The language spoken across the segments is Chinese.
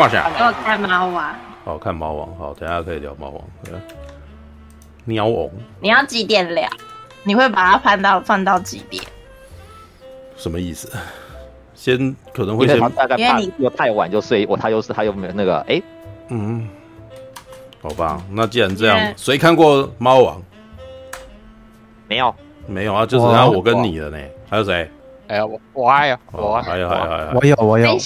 画下。我看猫王。好看猫王，好，等下可以聊猫王。喵王，你要几点聊？你会把它放到放到几点？什么意思？先可能会先，大概怕又太晚就睡，我他又是他又没有那个，哎、欸，嗯，好吧，那既然这样，谁看过猫王？没有，没有啊，就只剩我跟你的呢，还有谁？哎呀，我我爱呀，我还有还有还有，我有我有。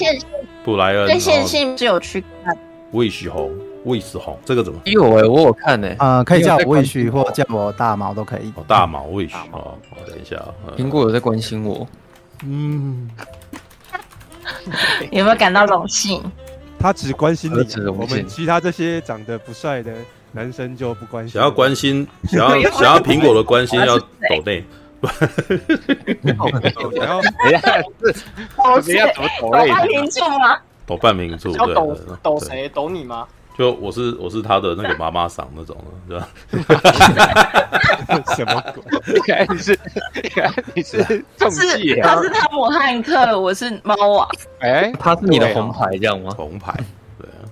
布莱恩，在线性是有去看。魏旭红，魏时红，这个怎么？有哎，我有看呢。啊，可以叫我魏旭，或叫我大毛都可以。哦，大毛魏许哦，等一下，苹果有在关心我。嗯，有没有感到荣幸？他只关心你，我们其他这些长得不帅的男生就不关心。想要关心，想要想要苹果的关心，要抖内。然后等一下，是你要怎么抖内？抖半名处吗？抖半名处，要抖抖谁？抖你吗？就我是我是他的那个妈妈桑那种的，对吧？什么鬼？你看你是你看你是中介他是汤姆汉克，我是猫啊。哎，他是你的红牌这样吗？红牌，对啊，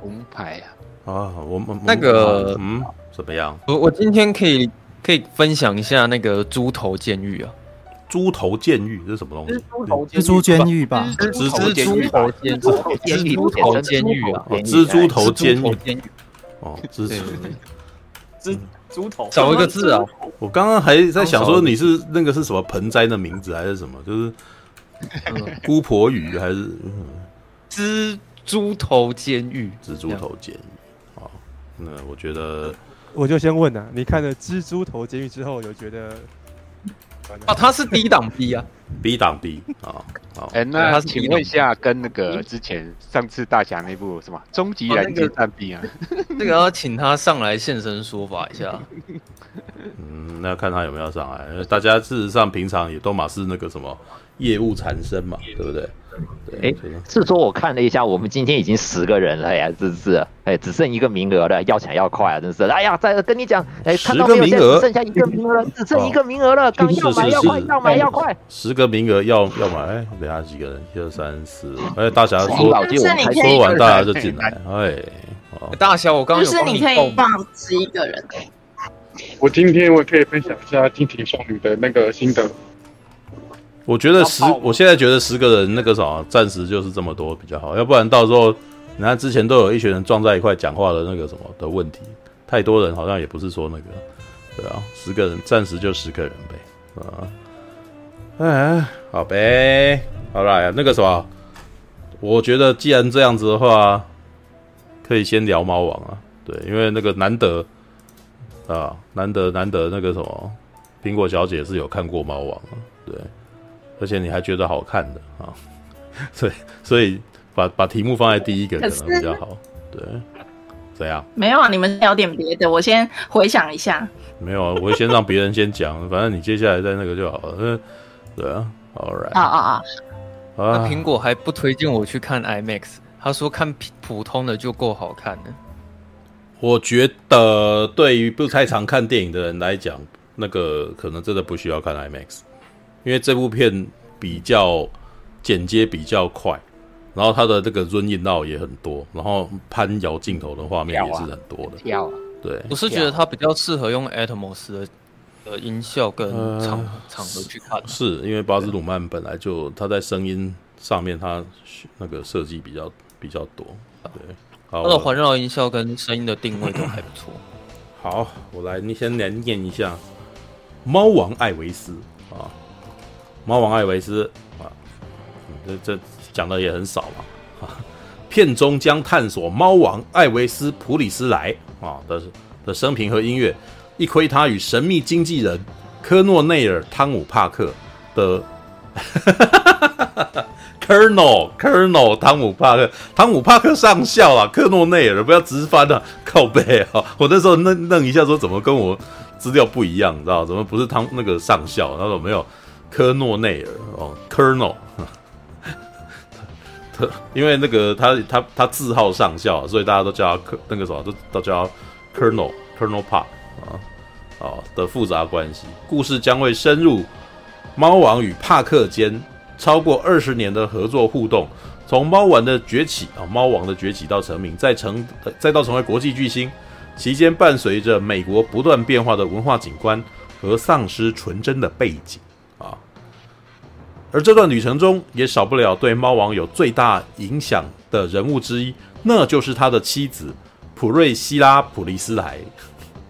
红牌啊！啊，我们那个嗯，怎么样？我我今天可以可以分享一下那个猪头监狱啊。猪头监狱这是什么东西？蜘蛛监狱吧？蜘蛛头监狱，蜘蛛头监狱啊！蜘蛛头监狱。哦，蜘蛛，蜘蛛头，少一个字啊！我刚刚还在想说你是那个是什么盆栽的名字还是什么？就是姑婆鱼还是蜘蛛头监狱？蜘蛛头监狱。好，那我觉得我就先问啊，你看了蜘蛛头监狱之后，有觉得？哦，他是低档 B 啊，B 档 B 啊，好，哎，那请问一下，跟那个之前上次大侠那部什么《终极燃机战 B》啊，这个要请他上来现身说法一下。嗯，那要看他有没有上来。大家事实上平常也都嘛是那个什么业务缠身嘛，对不对？哎、欸，是说我看了一下，我们今天已经十个人了呀，真是，哎、欸，只剩一个名额了，要抢要快啊，真是。哎呀，再跟你讲，哎、欸，十个名额，剩下一个名额了，只剩一个名额了，刚要买要快，要买要快。十个名额要要买，哎，等下几个人，一二三四，哎，大侠说，说完大家就进来，哎，大侠，我刚刚就是你可以放十一个人。我今天我可以分享一下《金体少女》的那个心得。我觉得十，我现在觉得十个人那个啥，暂时就是这么多比较好，要不然到时候，你看之前都有一群人撞在一块讲话的那个什么的问题，太多人好像也不是说那个，对啊，十个人暂时就十个人呗，啊，哎，好呗，好啦，那个什么，我觉得既然这样子的话，可以先聊猫王啊，对，因为那个难得啊，难得难得那个什么，苹果小姐是有看过猫王啊，对。而且你还觉得好看的啊，所以所以把把题目放在第一个可能比较好，对，怎样？没有啊，你们聊点别的，我先回想一下。没有啊，我会先让别人先讲，反正你接下来再那个就好了。嗯，对啊，All right。啊啊啊！那苹果还不推荐我去看 IMAX，他说看普通的就够好看了。我觉得对于不太常看电影的人来讲，那个可能真的不需要看 IMAX。因为这部片比较剪接比较快，然后它的这个 run in 闹也很多，然后攀摇镜头的画面也是很多的。跳啊！对，我是觉得它比较适合用 Atmos 的呃音效跟场、呃、场合去看。是因为巴斯鲁曼本来就他在声音上面他那个设计比较比较多。对，好，它的环绕音效跟声音的定位都还不错。好，我来，你先来念一下《猫王艾维斯》啊。猫王艾维斯啊，这这讲的也很少嘛。片中将探索猫王艾维斯普里斯莱啊的的生平和音乐，一窥他与神秘经纪人科诺内尔汤姆帕克的 Colonel Colonel 汤姆帕克汤姆帕克上校啊，科诺内尔不要直翻啊，靠背啊！我那时候愣愣一下，说怎么跟我资料不一样，你知道怎么不是汤那个上校？他说没有。科诺内尔哦，Colonel，他因为那个他他他字号上校，所以大家都叫他科那个什么，都都叫他 Colonel Colonel Park 啊，哦的复杂关系。故事将会深入猫王与帕克间超过二十年的合作互动，从猫王的崛起啊，猫王的崛起到成名，再成再到成为国际巨星，期间伴随着美国不断变化的文化景观和丧失纯真的背景。而这段旅程中，也少不了对猫王有最大影响的人物之一，那就是他的妻子普瑞希拉·普利斯莱。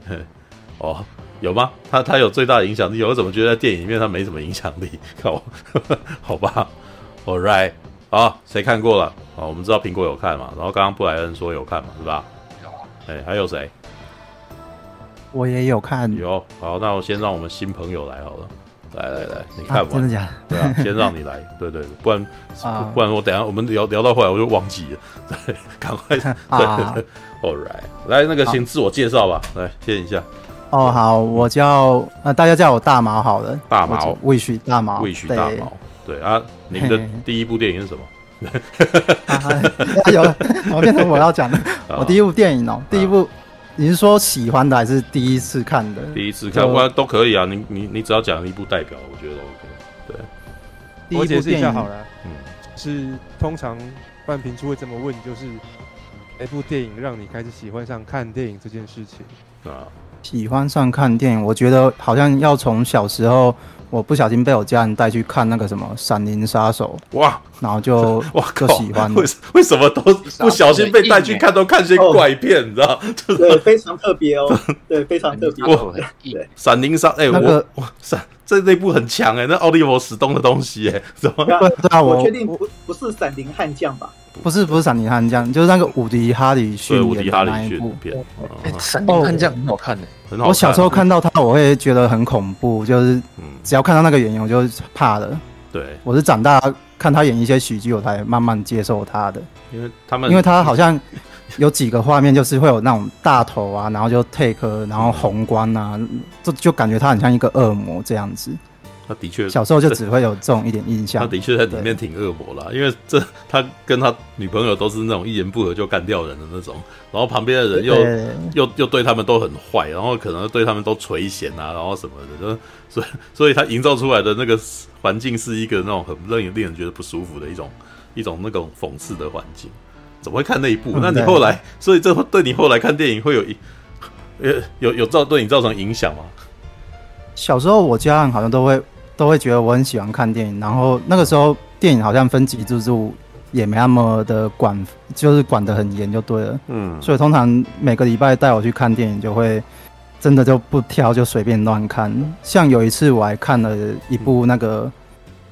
哦，有吗？他他有最大的影响力？我怎么觉得在电影里面他没什么影响力？好，好吧，All right，啊，谁看过了？啊，我们知道苹果有看嘛，然后刚刚布莱恩说有看嘛，是吧？有。哎，还有谁？我也有看。有。好，那我先让我们新朋友来好了。来来来，你看吧，真的假的？对啊，先让你来，对对，不然不然我等下我们聊聊到后来我就忘记了，对，赶快，对，All right，来那个先自我介绍吧，来先一下。哦，好，我叫呃，大家叫我大毛好了，大毛，魏旭大毛，魏旭大毛，对啊，您的第一部电影是什么？有，我变成我要讲的，我第一部电影哦，第一部。你是说喜欢的还是第一次看的？第一次看，我都可以啊。你你你只要讲一部代表，我觉得 OK。对，第一部解释一下好了。嗯，是通常半平初会这么问，就是哪部电影让你开始喜欢上看电影这件事情啊？喜欢上看电影，我觉得好像要从小时候。我不小心被我家人带去看那个什么《闪灵杀手》哇，然后就 哇就喜欢。为为什么都不小心被带去看，都看些怪片，你知道？对，非常特别哦，对，非常特别。哇，对，闪灵杀，哎，我哇闪这那部很强哎，那奥利弗史东的东西哎，怎么？对啊，我确定不不是闪灵悍将吧？不是不是闪灵悍将，就是那个伍迪哈里逊伍迪哈里逊片。闪灵悍将很好看哎。我小时候看到他，我会觉得很恐怖，就是只要看到那个演员，我就怕了。对，我是长大看他演一些喜剧，我才慢慢接受他的。因为他们，因为他好像有几个画面，就是会有那种大头啊，然后就 take，然后宏观啊，就就感觉他很像一个恶魔这样子。他的确小时候就只会有这种一点印象。他的确在里面挺恶魔啦，因为这他跟他女朋友都是那种一言不合就干掉人的那种，然后旁边的人又又又对他们都很坏，然后可能对他们都垂涎啊，然后什么的，就 所以所以他营造出来的那个环境是一个那种很令人令人觉得不舒服的一种一种那种讽刺的环境。怎么会看那一部？那你后来，所以这对你后来看电影会有一呃有有造对你造成影响吗？小时候我家人好像都会。都会觉得我很喜欢看电影，然后那个时候电影好像分级制度也没那么的管，就是管得很严就对了。嗯，所以通常每个礼拜带我去看电影，就会真的就不挑，就随便乱看。像有一次我还看了一部那个《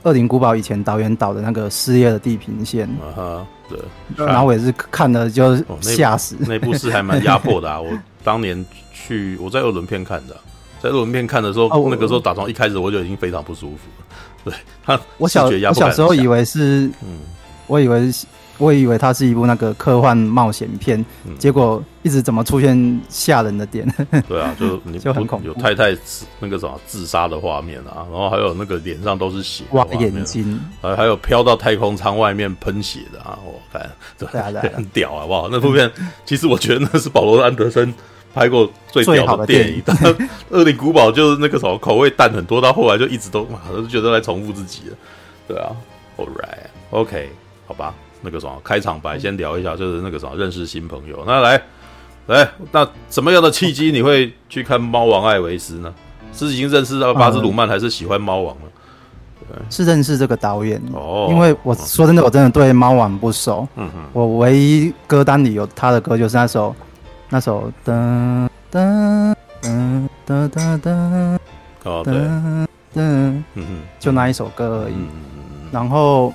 恶灵古堡》以前导演导的那个《失业的地平线》。啊哈，对。然后我也是看了就吓死，那部是还蛮压迫的啊！我当年去我在二轮片看的。在录影片看的时候，哦、那个时候打从一开始我就已经非常不舒服了。对他，我小我小时候以为是，嗯，我以为我以为它是一部那个科幻冒险片，嗯、结果一直怎么出现吓人的点？对啊，就你 就很恐怖，有太太那个什么自杀的画面啊，然后还有那个脸上都是血，哇眼睛，还还有飘到太空舱外面喷血的啊！我看对，对啊，很屌啊，好不好？那部片其实我觉得那是保罗安德森。拍过最屌的电影，但《恶灵古堡》就是那个什么口味淡很多，到后来就一直都都觉得在重复自己了。对啊，All right，OK，okay, 好吧，那个什么开场白先聊一下，就是那个什么认识新朋友。那来来，那什么样的契机你会去看《猫王艾维斯》呢？是已经认识到巴兹鲁曼，还是喜欢猫王呢？对，是认识这个导演哦。因为我说真的，我真的对猫王不熟。嗯哼，我唯一歌单里有他的歌就是那首。那首噔噔噔噔噔噔，哦对，噔，嗯嗯，就那一首歌而已。然后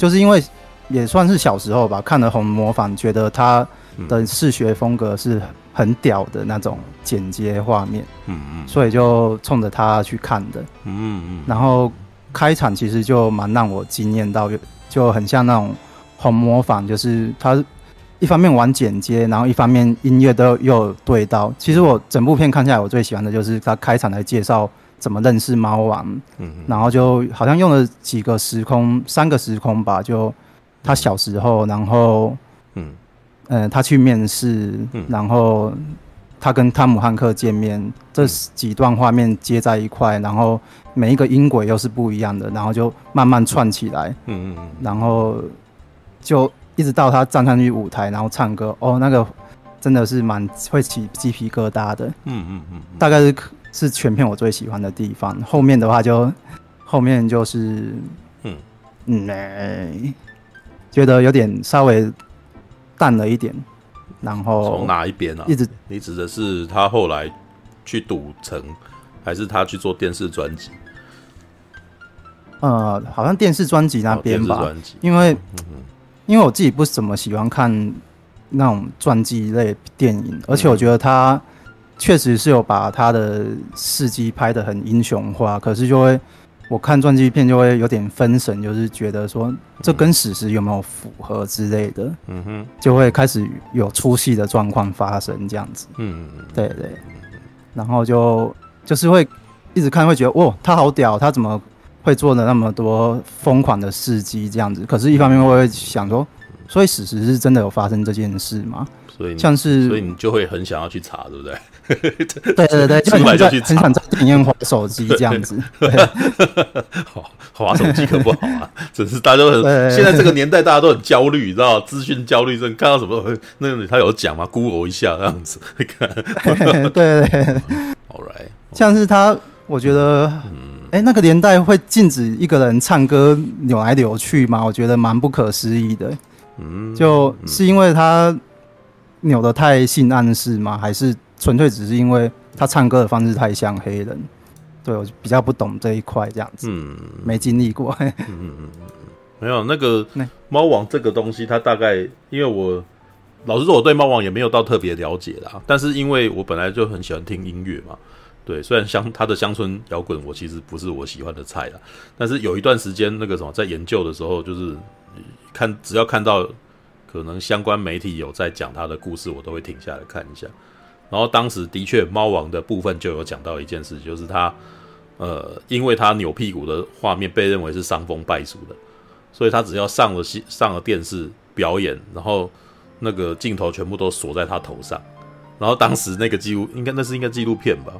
就是因为也算是小时候吧，看了《红模仿》，觉得他的视觉风格是很屌的那种剪接画面，嗯嗯，所以就冲着他去看的，嗯嗯。然后开场其实就蛮让我惊艳到，就很像那种《红模仿》，就是他。一方面玩剪接，然后一方面音乐都又有对到。其实我整部片看下来，我最喜欢的就是他开场来介绍怎么认识猫王，嗯，然后就好像用了几个时空，三个时空吧，就他小时候，然后嗯嗯、呃，他去面试，然后他跟汤姆汉克见面，这几段画面接在一块，然后每一个音轨又是不一样的，然后就慢慢串起来，嗯嗯嗯，然后。就一直到他站上去舞台，然后唱歌，哦，那个真的是蛮会起鸡皮疙瘩的。嗯嗯嗯，大概是是全片我最喜欢的地方。后面的话就后面就是嗯嗯、欸，觉得有点稍微淡了一点。然后从哪一边啊？一直你指的是他后来去赌城，还是他去做电视专辑？呃，好像电视专辑那边吧，哦、因为、嗯、因为我自己不怎么喜欢看那种传记类电影，而且我觉得他确实是有把他的事迹拍得很英雄化，可是就会我看传记片就会有点分神，就是觉得说这跟史实有没有符合之类的，嗯哼，就会开始有出戏的状况发生这样子，嗯对对，然后就就是会一直看会觉得哇，他好屌，他怎么？会做的那么多疯狂的事迹这样子，可是一方面我会想说，所以史实是真的有发生这件事吗？所以像是，所以你就会很想要去查，对不对？对对对，就很想很想在电影院滑手机这样子。好，滑手机可不好啊，只是大家都很现在这个年代大家都很焦虑，你知道资讯焦虑症，看到什么那个他有讲吗？Google 一下这样子，你看。对对对，All right，像是他，我觉得。嗯哎、欸，那个年代会禁止一个人唱歌扭来扭去吗？我觉得蛮不可思议的。嗯，就是因为他扭得太性暗示吗？还是纯粹只是因为他唱歌的方式太像黑人？对，我比较不懂这一块，这样子。嗯，没经历过。嗯嗯嗯嗯，没有那个猫王这个东西，它大概因为我老实说，我对猫王也没有到特别了解啦。但是因为我本来就很喜欢听音乐嘛。对，虽然乡他的乡村摇滚，我其实不是我喜欢的菜啦，但是有一段时间那个什么，在研究的时候，就是看只要看到可能相关媒体有在讲他的故事，我都会停下来看一下。然后当时的确，猫王的部分就有讲到一件事，就是他呃，因为他扭屁股的画面被认为是伤风败俗的，所以他只要上了戏上了电视表演，然后那个镜头全部都锁在他头上。然后当时那个记录应该那是应该纪录片吧。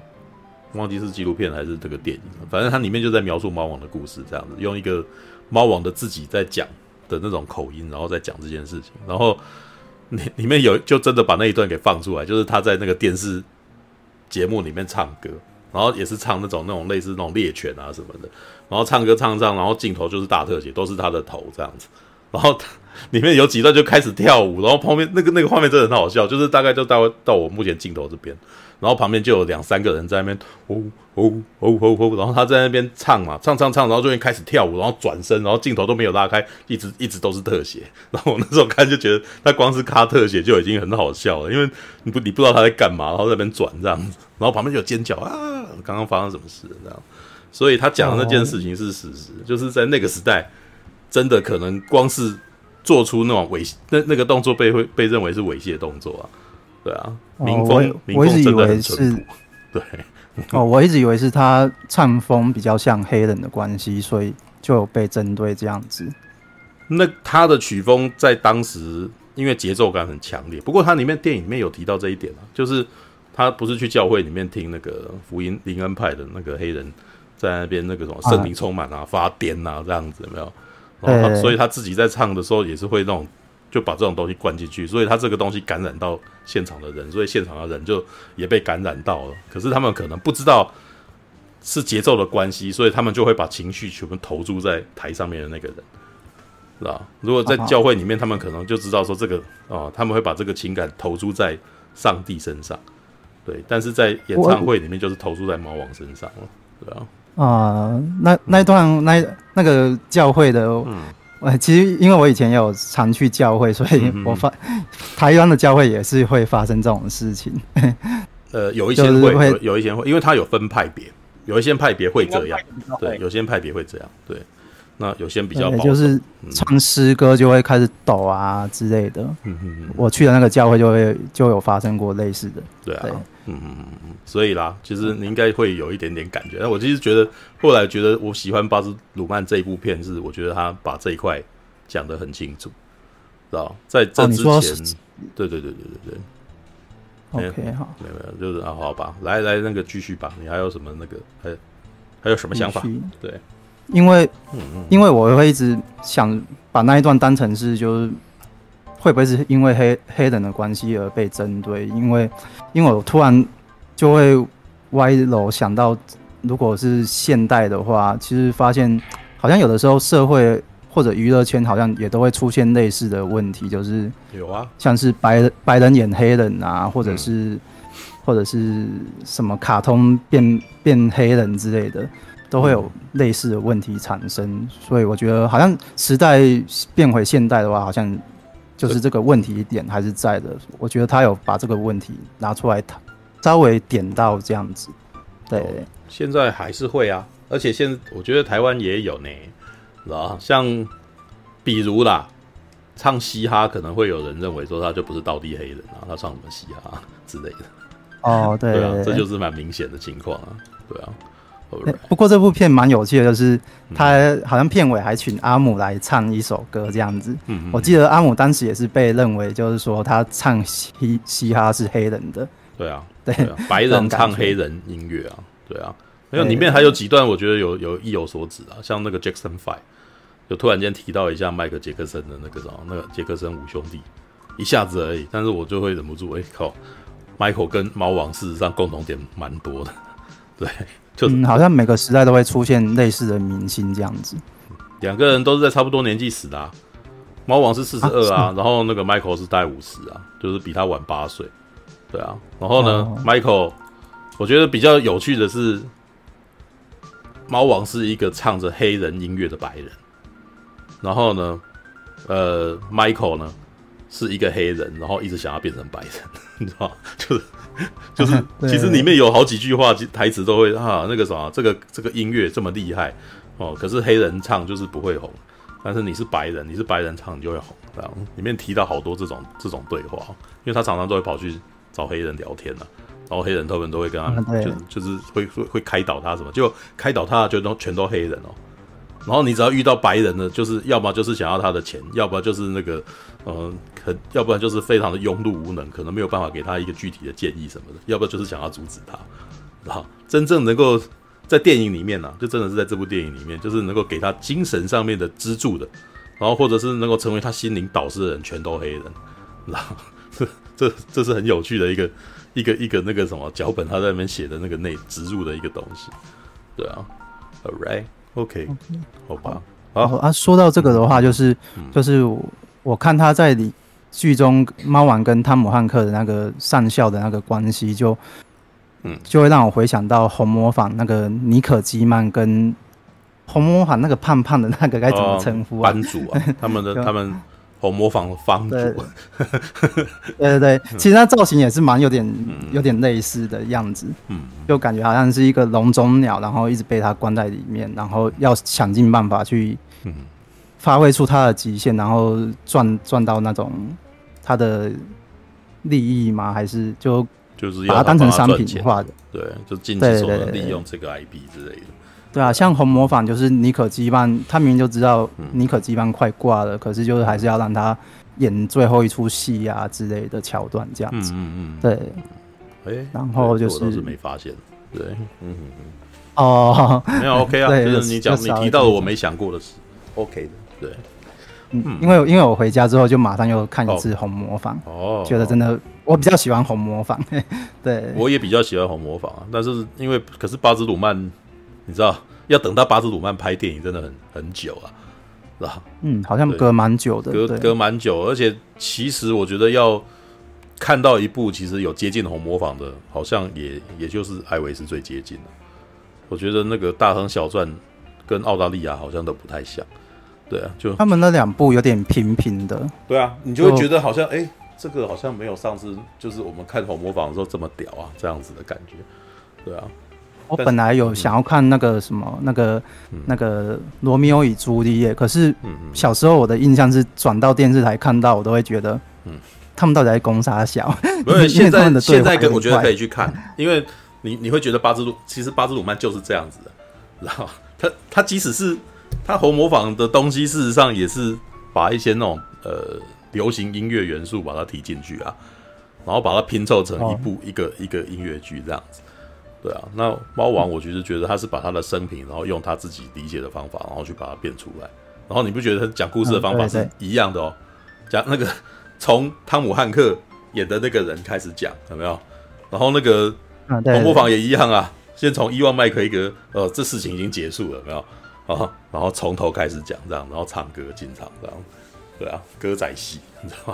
忘记是纪录片还是这个电影，反正它里面就在描述猫王的故事，这样子用一个猫王的自己在讲的那种口音，然后再讲这件事情。然后里里面有就真的把那一段给放出来，就是他在那个电视节目里面唱歌，然后也是唱那种那种类似那种猎犬啊什么的，然后唱歌唱唱，然后镜头就是大特写，都是他的头这样子。然后里面有几段就开始跳舞，然后旁边那个那个画面真的很好笑，就是大概就到到我目前镜头这边。然后旁边就有两三个人在那边哦哦哦哦哦，然后他在那边唱嘛，唱唱唱，然后就会开始跳舞，然后转身，然后镜头都没有拉开，一直一直都是特写。然后我那时候看就觉得，他光是卡特写就已经很好笑了，因为你不你不知道他在干嘛，然后在那边转这样子，然后旁边就有尖叫啊，刚刚发生什么事这样。所以他讲的那件事情是事实，就是在那个时代，真的可能光是做出那种猥亵那那个动作被会被认为是猥亵的动作啊。对啊，民风，我一直以为是，对，哦，我一直以为是他唱风比较像黑人的关系，所以就有被针对这样子。那他的曲风在当时因为节奏感很强烈，不过他里面电影里面有提到这一点啊，就是他不是去教会里面听那个福音灵恩派的那个黑人在那边那个什么圣灵充满啊，啊发癫啊这样子有没有？然后他，所以他自己在唱的时候也是会那种。就把这种东西灌进去，所以他这个东西感染到现场的人，所以现场的人就也被感染到了。可是他们可能不知道是节奏的关系，所以他们就会把情绪全部投注在台上面的那个人，是吧？如果在教会里面，他们可能就知道说这个哦，他们会把这个情感投注在上帝身上，对。但是在演唱会里面，就是投注在猫王身上了，对啊。啊，那那一段那那个教会的。嗯其实因为我以前有常去教会，所以我发台湾的教会也是会发生这种事情。呃，有一 些会，有一些会，因为它有分派别，有一些派别会这样，对，有些派别会这样，对。那有些比较，就是唱诗歌就会开始抖啊之类的。嗯嗯嗯，我去的那个教会就会就有发生过类似的。对啊，嗯嗯嗯嗯，所以啦，其实你应该会有一点点感觉。那我其实觉得，后来觉得我喜欢巴斯鲁曼这一部片，是我觉得他把这一块讲得很清楚，知道在这之前，哦、对对对对对对。OK，好，没有没有，就是啊，好吧，来来那个继续吧。你还有什么那个还还有什么想法？对。因为，因为我会一直想把那一段当成是，就是会不会是因为黑黑人的关系而被针对？因为，因为我突然就会歪楼想到，如果是现代的话，其实发现好像有的时候社会或者娱乐圈好像也都会出现类似的问题，就是有啊，像是白人白人演黑人啊，或者是、嗯、或者是什么卡通变变黑人之类的。都会有类似的问题产生，所以我觉得好像时代变回现代的话，好像就是这个问题点还是在的。我觉得他有把这个问题拿出来谈，稍微点到这样子。对，哦，现在还是会啊，而且现我觉得台湾也有呢，知道像比如啦，唱嘻哈可能会有人认为说他就不是道地黑人啊，他唱什么嘻哈之类的。哦，对，对啊，这就是蛮明显的情况啊，对啊。欸、不过这部片蛮有趣的，就是他好像片尾还请阿姆来唱一首歌这样子。嗯，我记得阿姆当时也是被认为就是说他唱嘻嘻哈是黑人的。对啊，对，啊，白人唱黑人音乐啊，对啊。没有里面还有几段我觉得有有意有所指啊，像那个 Jackson Five，就突然间提到一下迈克杰克森的那个什么那个杰克森五兄弟，一下子而已，但是我就会忍不住，哎、欸、靠，Michael 跟猫王事实上共同点蛮多的，对。就是、嗯，好像每个时代都会出现类似的明星这样子。两个人都是在差不多年纪死的啊。猫王是四十二啊，然后那个 Michael 是大概五十啊，就是比他晚八岁。对啊，然后呢、哦、，Michael，我觉得比较有趣的是，猫王是一个唱着黑人音乐的白人，然后呢，呃，Michael 呢是一个黑人，然后一直想要变成白人，你知道吗？就是。就是，其实里面有好几句话台词都会啊，那个什么，这个这个音乐这么厉害哦，可是黑人唱就是不会红，但是你是白人，你是白人唱你就会红，这样里面提到好多这种这种对话，因为他常常都会跑去找黑人聊天啊，然后黑人他们都会跟他，就就是会会会开导他什么，就开导他就都全都黑人哦。然后你只要遇到白人呢，就是要么就是想要他的钱，要不然就是那个，呃，可要不然就是非常的庸碌无能，可能没有办法给他一个具体的建议什么的，要不然就是想要阻止他。然后真正能够在电影里面呢、啊，就真的是在这部电影里面，就是能够给他精神上面的支柱的，然后或者是能够成为他心灵导师的人，全都黑人。然后这这这是很有趣的一个 一个一个那个什么脚本，他在那边写的那个内植入的一个东西。对啊，All right。OK，好吧。好啊，说到这个的话，就是、嗯、就是我看他在里剧中猫王跟汤姆汉克的那个上校的那个关系，就嗯，就会让我回想到红魔坊那个尼可基曼跟红魔坊那个胖胖的那个该怎么称呼啊？班主啊，他们的他们。红魔坊的方主，对对对，其实他造型也是蛮有点有点类似的样子，嗯，就感觉好像是一个笼中鸟，然后一直被他关在里面，然后要想尽办法去，发挥出他的极限，然后赚赚到那种他的利益吗？还是就就是把它当成商品化的？对，就尽其所能利用这个 IP 之类的。对啊，像红磨坊就是尼可基曼，他明明就知道尼可基曼快挂了，嗯，可是就是还是要让他演最后一出戏啊之类的桥段这样子。嗯嗯嗯，对。哎，欸，然后就是我倒是没发现，对，嗯嗯嗯。哦，没有 OK 啊，就是你讲你提到了我没想过的事，OK 的，对。嗯，因为因为我回家之后就马上又看一次红模仿，哦，觉得真的我比较喜欢红模仿，对。我也比较喜欢红模仿啊，但是因为可是巴兹鲁曼。你知道要等到巴兹鲁曼拍电影真的很很久啊，是吧？嗯，好像隔蛮久的，隔隔蛮久，而且其实我觉得要看到一部其实有接近红模仿的，好像也也就是艾维斯最接近的。我觉得那个大亨小传跟澳大利亚好像都不太像，对啊，就他们那两部有点平平的，对啊，你就会觉得好像哎、欸，这个好像没有上次就是我们看红模仿的时候这么屌啊，这样子的感觉，对啊。我本来有想要看那个什么，那个、嗯、那个《罗密欧与朱丽叶》，可是小时候我的印象是转到电视台看到，我都会觉得，嗯，他们到底在攻啥小？因为现在现在我觉得可以去看，因为你你会觉得巴兹鲁其实巴兹鲁曼就是这样子的，然后他他即使是他猴模仿的东西，事实上也是把一些那种呃流行音乐元素把它提进去啊，然后把它拼凑成一部、哦、一个一个音乐剧这样子。对啊，那猫王我其实觉得他是把他的生平，然后用他自己理解的方法，然后去把它变出来。然后你不觉得他讲故事的方法是一样的哦？讲那个 从汤姆汉克演的那个人开始讲，有没有？然后那个红模仿也一样啊，先从伊万麦克一个，呃，这事情已经结束了，有没有？啊，然后从头开始讲这样，然后唱歌进场这样，对啊，歌仔戏，你知道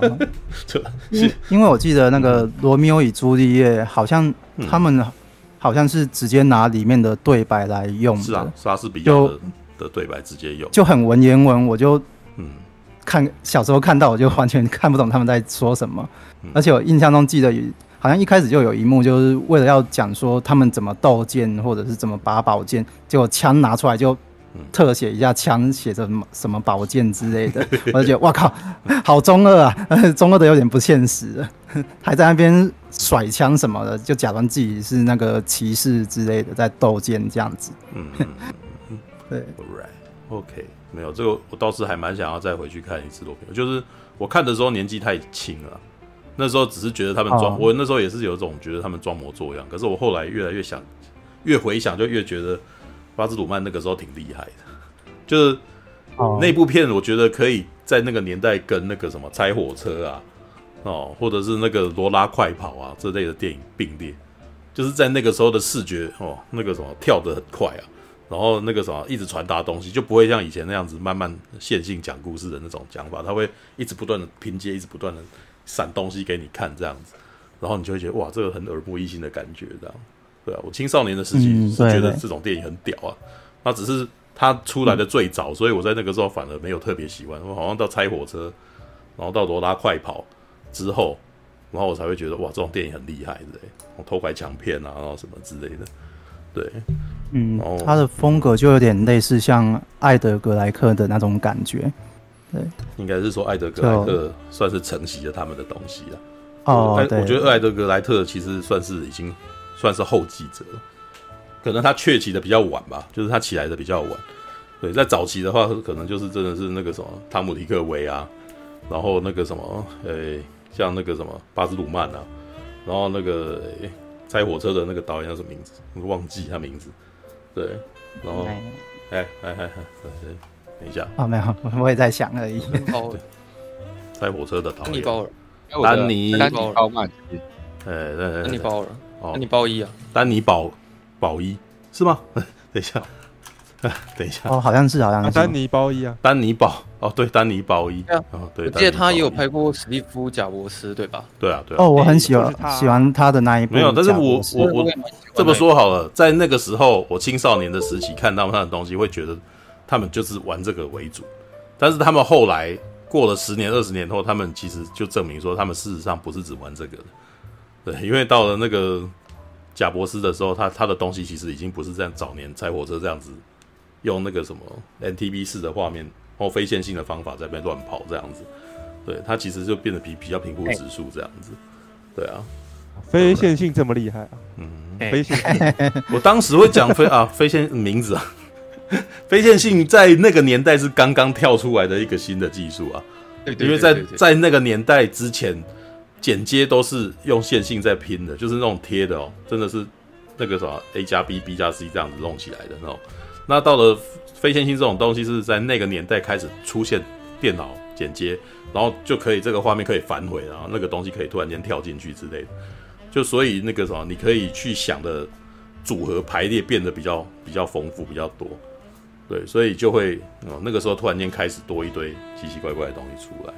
吗？因因为我记得那个罗密欧与朱丽叶，好像他们好像是直接拿里面的对白来用的，是啊，莎士比亚的。的对白直接用，就很文言文，我就嗯。看小时候看到我就完全看不懂他们在说什么，嗯、而且我印象中记得好像一开始就有一幕，就是为了要讲说他们怎么斗剑或者是怎么拔宝剑，结果枪拿出来就特写一下枪写着什么什么宝剑之类的，我就觉得哇靠，好中二啊，中二的有点不现实，还在那边甩枪什么的，就假装自己是那个骑士之类的在斗剑这样子，嗯。对，Right，OK，没有这个，我倒是还蛮想要再回去看一次洛片。就是我看的时候年纪太轻了，那时候只是觉得他们装，oh. 我那时候也是有一种觉得他们装模作样。可是我后来越来越想，越回想就越觉得巴兹鲁曼那个时候挺厉害的。就是那部片，我觉得可以在那个年代跟那个什么拆火车啊，哦，或者是那个罗拉快跑啊这类的电影并列，就是在那个时候的视觉哦，那个什么跳得很快啊。然后那个什么，一直传达东西，就不会像以前那样子慢慢线性讲故事的那种讲法，他会一直不断的拼接，一直不断的闪东西给你看这样子，然后你就会觉得哇，这个很耳目一新的感觉，这样，对啊，我青少年的时期是觉得这种电影很屌啊，那只是它出来的最早，所以我在那个时候反而没有特别喜欢，我好像到拆火车，然后到罗拉快跑之后，然后我才会觉得哇，这种电影很厉害的，我偷拐抢骗啊，然后什么之类的。对，嗯，他的风格就有点类似像艾德格莱克的那种感觉，对，应该是说艾德格莱特算是承袭了他们的东西了。哦，对，我觉得艾德格莱特其实算是已经算是后继者，可能他崛起的比较晚吧，就是他起来的比较晚。对，在早期的话，可能就是真的是那个什么汤姆提克维啊，然后那个什么，诶，像那个什么巴斯鲁曼啊，然后那个。开火车的那个导演叫什么名字？我忘记他名字。对，然后，哎哎哎哎，等一下。啊，没有，我也在想而已。开火车的导演，丹尼丹尼。鲍曼，哎，丹尼鲍尔，丹尼鲍伊啊，丹尼宝宝伊是吗？等一下。等一下。哦，好像是，好像是。丹尼鲍伊啊，丹尼宝。哦，对，丹尼鲍伊，哦，对，我记得他也有拍过史蒂夫贾伯斯，对吧？对啊，对。哦，我很喜欢喜欢他的那一部。没有，但是我我我这么说好了，在那个时候，我青少年的时期看到他的东西，会觉得他们就是玩这个为主。但是他们后来过了十年、二十年后，他们其实就证明说，他们事实上不是只玩这个的。对，因为到了那个贾博士的时候，他他的东西其实已经不是这样早年拆火车这样子。用那个什么 NTB 式的画面或非线性的方法在那边乱跑这样子，对，他其实就变得比比较平铺直述这样子，对啊，非线性这么厉害啊，嗯，非线性，我当时会讲非啊非线名字啊，非线性在那个年代是刚刚跳出来的一个新的技术啊，对，因为在在那个年代之前剪接都是用线性在拼的，就是那种贴的哦，真的是那个什么 A 加 B B 加 C 这样子弄起来的那种。那到了非线性这种东西是在那个年代开始出现电脑剪接，然后就可以这个画面可以反悔，然后那个东西可以突然间跳进去之类的，就所以那个什么，你可以去想的组合排列变得比较比较丰富比较多，对，所以就会哦那个时候突然间开始多一堆奇奇怪怪的东西出来，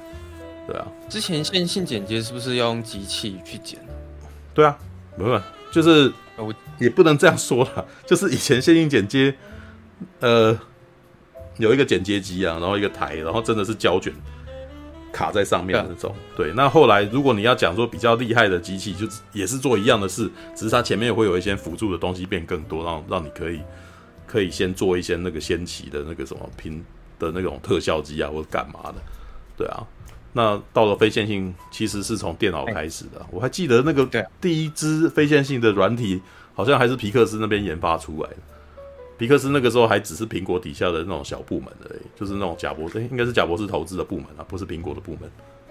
对啊。之前线性剪接是不是要用机器去剪？对啊，没有，就是我也不能这样说啦，就是以前线性剪接。呃，有一个剪接机啊，然后一个台，然后真的是胶卷卡在上面的那种。对，那后来如果你要讲说比较厉害的机器，就也是做一样的事，只是它前面会有一些辅助的东西变更多，让让你可以可以先做一些那个先期的那个什么拼的那种特效机啊，或者干嘛的。对啊，那到了非线性，其实是从电脑开始的。我还记得那个第一支非线性的软体，好像还是皮克斯那边研发出来的。皮克斯那个时候还只是苹果底下的那种小部门而已，就是那种贾博士，应该是贾博士投资的部门啊，不是苹果的部门。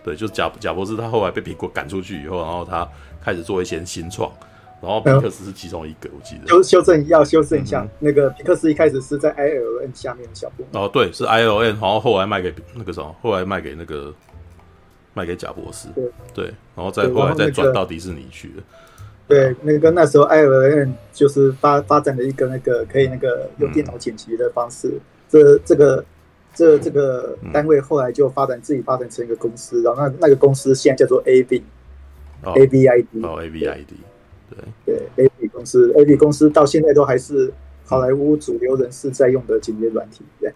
对，就是贾贾博士他后来被苹果赶出去以后，然后他开始做一些新创，然后皮克斯是其中一个，我记得。修修正要修正一下，那个皮克斯一开始是在 ILM 下面的小部。哦，对，是 I L N，然后后来卖给那个什么，后来卖给那个卖给贾博士。对对，然后再后来再转到迪士尼去了。对，那个那时候 ILM 就是发发展了一个那个可以那个用电脑剪辑的方式。这这个这这个单位后来就发展自己发展成一个公司，然后那那个公司现在叫做 AV，AVID。哦，AVID。对对，A B 公司，A B 公司到现在都还是好莱坞主流人士在用的剪辑软体。对，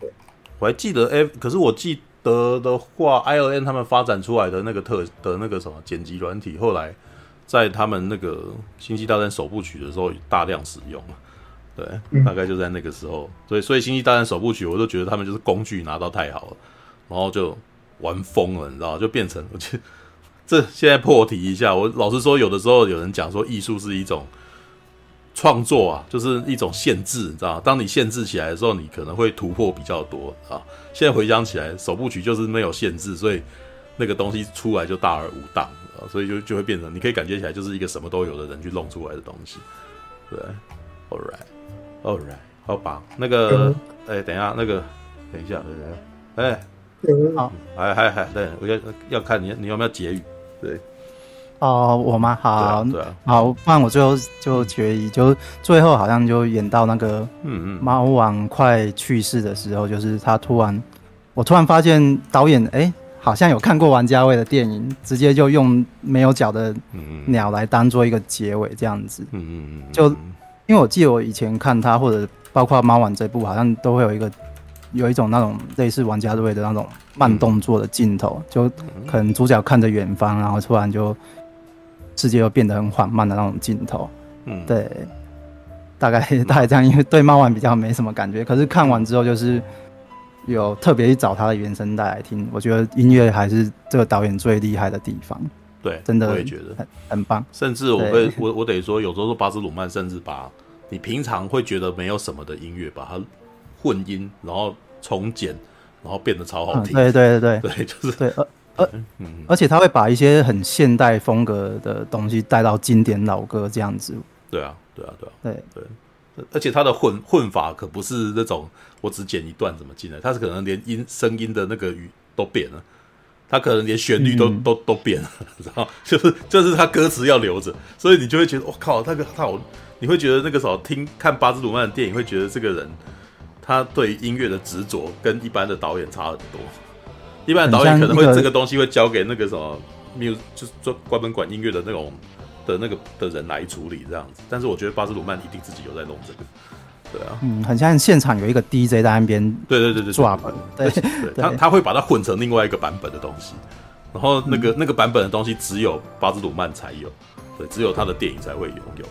对，我还记得 A，可是我记得的话，I O N 他们发展出来的那个特的那个什么剪辑软体，后来在他们那个《星际大战》首部曲的时候大量使用。对，大概就在那个时候，所以所以《星际大战》首部曲，我都觉得他们就是工具拿到太好了，然后就玩疯了，你知道，就变成我觉得。这现在破题一下，我老实说，有的时候有人讲说艺术是一种创作啊，就是一种限制，你知道？当你限制起来的时候，你可能会突破比较多啊。现在回想起来，首部曲就是没有限制，所以那个东西出来就大而无当啊，所以就就会变成你可以感觉起来就是一个什么都有的人去弄出来的东西。对，All right，All right，好吧。那个，哎，等一下，那个，等一下，等一下，哎，好，还还还，对，我要要看你你有没有结语。对，哦，我吗？好，对啊，好，不然我最后就决议，就最后好像就演到那个，嗯嗯，猫王快去世的时候，就是他突然，我突然发现导演，哎，好像有看过王家卫的电影，直接就用没有脚的鸟来当做一个结尾，这样子，嗯嗯嗯，就因为我记得我以前看他，或者包括猫王这部，好像都会有一个。有一种那种类似王家卫的那种慢动作的镜头，嗯、就可能主角看着远方，然后突然就世界又变得很缓慢的那种镜头。嗯，对，大概 大概这样，因为对漫玩比较没什么感觉，可是看完之后就是有特别去找他的原声带来听，我觉得音乐还是这个导演最厉害的地方。对，真的，我也觉得很很棒。甚至我会我我得说，有时候说巴斯鲁曼甚至把你平常会觉得没有什么的音乐，把它混音，然后。重剪，然后变得超好听。对对对对，对，就是对，而 而而且他会把一些很现代风格的东西带到经典老歌这样子。对啊，对啊，对啊，对对。而且他的混混法可不是那种我只剪一段怎么进来，他是可能连音声音的那个语都变了，他可能连旋律都都都变了，然后就是就是他歌词要留着，所以你就会觉得我靠，那个他好，你会觉得那个时候听看巴兹鲁曼的电影，会觉得这个人。他对音乐的执着跟一般的导演差很多。一般的导演可能会这个东西会交给那个什么 music，就是做专门管音乐的那种的那个的人来处理这样子。但是我觉得巴斯鲁曼一定自己有在弄这个。对啊，嗯，很像现场有一个 DJ 在那边，对对对对，抓本，对对，他他会把它混成另外一个版本的东西，然后那个那个版本的东西只有巴兹鲁曼才有，对，只有他的电影才会拥有。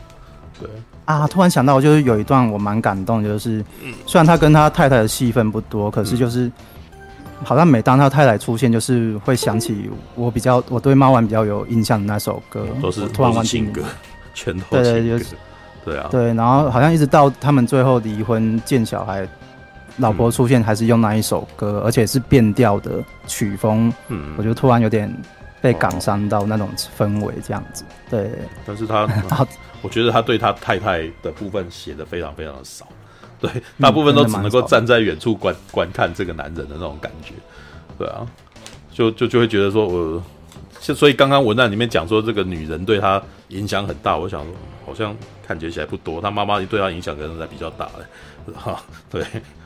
对啊，突然想到，就是有一段我蛮感动，就是虽然他跟他太太的戏份不多，可是就是好像每当他太太出现，就是会想起我比较我对猫王比较有印象的那首歌，都是突然忘记歌，全都对对就是对啊。对，然后好像一直到他们最后离婚见小孩，老婆出现还是用那一首歌，而且是变调的曲风，嗯，我就突然有点被感伤到那种氛围这样子，对，但是他。我觉得他对他太太的部分写的非常非常的少，对，大部分都只能够站在远处观观看这个男人的那种感觉，对啊，就就就会觉得说，我，所以刚刚文案里面讲说这个女人对他影响很大，我想说好像感觉起来不多，他妈妈对他影响可能才比较大嘞，哈，对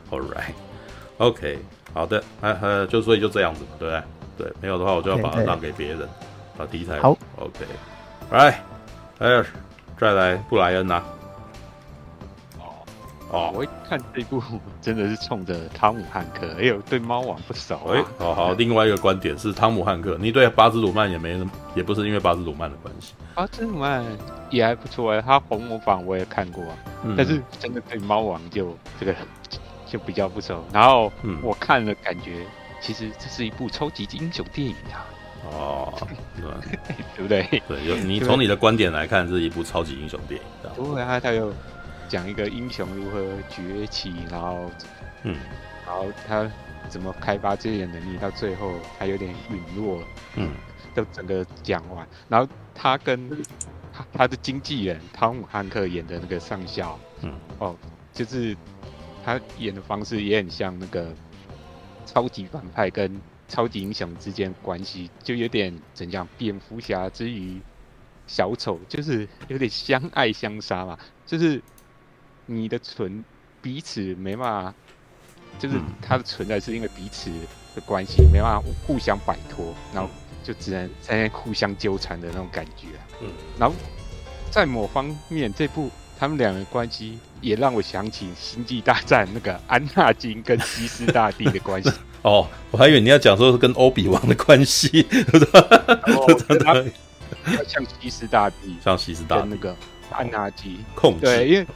，All right，OK，okay, 好的，哎哎，就所以就这样子嘛，对不对？对，没有的话我就要把它让给别人，把第一台好，OK，来，哎。再来布莱恩呐、啊！哦哦，我一看这部真的是冲着汤姆汉克，哎呦，对猫王不熟啊。哎，好好，另外一个观点是汤姆汉克，你对巴兹鲁曼也没，也不是因为巴兹鲁曼的关系。巴兹鲁曼也还不错哎，他红模仿我也看过啊，嗯、但是真的对猫王就这个就比较不熟。然后我看了，感觉其实这是一部超级英雄电影啊。哦，对，对不对？对，有你从你的观点来看，是一部超级英雄电影。不会，他他有讲一个英雄如何崛起，然后，嗯，然后他怎么开发自己的能力，到最后他有点陨落，嗯，都整个讲完。然后他跟他他的经纪人汤姆汉克演的那个上校，嗯，哦，就是他演的方式也很像那个超级反派跟超级英雄之间关系，就有点怎样，蝙蝠侠之于小丑，就是有点相爱相杀嘛，就是你的存彼此没办法，就是他的存在是因为彼此的关系没办法互相摆脱，然后。就只能在那互相纠缠的那种感觉啊。嗯，然后在某方面，这部他们两个关系也让我想起《星际大战》那个安纳金跟西斯大帝的关系。哦，我还以为你要讲说是跟欧比王的关系，他像西斯大帝，像西斯大帝那个安纳金控制。对，因为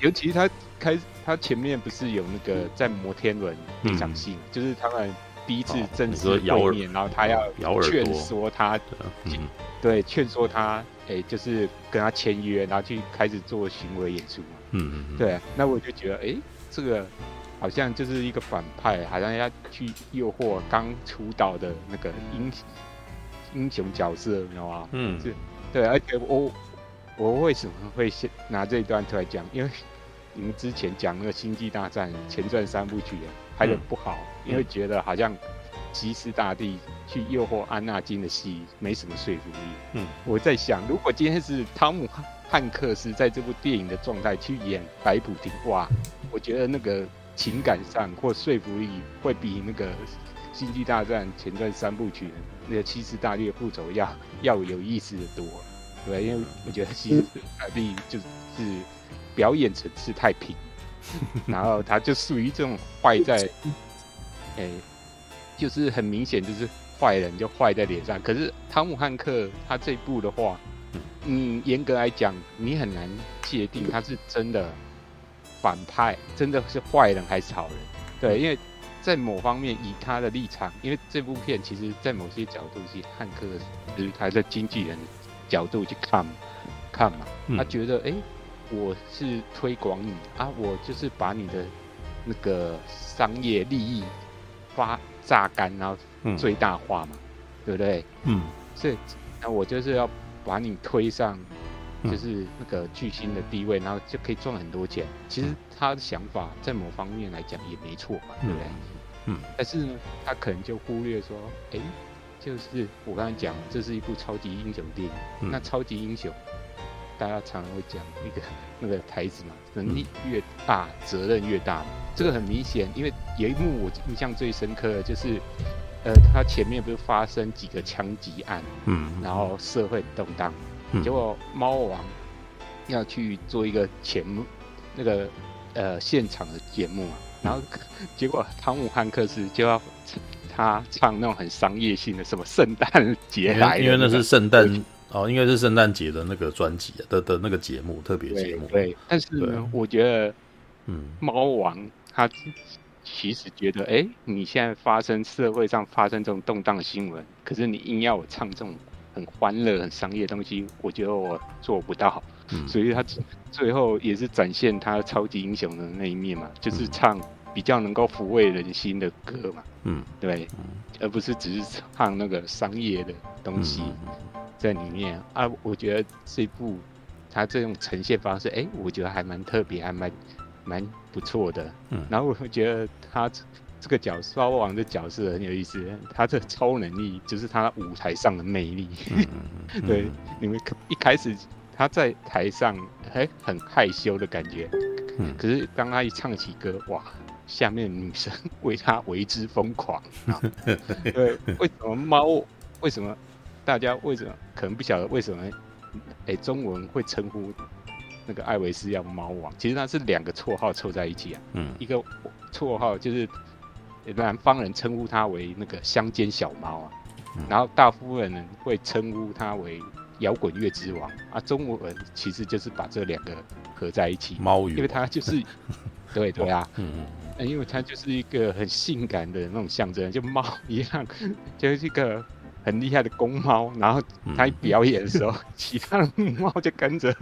尤其他开他前面不是有那个在摩天轮那场戏，就是他们。第一次正式会面，然后他要劝说他，嗯、对，劝说他，哎、欸，就是跟他签约，然后去开始做行为演出嘛。嗯嗯对，那我就觉得，哎、欸，这个好像就是一个反派，好像要去诱惑刚出道的那个英英雄角色，你知道吗？嗯，是，对，而且我我为什么会先拿这一段出来讲？因为你们之前讲那个《星际大战》前传三部曲啊。拍的不好，嗯、因为觉得好像吉斯大帝去诱惑安纳金的戏没什么说服力。嗯，我在想，如果今天是汤姆汉克斯在这部电影的状态去演白普廷，哇，我觉得那个情感上或说服力会比那个《星际大战前传三部曲》那个七次大帝的复仇要要有意思的多。对，因为我觉得西斯大帝就是表演层次太平。然后他就属于这种坏在，哎，就是很明显就是坏人就坏在脸上。可是汤姆汉克他这一部的话，你严格来讲，你很难界定他是真的反派，真的是坏人还是好人。对，因为在某方面以他的立场，因为这部片其实在某些角度是汉克就是他的经纪人角度去看看嘛，他觉得哎。我是推广你啊，我就是把你的那个商业利益发榨干，然后最大化嘛，嗯、对不对？嗯，所以那我就是要把你推上，就是那个巨星的地位，然后就可以赚很多钱。其实他的想法在某方面来讲也没错嘛，对不对？嗯，但是呢，他可能就忽略说，哎，就是我刚才讲，这是一部超级英雄电影，嗯、那超级英雄。大家常常会讲一个那个台词嘛，能力越大，责任越大嘛。这个很明显，因为有一幕我印象最深刻的就是，呃，他前面不是发生几个枪击案，嗯，然后社会动荡，结果猫王要去做一个节目，那个呃现场的节目嘛，然后 结果汤姆汉克斯就要他唱那种很商业性的什么圣诞节来，因为那是圣诞。哦，应该是圣诞节的那个专辑的的那个节目，特别节目。对，但是呢，我觉得，嗯，猫王他其实觉得，哎、欸，你现在发生社会上发生这种动荡新闻，可是你硬要我唱这种很欢乐、很商业的东西，我觉得我做不到。嗯、所以他最后也是展现他超级英雄的那一面嘛，就是唱比较能够抚慰人心的歌嘛。嗯，对，而不是只是唱那个商业的东西。嗯在里面啊，我觉得这部他这种呈现方式，哎、欸，我觉得还蛮特别，还蛮蛮不错的。嗯，然后我会觉得他这个角色猫王的角色很有意思，他这超能力就是他舞台上的魅力。嗯嗯、对，你们一开始他在台上还很害羞的感觉，嗯，可是当他一唱起歌，哇，下面女生为他为之疯狂。对，为什么猫？为什么？大家为什么可能不晓得为什么？哎，中文会称呼那个艾维斯叫猫王，其实他是两个绰号凑在一起啊。嗯，一个绰号就是南方人称呼他为那个乡间小猫啊，嗯、然后大部分人会称呼他为摇滚乐之王啊。中国人其实就是把这两个合在一起，猫语，因为他就是 对对啊，嗯嗯，因为他就是一个很性感的那种象征，就猫一样，就是一个。很厉害的公猫，然后他一表演的时候，嗯、其他的母猫就跟着。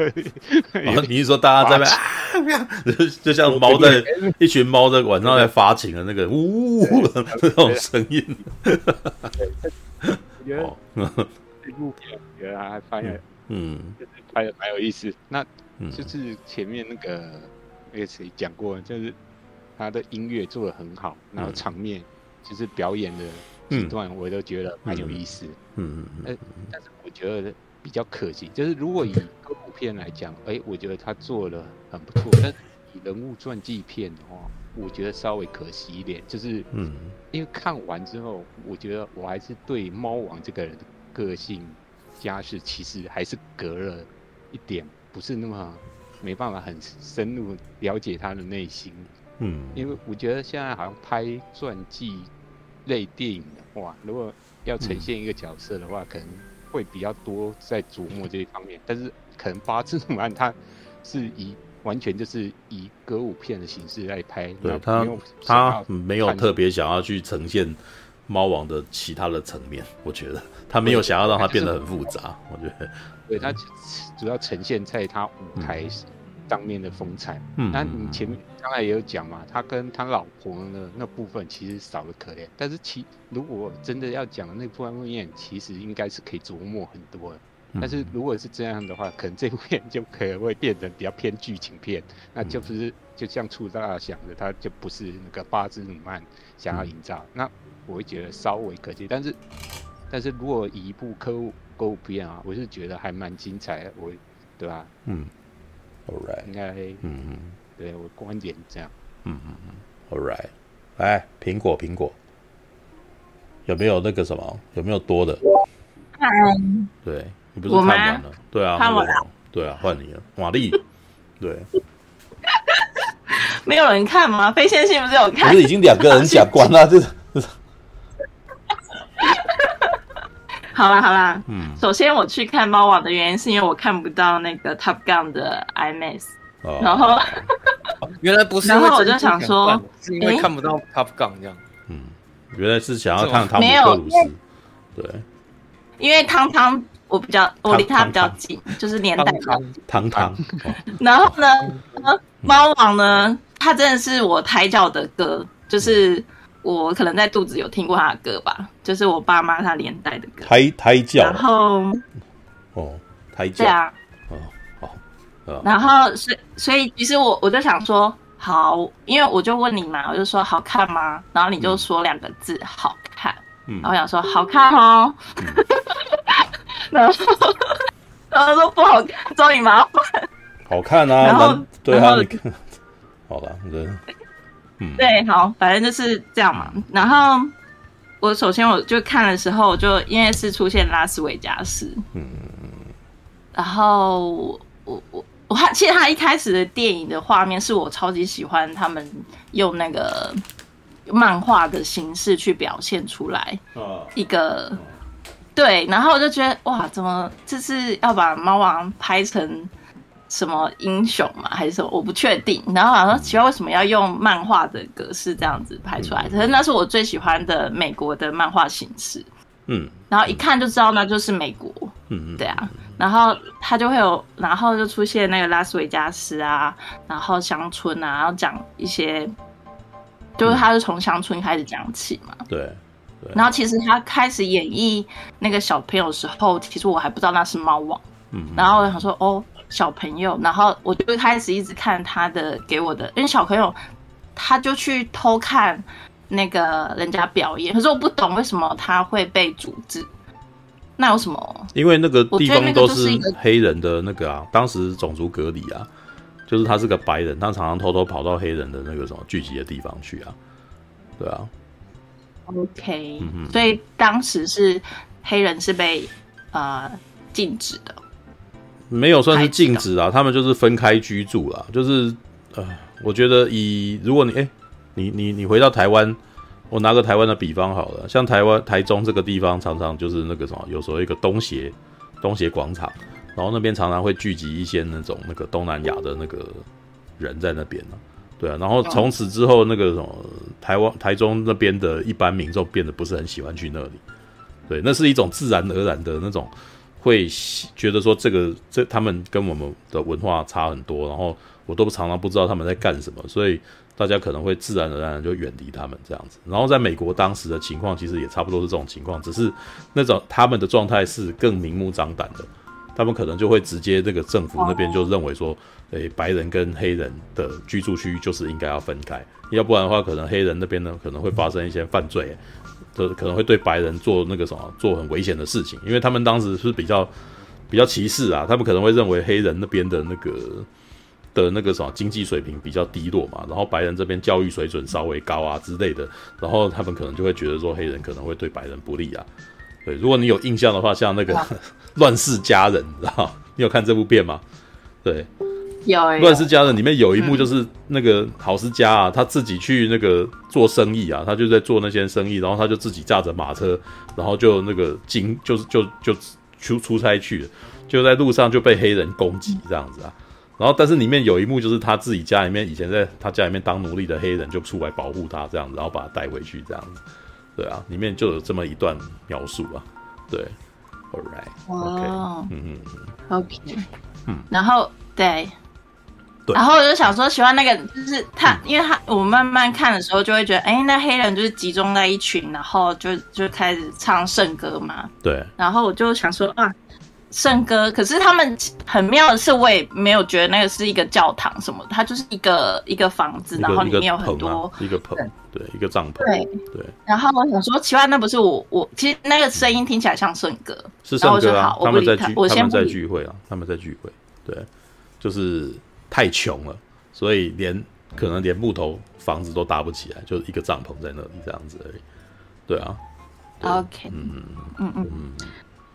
哦、你是说大家在那啊？就 就像猫在一群猫在晚上在发情的那个呜呜的那种声音。我觉得这部片，我觉得还发现，嗯，就是拍的蛮有意思。那就是前面那个那个谁讲过，就是他的音乐做的很好，然后场面就是表演的几段，我都觉得蛮有意思。嗯嗯嗯。但是我觉得比较可惜，就是如果以歌舞片来讲，哎、欸，我觉得他做了很不错。但以人物传记片的话，我觉得稍微可惜一点，就是嗯，因为看完之后，我觉得我还是对猫王这个人的个性、家世其实还是隔了一点，不是那么没办法很深入了解他的内心。嗯，因为我觉得现在好像拍传记类电影的话，如果要呈现一个角色的话，可能会比较多在琢磨这一方面。但是可能八字鲁曼他是以。完全就是以歌舞片的形式来拍，对他，他没有特别想要去呈现猫王的其他的层面，我觉得他没有想要让它变得很复杂，我觉得，对他主要呈现在他舞台上面的风采。嗯，那你前面刚才也有讲嘛，他跟他老婆的那部分其实少了可怜，但是其如果真的要讲的那部分面，其实应该是可以琢磨很多的。但是如果是这样的话，可能这部片就可能会变成比较偏剧情片，那就不是就像初大想的，他就不是那个八兹鲁曼想要营造。那我会觉得稍微可惜。但是，但是如果以一部歌舞歌舞片啊，我是觉得还蛮精彩的，我对吧？嗯，All right，应该，嗯嗯，对我观点这样，嗯嗯嗯，All right，来苹果苹果，有没有那个什么？有没有多的？嗯，对。你不是看完了？对啊，看完了。对啊，换你了，玛丽。对，没有人看吗？非线性不是有看？不是已经两个人讲完了，这 好啦好啦，嗯，首先我去看猫王的原因是因为我看不到那个 Top Gun 的 IMAX，然后原来不是，然后我就想说，是因为看不到 Top Gun 这样，嗯，原来是想要看汤姆克鲁斯，对，因为汤汤。我比较，我离他比较近，就是年代比较近。汤汤。然后呢，猫王呢，它真的是我抬脚的歌，就是我可能在肚子有听过他的歌吧，就是我爸妈他连带的歌。胎胎教。然后，哦，胎教。对啊。哦哦。然后，所以所以，其实我我就想说，好，因为我就问你嘛，我就说好看吗？然后你就说两个字，好看。嗯。然后我想说好看哦。然后，然后说不好看，找你麻烦。好看啊，然后对啊，你看，好了，人，嗯，对，好，反正就是这样嘛。然后我首先我就看的时候，就因为是出现拉斯维加斯，嗯，然后我我我其实他一开始的电影的画面是我超级喜欢，他们用那个漫画的形式去表现出来，一个。对，然后我就觉得哇，怎么这是要把猫王拍成什么英雄嘛，还是什么？我不确定。然后好像奇怪为什么要用漫画的格式这样子拍出来？可是那是我最喜欢的美国的漫画形式。嗯，然后一看就知道那就是美国。嗯嗯，对啊。然后他就会有，然后就出现那个拉斯维加斯啊，然后乡村啊，然后讲一些，就是他是从乡村开始讲起嘛。对。然后其实他开始演绎那个小朋友的时候，其实我还不知道那是猫王。嗯。然后我想说，哦，小朋友，然后我就开始一直看他的给我的，因为小朋友他就去偷看那个人家表演，可是我不懂为什么他会被阻止。那有什么？因为那个地方都是黑人的那个啊，当时种族隔离啊，就是他是个白人，他常常偷偷跑到黑人的那个什么聚集的地方去啊，对啊。OK，、嗯、所以当时是黑人是被呃禁止的，没有算是禁止啊，他们就是分开居住啦，就是呃，我觉得以如果你哎、欸，你你你回到台湾，我拿个台湾的比方好了，像台湾台中这个地方，常常就是那个什么，有时候一个东协东协广场，然后那边常常会聚集一些那种那个东南亚的那个人在那边呢。对啊，然后从此之后，那个什么台湾台中那边的一般民众变得不是很喜欢去那里。对，那是一种自然而然的那种，会觉得说这个这他们跟我们的文化差很多，然后我都常常不知道他们在干什么，所以大家可能会自然而然就远离他们这样子。然后在美国当时的情况其实也差不多是这种情况，只是那种他们的状态是更明目张胆的。他们可能就会直接这个政府那边就认为说，诶，白人跟黑人的居住区就是应该要分开，要不然的话，可能黑人那边呢可能会发生一些犯罪，就可能会对白人做那个什么做很危险的事情，因为他们当时是比较比较歧视啊，他们可能会认为黑人那边的那个。的那个什么经济水平比较低落嘛，然后白人这边教育水准稍微高啊之类的，然后他们可能就会觉得说黑人可能会对白人不利啊。对，如果你有印象的话，像那个 《乱世佳人》，你知道你有看这部片吗？对，有《乱世佳人》里面有一幕就是那个郝思嘉啊，他自己去那个做生意啊，他就在做那些生意，然后他就自己驾着马车，然后就那个经就是就就出出差去了，就在路上就被黑人攻击这样子啊。然后，但是里面有一幕就是他自己家里面以前在他家里面当奴隶的黑人就出来保护他这样子，然后把他带回去这样子，对啊，里面就有这么一段描述啊，对，All right，OK，哦，嗯嗯嗯，OK，嗯，然后，对，然后我就想说喜欢那个就是他，嗯、因为他我慢慢看的时候就会觉得，哎，那黑人就是集中在一群，然后就就开始唱圣歌嘛，对，然后我就想说啊。圣歌，可是他们很妙的是，我也没有觉得那个是一个教堂什么的，它就是一个一个房子，然后里面有很多一个棚，对，一个帐篷，对。对。然后我想说，奇怪，那不是我我其实那个声音听起来像圣歌，是圣歌啊，他们在聚，我他们在聚会啊，他们在聚会，对，就是太穷了，所以连可能连木头房子都搭不起来，就是一个帐篷在那里这样子而已，对啊，OK，嗯嗯嗯嗯。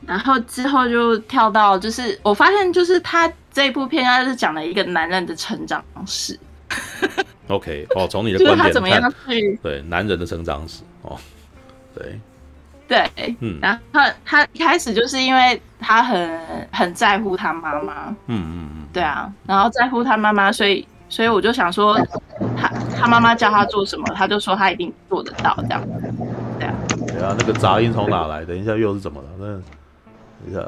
然后之后就跳到，就是我发现，就是他这部片，他是讲了一个男人的成长史。OK，哦，从你的 观点看，他怎么样去对男人的成长史哦，对对，嗯，然后他他一开始就是因为他很很在乎他妈妈，嗯嗯嗯，对啊，然后在乎他妈妈，所以所以我就想说，他他妈妈叫他做什么，他就说他一定做得到这样，对啊，对啊，那个杂音从哪来？等一下又是怎么了？那等一下，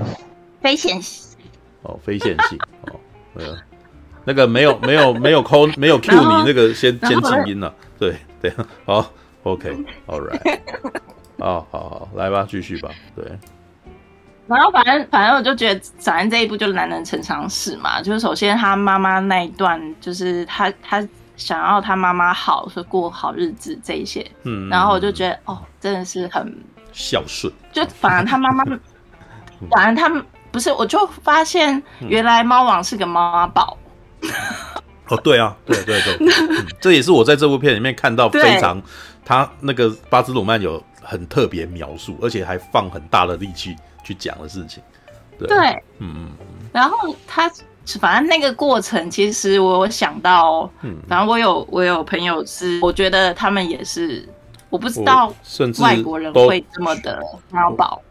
非线性。哦，非线性哦，对啊，那个没有没有没有 call 没有 cue 你那个先先静音了，对对，好，OK，All right，好好好，来吧，继续吧，对。然后反正反正我就觉得，反正这一部就是男人成常事嘛，就是首先他妈妈那一段，就是他他想要他妈妈好，说过好日子这一些，嗯，然后我就觉得哦，真的是很孝顺，就反而他妈妈。反正他们不是，我就发现原来猫王是个妈宝。哦，对啊，对对对，嗯，这也是我在这部片里面看到非常他那个巴兹鲁曼有很特别描述，而且还放很大的力气去讲的事情。对，对嗯嗯。然后他反正那个过程，其实我有想到，嗯，反正我有我有朋友是，我觉得他们也是，我不知道甚至外国人会这么的妈宝。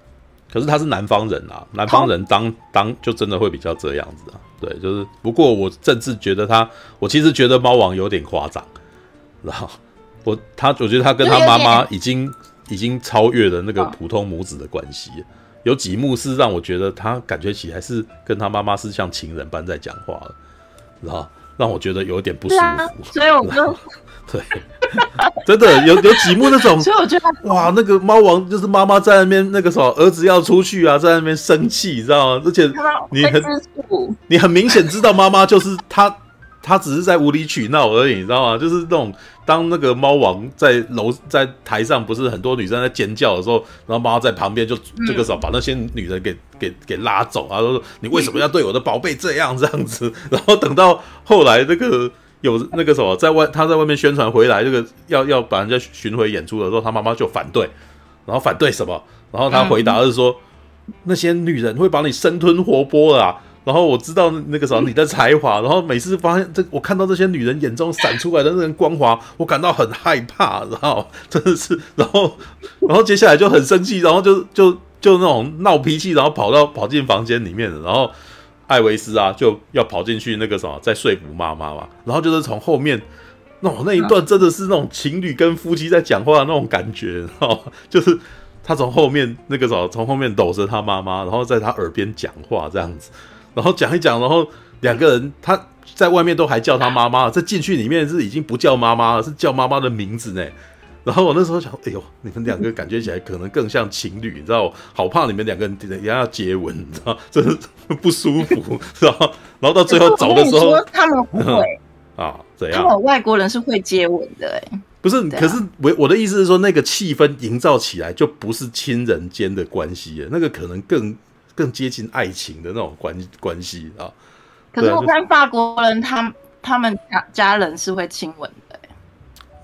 可是他是南方人啊，南方人当当就真的会比较这样子啊，对，就是不过我甚至觉得他，我其实觉得猫王有点夸张，然后我他我觉得他跟他妈妈已经已经超越了那个普通母子的关系，有几幕是让我觉得他感觉起来是跟他妈妈是像情人般在讲话了，然后让我觉得有点不舒服，所以我 就。对，真的有有几幕那种，所以我觉得哇，那个猫王就是妈妈在那边那个什么，儿子要出去啊，在那边生气，你知道吗？而且你很你很明显知道妈妈就是他，他只是在无理取闹而已，你知道吗？就是那种当那个猫王在楼在台上，不是很多女生在尖叫的时候，然后妈妈在旁边就这个时候把那些女人给给给拉走啊，说你为什么要对我的宝贝这样这样子？然后等到后来那个。有那个什么，在外他在外面宣传回来，这个要要把人家巡回演出的时候，他妈妈就反对，然后反对什么？然后他回答是说，嗯、那些女人会把你生吞活剥的啊。然后我知道那个什么你的才华，然后每次发现这我看到这些女人眼中闪出来的那种光华，我感到很害怕，然后真的是，然后然后接下来就很生气，然后就就 就那种闹脾气，然后跑到跑进房间里面，然后。艾维斯啊，就要跑进去那个什么，在说服妈妈嘛。然后就是从后面，那那一段真的是那种情侣跟夫妻在讲话的那种感觉，然后就是他从后面那个什么，从后面搂着他妈妈，然后在他耳边讲话这样子，然后讲一讲，然后两个人他在外面都还叫他妈妈，这进去里面是已经不叫妈妈了，是叫妈妈的名字呢。然后我那时候想，哎呦，你们两个感觉起来可能更像情侣，你知道，好怕你们两个人也要接吻，你知道，真是不舒服，然后然后到最后走的时候，他们不会啊，怎样？他们外国人是会接吻的，哎，不是，可是我我的意思是说，那个气氛营造起来就不是亲人间的关系，那个可能更更接近爱情的那种关关系啊。可是我看法国人，他他们家家人是会亲吻的。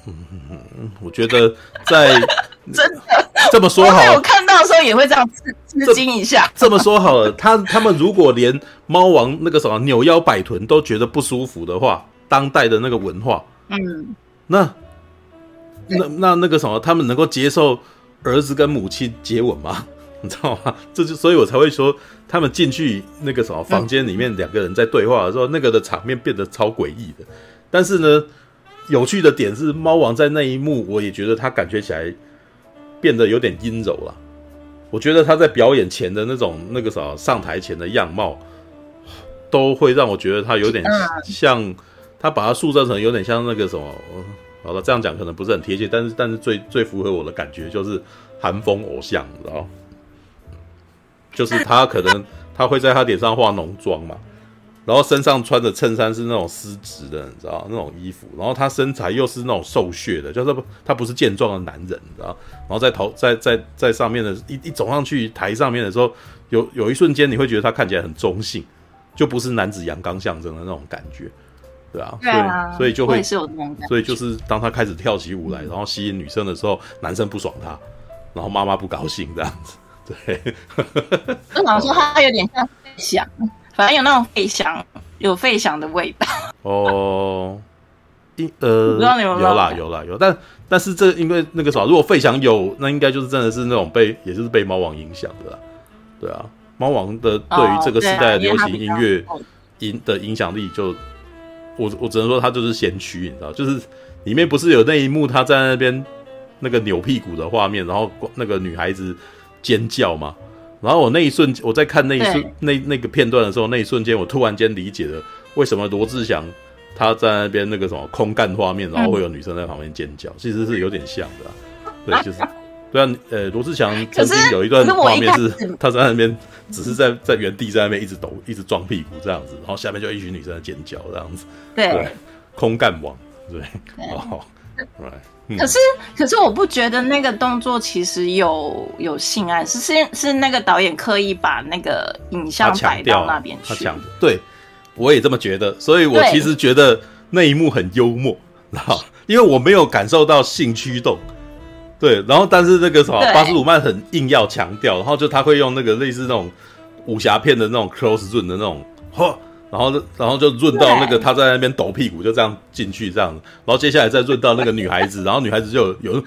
嗯嗯，我觉得在 真的这么说好，我看到的时候也会这样吃吃惊一下。这么说好了，他他们如果连猫王那个什么扭腰摆臀都觉得不舒服的话，当代的那个文化，嗯，那那那那个什么，他们能够接受儿子跟母亲接吻吗？你知道吗？这就所以我才会说，他们进去那个什么房间里面，两个人在对话的时候，那个的场面变得超诡异的。但是呢，有趣的点是，猫王在那一幕，我也觉得他感觉起来变得有点阴柔了。我觉得他在表演前的那种那个什么上台前的样貌，都会让我觉得他有点像，他把他塑造成有点像那个什么。好了，这样讲可能不是很贴切，但是但是最最符合我的感觉就是韩风偶像，你知道。就是他可能 他会在他脸上化浓妆嘛，然后身上穿的衬衫是那种丝质的，你知道那种衣服，然后他身材又是那种瘦削的，就是他不是健壮的男人，你知道？然后在头在在在上面的一一走上去台上面的时候，有有一瞬间你会觉得他看起来很中性，就不是男子阳刚象征的那种感觉，对啊，对啊，所以所以就会所以就是当他开始跳起舞来，然后吸引女生的时候，男生不爽他，然后妈妈不高兴这样子。对，我想说它有点像费翔，反正有那种费翔，有费翔的味道。哦，一呃，有，有，有啦有啦有，但但是这因为那个啥，如果费翔有，那应该就是真的是那种被，也就是被猫王影响的啦。对啊，猫王的对于这个时代的流行音乐影的影响力就，就我我只能说他就是先驱，你知道，就是里面不是有那一幕他在那边那个扭屁股的画面，然后那个女孩子。尖叫嘛，然后我那一瞬间，我在看那一瞬那那个片段的时候，那一瞬间我突然间理解了为什么罗志祥他在那边那个什么空干画面，然后会有女生在旁边尖叫，其实是有点像的，对，就是对啊，呃，罗志祥曾经有一段画面是他在那边只是在在原地在那边一直抖，一直撞屁股这样子，然后下面就一群女生在尖叫这样子，对，空干王，对，哦，对。可是，可是我不觉得那个动作其实有有性爱，是是是那个导演刻意把那个影像摆到那边去。他强调，对，我也这么觉得，所以我其实觉得那一幕很幽默，然后因为我没有感受到性驱动，对，然后但是那个什么巴斯鲁曼很硬要强调，然后就他会用那个类似那种武侠片的那种 close run 的那种，嚯。然后，然后就润到那个他在那边抖屁股，就这样进去这样。然后接下来再润到那个女孩子，然后女孩子就有，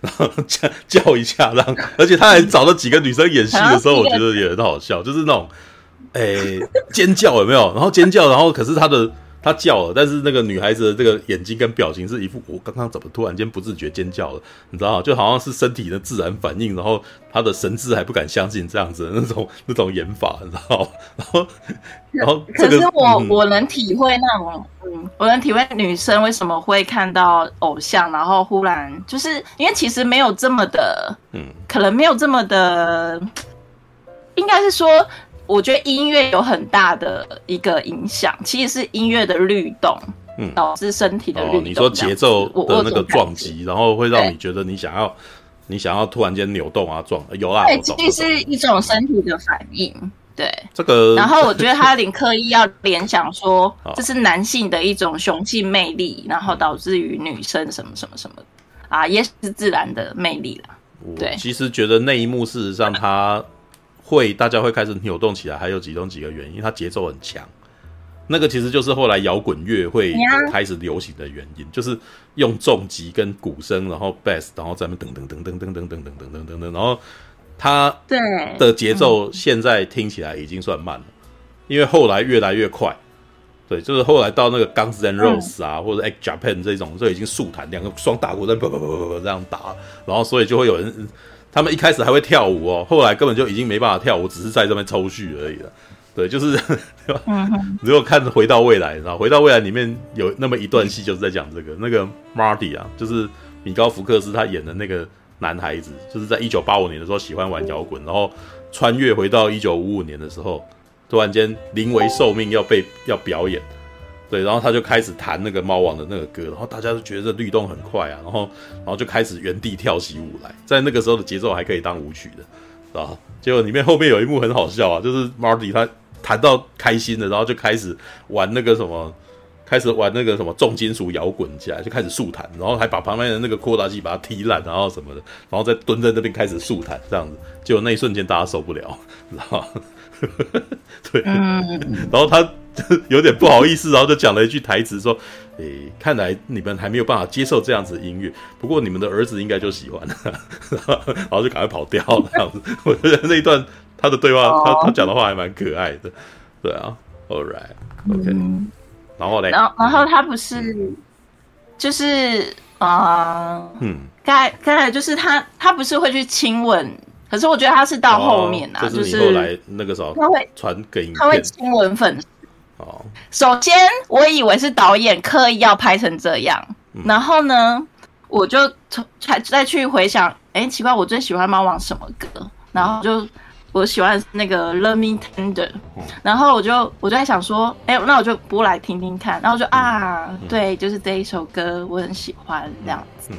然后叫叫一下，这样。而且他还找了几个女生演戏的时候，我觉得也很好 笑，就是那种，诶，尖叫有没有？然后尖叫，然后可是他的。他叫了，但是那个女孩子的这个眼睛跟表情是一副我刚刚怎么突然间不自觉尖叫了，你知道吗？就好像是身体的自然反应，然后他的神智还不敢相信这样子的那种那种演法，你知道吗？然后，然后、这个、可是我、嗯、我能体会那种，嗯，我能体会女生为什么会看到偶像，然后忽然就是因为其实没有这么的，嗯，可能没有这么的，应该是说。我觉得音乐有很大的一个影响，其实是音乐的律动，嗯，导致身体的律动。哦，你说节奏的那个撞击，然后会让你觉得你想要，你想要突然间扭动啊撞，有啊，对，其实是一种身体的反应，对这个。然后 我觉得他有点刻意要联想说，这是男性的一种雄性魅力，然后导致于女生什么什么什么啊，也是自然的魅力啦。对，其实觉得那一幕事实上他。会，大家会开始扭动起来，还有其中几个原因，它节奏很强，那个其实就是后来摇滚乐会开始流行的原因，就是用重击跟鼓声，然后 bass，然后在那噔噔噔噔噔噔噔噔噔噔噔，然后它的节奏现在听起来已经算慢了，因为后来越来越快，对，就是后来到那个 Guns N' Roses 啊，或者 X Japan 这种，就已经速弹两个双打鼓在啵啵啵啵啵这样打，然后所以就会有人。他们一开始还会跳舞哦，后来根本就已经没办法跳舞，只是在这边抽蓄而已了。对，就是，如果看《回到未来》，然后《回到未来》里面有那么一段戏，就是在讲这个那个 Marty 啊，就是米高福克斯他演的那个男孩子，就是在一九八五年的时候喜欢玩摇滚，然后穿越回到一九五五年的时候，突然间临危受命要被要表演，对，然后他就开始弹那个猫王的那个歌，然后大家都觉得律动很快啊，然后然后就开始原地跳起舞来，在那个时候的节奏还可以当舞曲的，啊，结果里面后面有一幕很好笑啊，就是 Marty 他弹到开心了，然后就开始玩那个什么。开始玩那个什么重金属摇滚起来，就开始速弹，然后还把旁边的那个扩大器把它踢烂，然后什么的，然后再蹲在那边开始速弹，这样子，结果那一瞬间大家受不了，知道吗？对，然后他 有点不好意思，然后就讲了一句台词说：“诶、欸，看来你们还没有办法接受这样子的音乐，不过你们的儿子应该就喜欢了。”然后就赶快跑掉，这样子。我觉得那一段他的对话，他他讲的话还蛮可爱的。对啊，All right，OK。Okay. 然后嘞，然后然后他不是，就是啊，呃、嗯，刚刚才就是他他不是会去亲吻，可是我觉得他是到后面啊，哦、就是后来那个时候他会传给他会亲吻粉丝。哦，首先我以为是导演刻意要拍成这样，嗯、然后呢，我就从才再去回想，哎，奇怪，我最喜欢猫王什么歌？然后就。我喜欢那个 Love Me Tender，然后我就我就在想说，哎，那我就播来听听看，然后我就啊，对，就是这一首歌我很喜欢这样子，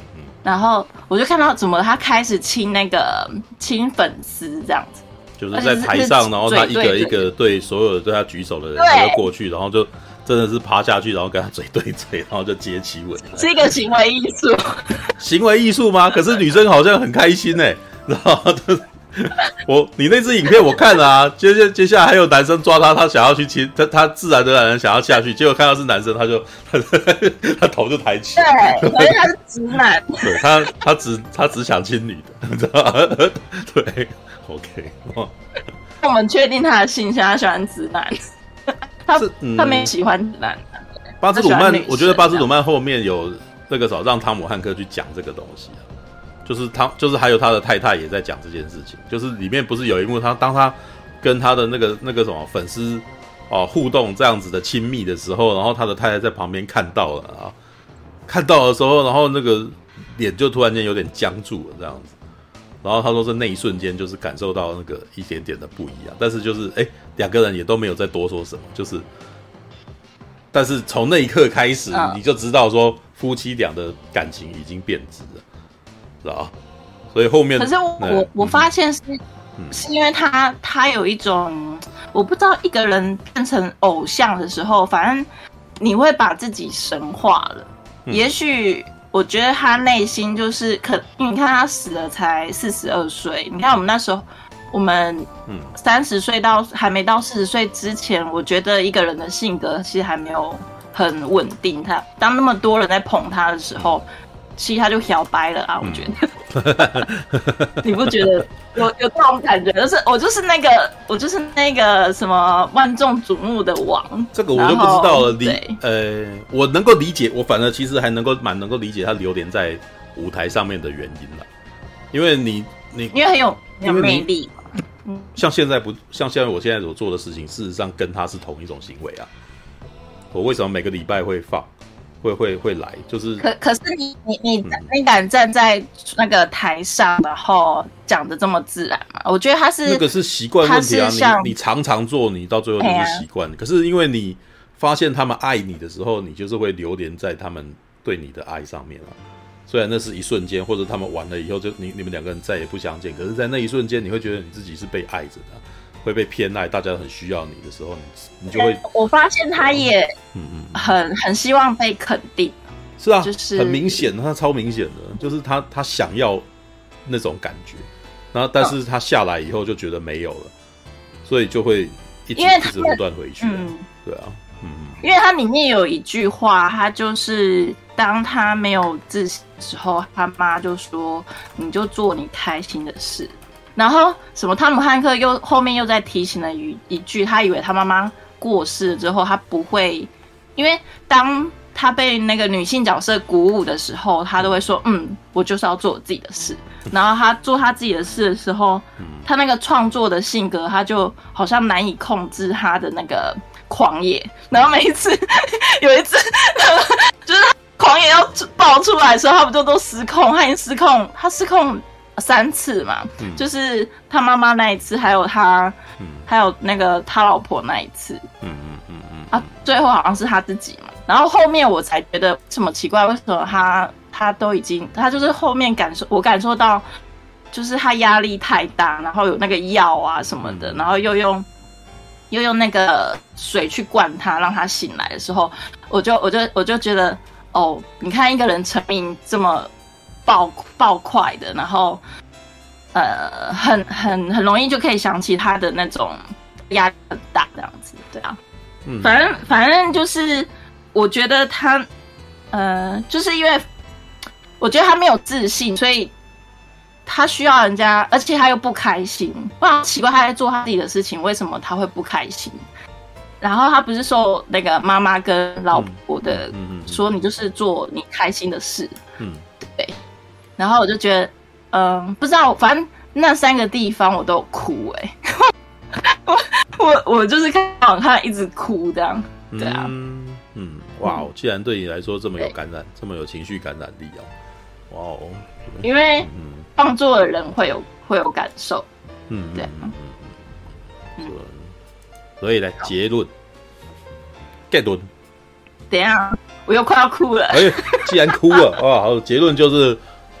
然后我就看到怎么他开始亲那个亲粉丝这样子，就是在台上，然后他一个一个对所有对他举手的人，然后过去，然后就真的是趴下去，然后跟他嘴对嘴，然后就接起吻，是一个行为艺术，行为艺术吗？可是女生好像很开心哎，然后就。我你那支影片我看了啊，接接接下来还有男生抓他，他想要去亲他，他自然而然想要下去，结果看到是男生，他就他，他头就抬起，对，所以他是直男，对他他只他只想亲女的，你知道吗？对，OK，我们确定他的性向，他喜欢直男，他是、嗯、他没喜欢直男。巴兹鲁曼，我觉得巴兹鲁曼后面有那个什么让汤姆汉克去讲这个东西啊。就是他，就是还有他的太太也在讲这件事情。就是里面不是有一幕，他当他跟他的那个那个什么粉丝哦互动这样子的亲密的时候，然后他的太太在旁边看到了啊，看到的时候，然后那个脸就突然间有点僵住了这样子。然后他说是那一瞬间就是感受到那个一点点的不一样，但是就是哎两个人也都没有再多说什么，就是但是从那一刻开始你就知道说夫妻俩的感情已经变质了。啊，所以后面可是我、嗯、我发现是、嗯、是因为他他有一种我不知道一个人变成偶像的时候，反正你会把自己神化了。嗯、也许我觉得他内心就是可，你看他死了才四十二岁，你看我们那时候我们嗯三十岁到还没到四十岁之前，我觉得一个人的性格其实还没有很稳定。他当那么多人在捧他的时候。其他就摇摆了啊！我觉得，你不觉得有有这种感觉？就是我就是那个我就是那个什么万众瞩目的王。这个我就不知道了。理呃，我能够理解，我反而其实还能够蛮能够理解他流连在舞台上面的原因了。因为你你因为很有有魅力。嗯，像现在不像现在我现在所做的事情，事实上跟他是同一种行为啊。我为什么每个礼拜会放？会会会来，就是可可是你你你你敢站在那个台上，然后讲的这么自然吗？我觉得他是那个是习惯问题啊。你你常常做，你到最后就是习惯。可是因为你发现他们爱你的时候，你就是会流连在他们对你的爱上面啊。虽然那是一瞬间，或者他们完了以后就你你们两个人再也不相见，可是，在那一瞬间，你会觉得你自己是被爱着的。会被偏爱，大家很需要你的时候，你你就会。我发现他也，嗯嗯，很很希望被肯定。是啊，就是很明显，他超明显的，就是他他想要那种感觉，然后但是他下来以后就觉得没有了，所以就会一直一直不断回去。嗯，对啊，嗯，因为他里面有一句话，他就是当他没有自信的时候，他妈就说：“你就做你开心的事。”然后什么？汤姆汉克又后面又在提醒了一一句，他以为他妈妈过世之后，他不会，因为当他被那个女性角色鼓舞的时候，他都会说：“嗯，我就是要做我自己的事。”然后他做他自己的事的时候，他那个创作的性格，他就好像难以控制他的那个狂野。然后每一次 有一次，就是狂野要爆出来的时候，他不就都失控？他已经失控，他失控三次嘛，嗯、就是他妈妈那一次，还有他，嗯、还有那个他老婆那一次，嗯嗯嗯嗯，啊，最后好像是他自己嘛。然后后面我才觉得这么奇怪，为什么他他都已经，他就是后面感受，我感受到，就是他压力太大，然后有那个药啊什么的，然后又用又用那个水去灌他，让他醒来的时候，我就我就我就觉得，哦，你看一个人成名这么爆爆快的，然后呃，很很很容易就可以想起他的那种压力很大这样子，对啊，嗯，反正反正就是。我觉得他，呃，就是因为我觉得他没有自信，所以他需要人家，而且他又不开心。我好奇怪，他在做他自己的事情，为什么他会不开心？然后他不是受那个妈妈跟老婆的说，你就是做你开心的事，嗯，对。然后我就觉得，嗯、呃，不知道，反正那三个地方我都有哭、欸，哎，我我我就是看到他一直哭这样，对啊。嗯，哇哦！既然对你来说这么有感染，这么有情绪感染力哦，哇哦！因为嗯，创作的人会有会有感受，嗯，对，嗯嗯，所以呢结论，结论，等下我又快要哭了。哎，既然哭了 啊，好，结论就是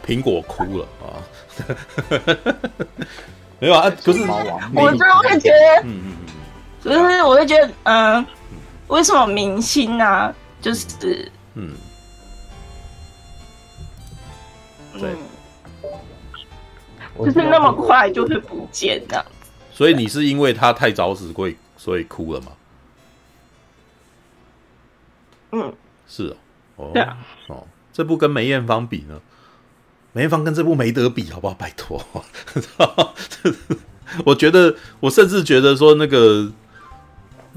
苹果哭了啊，没有啊，不是我就会觉得，嗯嗯嗯，就是我会觉得，嗯。为什么明星呢、啊？就是嗯，对，就是那么快就会不见这样子。所以你是因为他太早死，所以所以哭了吗？嗯，是哦，对啊，哦，这部跟梅艳芳比呢？梅芳跟这部没得比，好不好？拜托，我觉得，我甚至觉得说那个。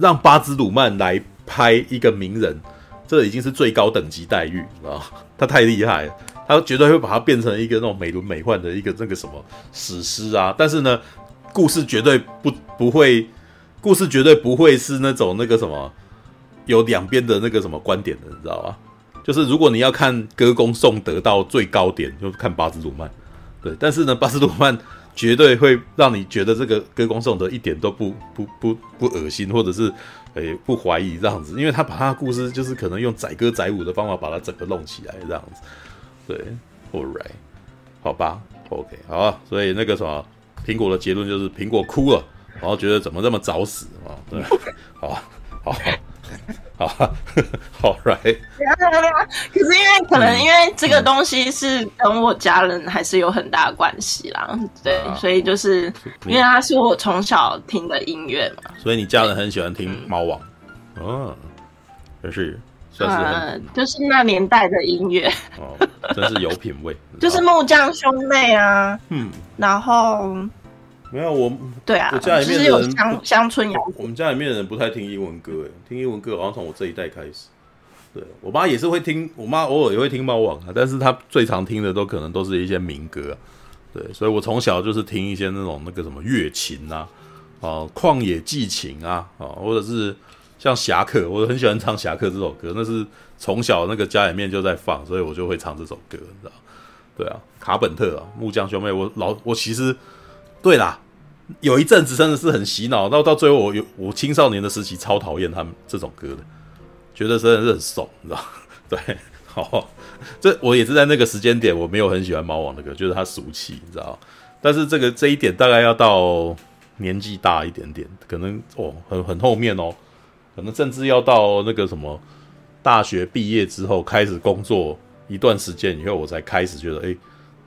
让巴兹鲁曼来拍一个名人，这已经是最高等级待遇啊！他太厉害了，他绝对会把它变成一个那种美轮美奂的一个那个什么史诗啊！但是呢，故事绝对不不会，故事绝对不会是那种那个什么有两边的那个什么观点的，你知道吧？就是如果你要看歌功颂德到最高点，就看巴兹鲁曼。对，但是呢，巴兹鲁曼。绝对会让你觉得这个歌功颂德一点都不不不不恶心，或者是诶、不怀疑这样子，因为他把他的故事就是可能用载歌载舞的方法把它整个弄起来这样子。对，All right，好吧，OK，好啊。所以那个什么，苹果的结论就是苹果哭了，然后觉得怎么这么早死啊？对，好，好。好，好，right。可是因为可能因为这个东西是跟我家人还是有很大的关系啦，对，所以就是因为它是我从小听的音乐嘛。所以你家人很喜欢听猫王，嗯，就是算是很，就是那年代的音乐，哦，真是有品味。就是木匠兄妹啊，嗯，然后。没有我，对啊，我家里面的人乡乡村谣。我们家里面的人不太听英文歌，诶，听英文歌好像从我这一代开始。对，我妈也是会听，我妈偶尔也会听猫王啊，但是她最常听的都可能都是一些民歌啊。对，所以我从小就是听一些那种那个什么乐琴啊，哦，旷野寄情啊，哦，或者是像侠客，我很喜欢唱侠客这首歌，那是从小那个家里面就在放，所以我就会唱这首歌，你知道？对啊，卡本特啊，木匠兄妹，我老我其实。对啦，有一阵子真的是很洗脑，到到最后我有我青少年的时期超讨厌他们这种歌的，觉得真的是很怂，你知道？对，好，这我也是在那个时间点，我没有很喜欢猫王的歌，觉得他俗气，你知道？但是这个这一点大概要到年纪大一点点，可能哦很很后面哦，可能甚至要到那个什么大学毕业之后开始工作一段时间以后，我才开始觉得哎，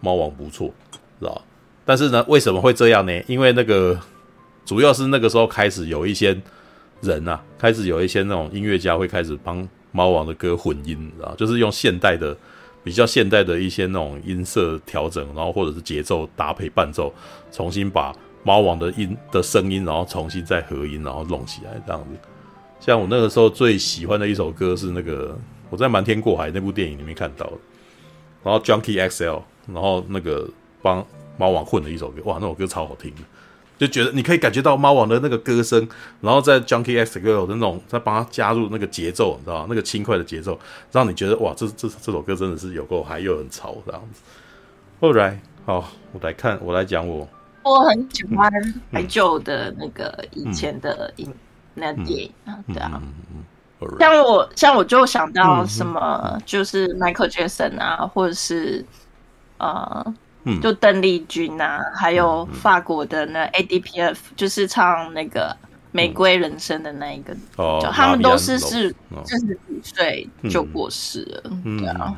猫王不错，知道？但是呢，为什么会这样呢？因为那个主要是那个时候开始有一些人啊，开始有一些那种音乐家会开始帮猫王的歌混音，啊，就是用现代的比较现代的一些那种音色调整，然后或者是节奏搭配伴奏，重新把猫王的音的声音，然后重新再合音，然后弄起来这样子。像我那个时候最喜欢的一首歌是那个我在《瞒天过海》那部电影里面看到的，然后 Junkie XL，然后那个帮。猫王混的一首歌，哇，那首歌超好听的，就觉得你可以感觉到猫王的那个歌声，然后在 Junkie X Girl 的那种，再帮他加入那个节奏，你知道吗？那个轻快的节奏，让你觉得哇，这这这首歌真的是有够嗨又很潮这样子。后来，好，我来看，我来讲我，我很喜欢怀旧的那个以前的影、嗯、那电影啊，对啊。像我，像我就想到什么，就是 Michael Jackson 啊，或者是呃，就邓丽君啊，还有法国的那 ADPF，就是唱那个《玫瑰人生》的那一个，就他们都是是四十几岁就过世了，对啊，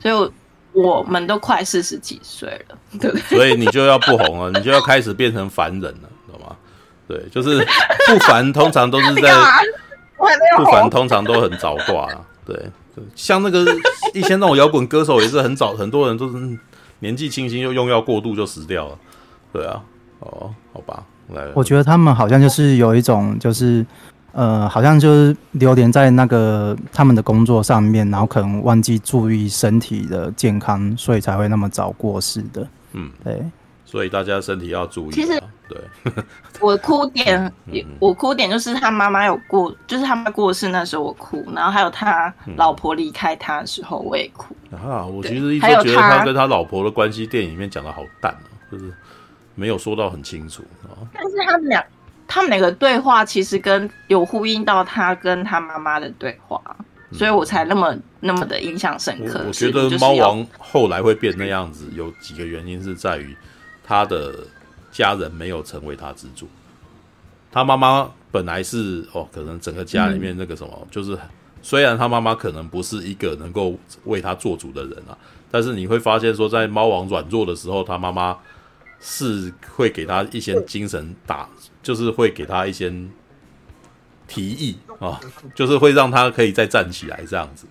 所以我们都快四十几岁了，对不对？所以你就要不红了，你就要开始变成凡人了，懂吗？对，就是不凡，通常都是在。不凡通常都很早挂啊，对，像那个一些那种摇滚歌手也是很早，很多人都是年纪轻轻又用药过度就死掉了，对啊，哦，好吧，来，我觉得他们好像就是有一种就是呃，好像就是流连在那个他们的工作上面，然后可能忘记注意身体的健康，所以才会那么早过世的，嗯，对。所以大家身体要注意。其实，对，我哭点，我哭点就是他妈妈有过，就是他妈过世那时候我哭，然后还有他老婆离开他的时候我也哭。啊，我其实一直觉得他跟他老婆的关系，电影里面讲的好淡，就是没有说到很清楚。但是他们俩，他们两个对话其实跟有呼应到他跟他妈妈的对话，所以我才那么那么的印象深刻。我，我觉得猫王后来会变那样子，有几个原因是在于。他的家人没有成为他支柱，他妈妈本来是哦，可能整个家里面那个什么，嗯、就是虽然他妈妈可能不是一个能够为他做主的人啊，但是你会发现说，在猫王软弱的时候，他妈妈是会给他一些精神打，就是会给他一些提议啊，就是会让他可以再站起来这样子。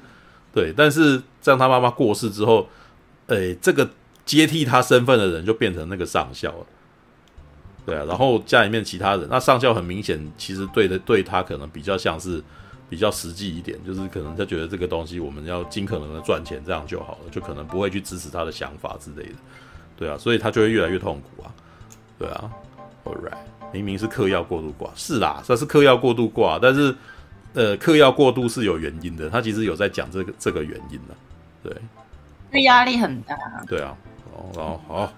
对，但是在他妈妈过世之后，诶，这个。接替他身份的人就变成那个上校了，对啊，然后家里面其他人，那上校很明显，其实对的对他可能比较像是比较实际一点，就是可能他觉得这个东西我们要尽可能的赚钱，这样就好了，就可能不会去支持他的想法之类的，对啊，所以他就会越来越痛苦啊，对啊，All right，明明是嗑药过度挂，是啦，他是嗑药过度挂，但是呃，嗑药过度是有原因的，他其实有在讲这个这个原因的，对，这压力很大，对啊。哦，好，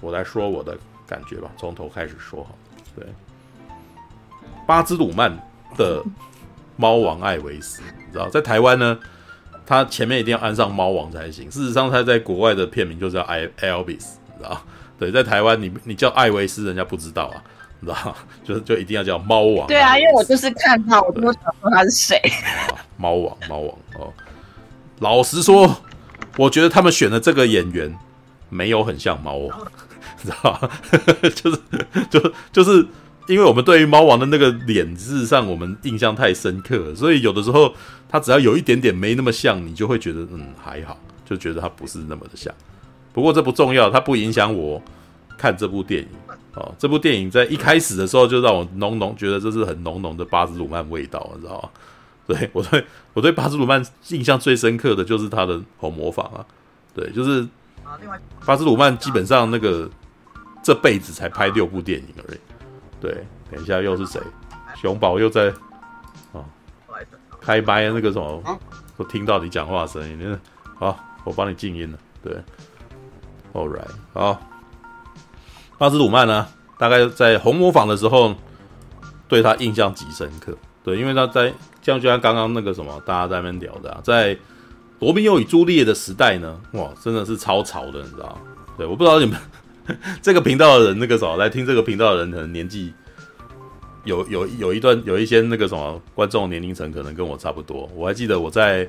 我来说我的感觉吧，从头开始说哈。对，巴兹鲁曼的猫王艾维斯，你知道，在台湾呢，他前面一定要安上猫王才行。事实上，他在国外的片名就叫艾艾尔比斯，你知道？对，在台湾你你叫艾维斯，人家不知道啊，你知道？就就一定要叫猫王。对啊，因为我就是看他，我就想说他是谁。猫王，猫王哦。老实说，我觉得他们选的这个演员。没有很像猫王，知道吧？就是，就就是因为我们对于猫王的那个脸，事实上我们印象太深刻了，所以有的时候他只要有一点点没那么像，你就会觉得嗯还好，就觉得他不是那么的像。不过这不重要，它不影响我看这部电影哦。这部电影在一开始的时候就让我浓浓觉得这是很浓浓的巴斯鲁曼味道，你知道吗？对我对我对巴斯鲁曼印象最深刻的就是他的红模仿啊，对，就是。巴斯鲁曼基本上那个这辈子才拍六部电影而已。对，等一下又是谁？熊宝又在哦，开麦那个什么，我听到你讲话声音。好，我帮你静音了。对，All right，好。巴斯鲁曼呢，大概在红磨坊的时候，对他印象极深刻。对，因为他在像就像刚刚那个什么，大家在那边聊的，啊，在。罗密欧与朱丽叶的时代呢，哇，真的是超潮的，你知道吗？对，我不知道你们 这个频道的人，那个什么来听这个频道的人，可能年纪有有有一段有一些那个什么观众年龄层，可能跟我差不多。我还记得我在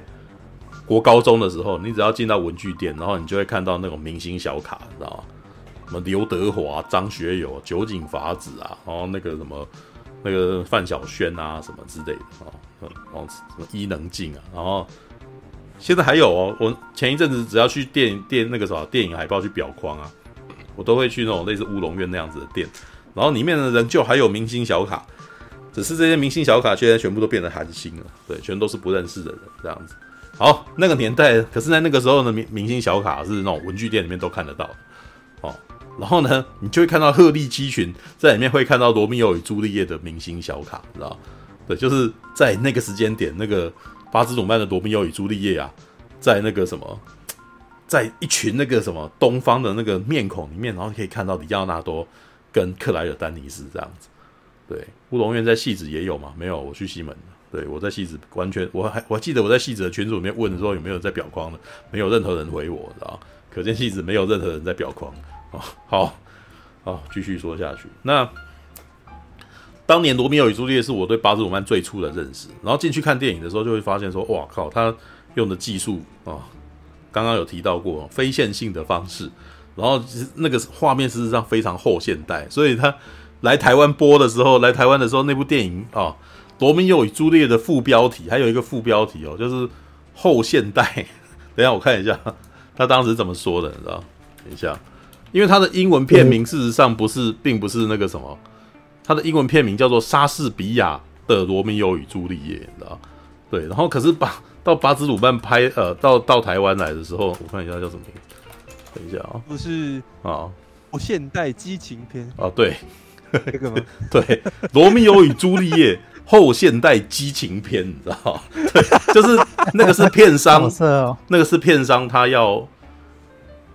国高中的时候，你只要进到文具店，然后你就会看到那种明星小卡，你知道吗？什么刘德华、张学友、酒井法子啊，然后那个什么那个范晓萱啊，什么之类的啊，然后什么伊能静啊，然后。现在还有哦，我前一阵子只要去电电那个什么电影海报去裱框啊，我都会去那种类似乌龙院那样子的店，然后里面的人就还有明星小卡，只是这些明星小卡现在全部都变得韩星了，对，全都是不认识的人这样子。好，那个年代，可是在那个时候的明明星小卡是那种文具店里面都看得到哦，然后呢，你就会看到鹤立鸡群在里面会看到罗密欧与朱丽叶的明星小卡，知道对，就是在那个时间点，那个巴兹鲁曼的罗密欧与朱丽叶啊，在那个什么，在一群那个什么东方的那个面孔里面，然后可以看到李奥纳多跟克莱尔丹尼斯这样子。对，乌龙院在戏子也有吗？没有，我去西门。对，我在戏子完 全，我还我还记得我在戏子的群组里面问的时候有没有在表框的，没有任何人回我，知道可见戏子没有任何人在表框。哦，好，好，继续说下去。那当年《罗密欧与朱丽叶》是我对巴兹鲁曼最初的认识，然后进去看电影的时候就会发现说，哇靠，他用的技术啊，刚刚有提到过非线性的方式，然后其实那个画面事实上非常后现代，所以他来台湾播的时候，来台湾的时候那部电影啊。罗密欧与朱丽叶的副标题还有一个副标题哦，就是后现代。等一下我看一下，他当时怎么说的，你知道？等一下，因为他的英文片名事实上不是，并不是那个什么，他的英文片名叫做《莎士比亚的罗密欧与朱丽叶》，你知道？对，然后可是巴到巴兹鲁曼拍呃到到台湾来的时候，我看一下叫什么名字？等一下啊、哦，不是啊，后现代激情片哦，对，这个吗？对，《罗密欧与朱丽叶》。后现代激情片，你知道吗？对，就是那个是片商，哦、那个是片商，他要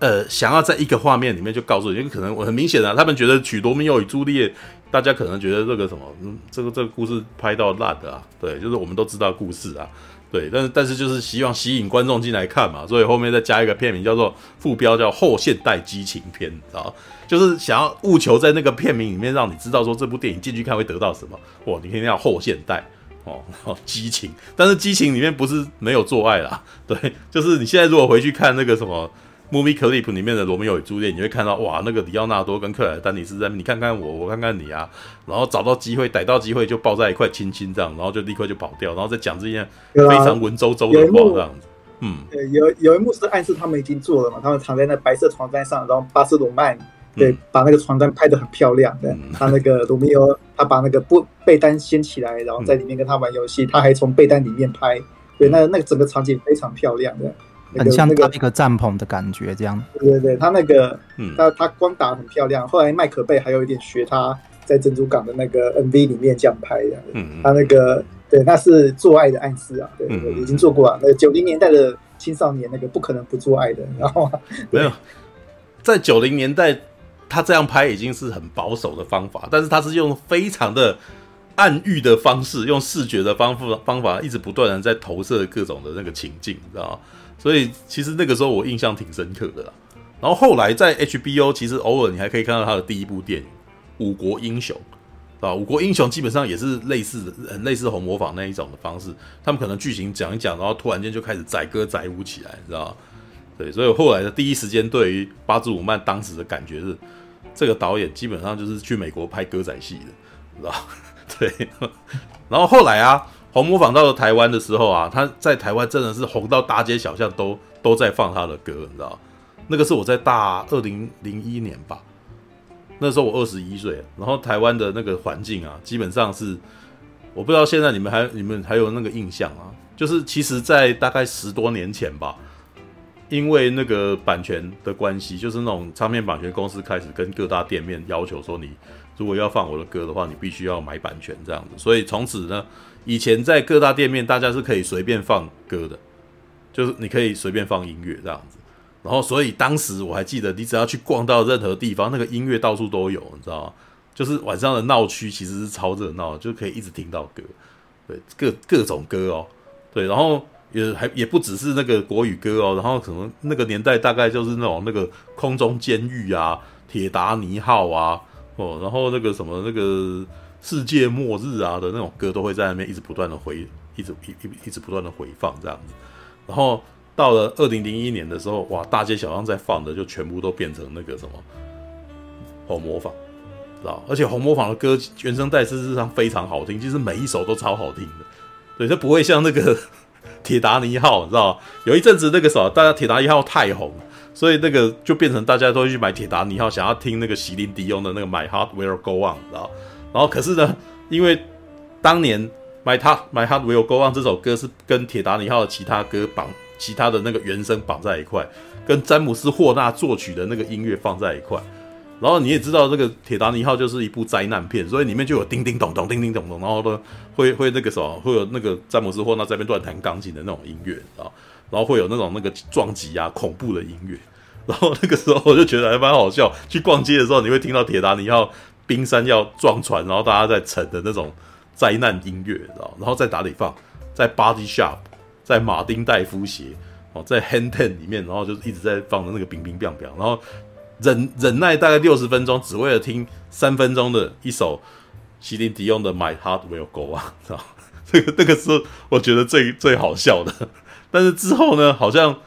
呃想要在一个画面里面就告诉你，因为可能我很明显啊，他们觉得取罗密欧与朱丽叶，大家可能觉得这个什么，嗯，这个这个故事拍到烂的啊，对，就是我们都知道故事啊，对，但是但是就是希望吸引观众进来看嘛，所以后面再加一个片名叫做副标叫后现代激情片，你知道？就是想要务求在那个片名里面让你知道说这部电影进去看会得到什么。哇，你一定要后现代哦，激情，但是激情里面不是没有做爱啦，对，就是你现在如果回去看那个什么 movie clip 里面的罗密欧与朱丽叶，你会看到哇，那个里奥纳多跟克莱丹尼斯在你看看我，我看看你啊，然后找到机会逮到机会就抱在一块亲亲这样，然后就立刻就跑掉，然后再讲这件非常文绉绉的话这样子。嗯，有有一幕是暗示他们已经做了嘛，他们躺在那白色床单上，然后巴斯鲁曼。对，把那个床单拍得很漂亮。对，他那个罗密欧，他把那个布被单掀起来，然后在里面跟他玩游戏。他还从被单里面拍。对，那那个整个场景非常漂亮的，很像那个一个帐篷的感觉这样。对对对，他那个，他他光打很漂亮。后来麦可贝还有一点学他在珍珠港的那个 MV 里面这样拍的。嗯，他那个对，那是做爱的暗示啊。对，已经做过了。那九零年代的青少年那个不可能不做爱的，然后没有在九零年代。他这样拍已经是很保守的方法，但是他是用非常的暗喻的方式，用视觉的方法方法，一直不断的在投射各种的那个情境，你知道吗？所以其实那个时候我印象挺深刻的啦。然后后来在 HBO，其实偶尔你还可以看到他的第一部电影《五国英雄》啊，《五国英雄》基本上也是类似，类似红模仿那一种的方式，他们可能剧情讲一讲，然后突然间就开始载歌载舞起来，你知道吗？对，所以后来的第一时间对于巴兹鲁曼当时的感觉是。这个导演基本上就是去美国拍歌仔戏的，知道？对。然后后来啊，红模仿到了台湾的时候啊，他在台湾真的是红到大街小巷都都在放他的歌，你知道？那个是我在大二零零一年吧，那时候我二十一岁。然后台湾的那个环境啊，基本上是我不知道现在你们还你们还有那个印象啊？就是其实，在大概十多年前吧。因为那个版权的关系，就是那种唱片版权公司开始跟各大店面要求说，你如果要放我的歌的话，你必须要买版权这样子。所以从此呢，以前在各大店面大家是可以随便放歌的，就是你可以随便放音乐这样子。然后，所以当时我还记得，你只要去逛到任何地方，那个音乐到处都有，你知道吗？就是晚上的闹区其实是超热闹，就可以一直听到歌，对，各各种歌哦，对，然后。也还也不只是那个国语歌哦，然后可能那个年代大概就是那种那个空中监狱啊、铁达尼号啊，哦，然后那个什么那个世界末日啊的那种歌都会在那边一直不断的回，一直一一一直不断的回放这样子。然后到了二零零一年的时候，哇，大街小巷在放的就全部都变成那个什么红模仿，知道？而且红磨坊的歌原声带事实上非常好听，其实每一首都超好听的，对，它不会像那个。铁达尼号，你知道有一阵子那个时候，大家铁达尼号太红，所以那个就变成大家都去买铁达尼号，想要听那个席琳迪翁的那个 My Heart Will Go On，知道？然后可是呢，因为当年 My Heart My Heart Will Go On 这首歌是跟铁达尼号的其他歌绑，其他的那个原声绑在一块，跟詹姆斯霍纳作曲的那个音乐放在一块，然后你也知道这个《铁达尼号》就是一部灾难片，所以里面就有叮叮咚咚、叮叮咚咚，然后呢会会那个什么，会有那个詹姆斯霍纳在那边乱弹钢琴的那种音乐啊，然后会有那种那个撞击啊、恐怖的音乐，然后那个时候我就觉得还蛮好笑。去逛街的时候，你会听到《铁达尼号》冰山要撞船，然后大家在沉的那种灾难音乐，然后然后在哪里放？在 Body Shop，在马丁戴夫鞋哦，在 Hang Ten 里面，然后就一直在放的那个冰冰冰冰，然后。忍忍耐大概六十分钟，只为了听三分钟的一首席琳迪翁的《My Heart Will Go On》啊，知道这个那个是我觉得最最好笑的。但是之后呢，好像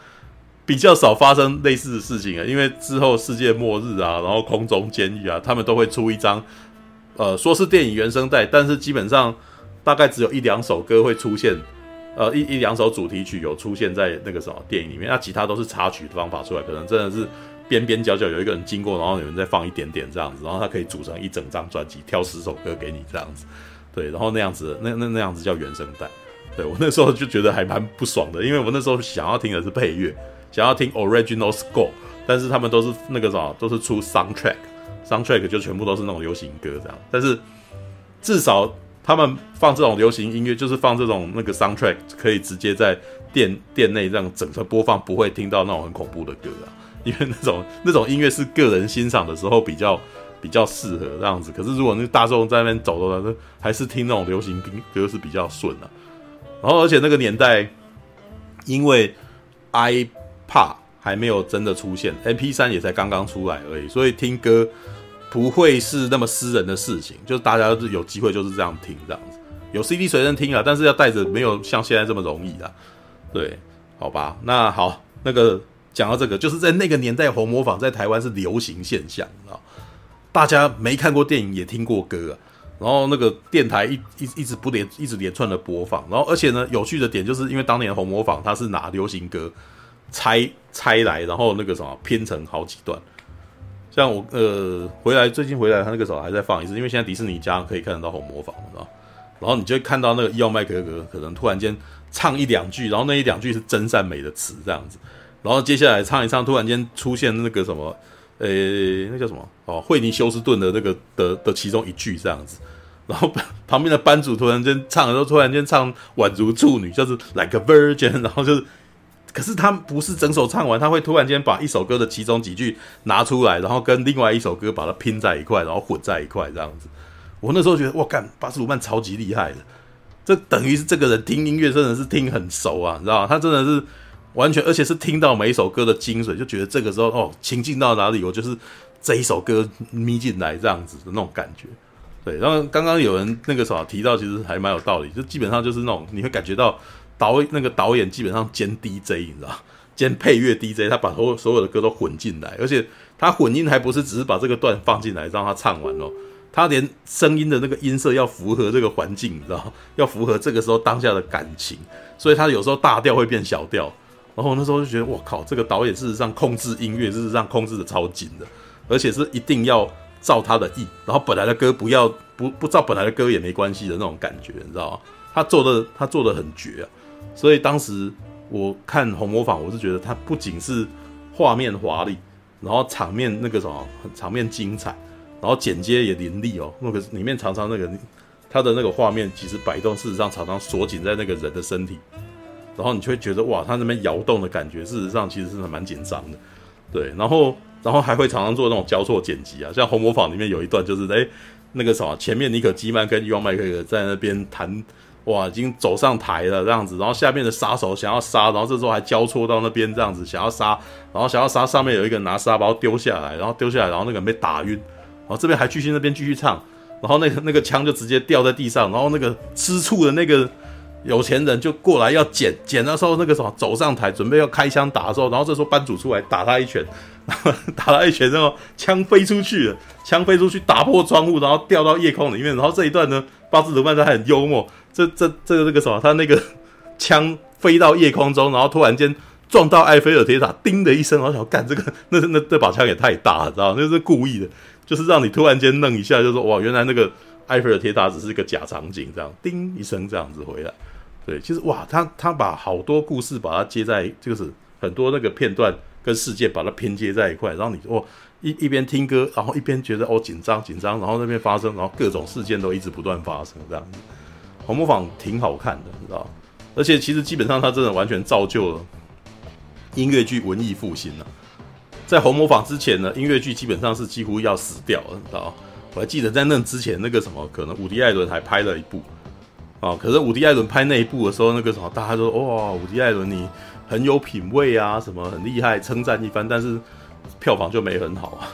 比较少发生类似的事情啊，因为之后世界末日啊，然后空中监狱啊，他们都会出一张，呃，说是电影原声带，但是基本上大概只有一两首歌会出现，呃，一一两首主题曲有出现在那个什么电影里面，那其他都是插曲的方法出来，可能真的是。边边角角有一个人经过，然后有人再放一点点这样子，然后他可以组成一整张专辑，挑十首歌给你这样子，对，然后那样子，那那那样子叫原声带。对，我那时候就觉得还蛮不爽的，因为我那时候想要听的是配乐，想要听 original score，但是他们都是那个什么，都是出 soundtrack，soundtrack 就全部都是那种流行歌这样，但是至少他们放这种流行音乐，就是放这种那个 soundtrack，可以直接在店店内这样整个播放，不会听到那种很恐怖的歌啊。因为那种那种音乐是个人欣赏的时候比较比较适合这样子，可是如果那大众在那边走的话，还是听那种流行歌是比较顺的。然后而且那个年代，因为 I 怕还没有真的出现，MP3 也才刚刚出来而已，所以听歌不会是那么私人的事情，就是大家有机会就是这样听这样子，有 CD 随身听啊，但是要带着没有像现在这么容易啊。对，好吧，那好那个。讲到这个，就是在那个年代，红模仿在台湾是流行现象啊。大家没看过电影，也听过歌啊。然后那个电台一一一直不连一直连串的播放。然后而且呢，有趣的点就是因为当年红模仿它是拿流行歌拆拆来，然后那个什么拼成好几段。像我呃回来最近回来，他那个时候还在放一次，因为现在迪士尼家可以看得到红模仿，知道？然后你就看到那个伊奥麦克格可能突然间唱一两句，然后那一两句是真善美的词这样子。然后接下来唱一唱，突然间出现那个什么，呃，那叫什么？哦，惠尼休斯顿的那个的的其中一句这样子。然后旁边的班主突然间唱的时候，突然间唱宛如处女，就是 like a virgin。然后就是，可是他不是整首唱完，他会突然间把一首歌的其中几句拿出来，然后跟另外一首歌把它拼在一块，然后混在一块这样子。我那时候觉得，哇，干巴斯鲁曼超级厉害的，这等于是这个人听音乐真的是听很熟啊，你知道？他真的是。完全，而且是听到每一首歌的精髓，就觉得这个时候哦，情境到哪里，我就是这一首歌眯进来这样子的那种感觉。对，然后刚刚有人那个啥提到，其实还蛮有道理，就基本上就是那种你会感觉到导那个导演基本上兼 DJ，你知道，兼配乐 DJ，他把所有所有的歌都混进来，而且他混音还不是只是把这个段放进来让他唱完哦，他连声音的那个音色要符合这个环境，你知道，要符合这个时候当下的感情，所以他有时候大调会变小调。然后那时候就觉得，我靠，这个导演事实上控制音乐，事实上控制的超紧的，而且是一定要照他的意，然后本来的歌不要不不照本来的歌也没关系的那种感觉，你知道吗？他做的他做的很绝啊，所以当时我看红模仿，我是觉得它不仅是画面华丽，然后场面那个什么，场面精彩，然后剪接也凌厉哦，那个里面常常那个他的那个画面其实摆动，事实上常常锁紧在那个人的身体。然后你就会觉得哇，他那边摇动的感觉，事实上其实是蛮紧张的，对。然后，然后还会常常做那种交错剪辑啊，像《红模仿》里面有一段就是，哎，那个什么，前面尼可基曼跟伊万麦克在那边谈，哇，已经走上台了这样子，然后下面的杀手想要杀，然后这时候还交错到那边这样子想要杀，然后想要杀，上面有一个拿沙包丢下来，然后丢下来，然后那个人被打晕，然后这边还继续那边继续唱，然后那个 那个枪就直接掉在地上，然后那个吃醋的那个。有钱人就过来要捡捡的时候，那个什么走上台准备要开枪打的时候，然后这时候班主出来打他一拳，打他一拳之后枪飞出去了，枪飞出去打破窗户，然后掉到夜空里面。然后这一段呢，巴斯鲁曼他很幽默，这这这个那个什么，他那个 枪飞到夜空中，然后突然间撞到埃菲尔铁塔，叮的一声，然后想干这个，那那这把枪也太大了，知道吗？那是故意的，就是让你突然间愣一下，就说哇，原来那个埃菲尔铁塔只是一个假场景，这样叮一声这样子回来。对，其实哇，他他把好多故事把它接在，就是很多那个片段跟事件把它拼接在一块，然后你哦一一边听歌，然后一边觉得哦紧张紧张，然后那边发生，然后各种事件都一直不断发生，这样，红磨坊挺好看的，你知道？而且其实基本上它真的完全造就了音乐剧文艺复兴了。在红磨坊之前呢，音乐剧基本上是几乎要死掉了，你知道？我还记得在那之前，那个什么，可能伍迪·艾伦还拍了一部啊。可是伍迪·艾伦拍那一部的时候，那个什么，大家都说哇，伍迪·艾伦你很有品味啊，什么很厉害，称赞一番。但是票房就没很好啊，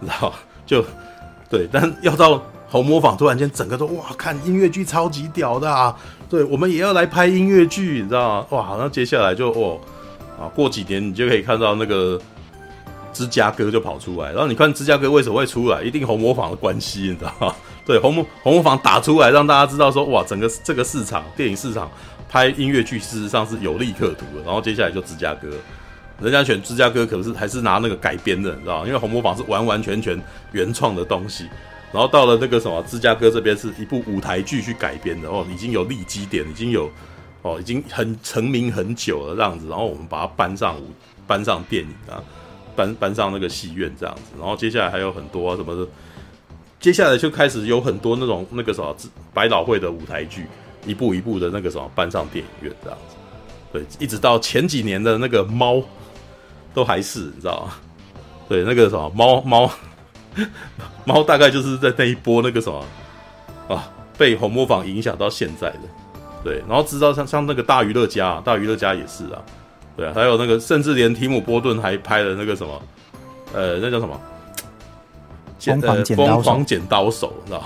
你知道？就对，但要到红磨坊，突然间整个都哇，看音乐剧超级屌的啊！对，我们也要来拍音乐剧，你知道吗？哇，好像接下来就哦啊，过几年你就可以看到那个。芝加哥就跑出来，然后你看芝加哥为什么会出来？一定红磨坊的关系，你知道吗？对，红磨红磨坊打出来，让大家知道说，哇，整个这个市场，电影市场拍音乐剧事实上是有利可图的。然后接下来就芝加哥，人家选芝加哥可是还是拿那个改编的，你知道？因为红磨坊是完完全全原创的东西，然后到了那个什么芝加哥这边是一部舞台剧去改编的哦，已经有立基点，已经有哦，已经很成名很久了这样子，然后我们把它搬上舞，搬上电影啊。搬搬上那个戏院这样子，然后接下来还有很多、啊、什么的，接下来就开始有很多那种那个什么百老汇的舞台剧，一步一步的那个什么搬上电影院这样子，对，一直到前几年的那个猫，都还是你知道吗？对，那个什么猫猫 猫大概就是在那一波那个什么啊，被红磨坊影响到现在的，对，然后知道像像那个大娱乐家，大娱乐家也是啊。对啊，还有那个，甚至连提姆·波顿还拍了那个什么，呃，那叫什么？疯狂剪刀手，疯狂剪刀手，知道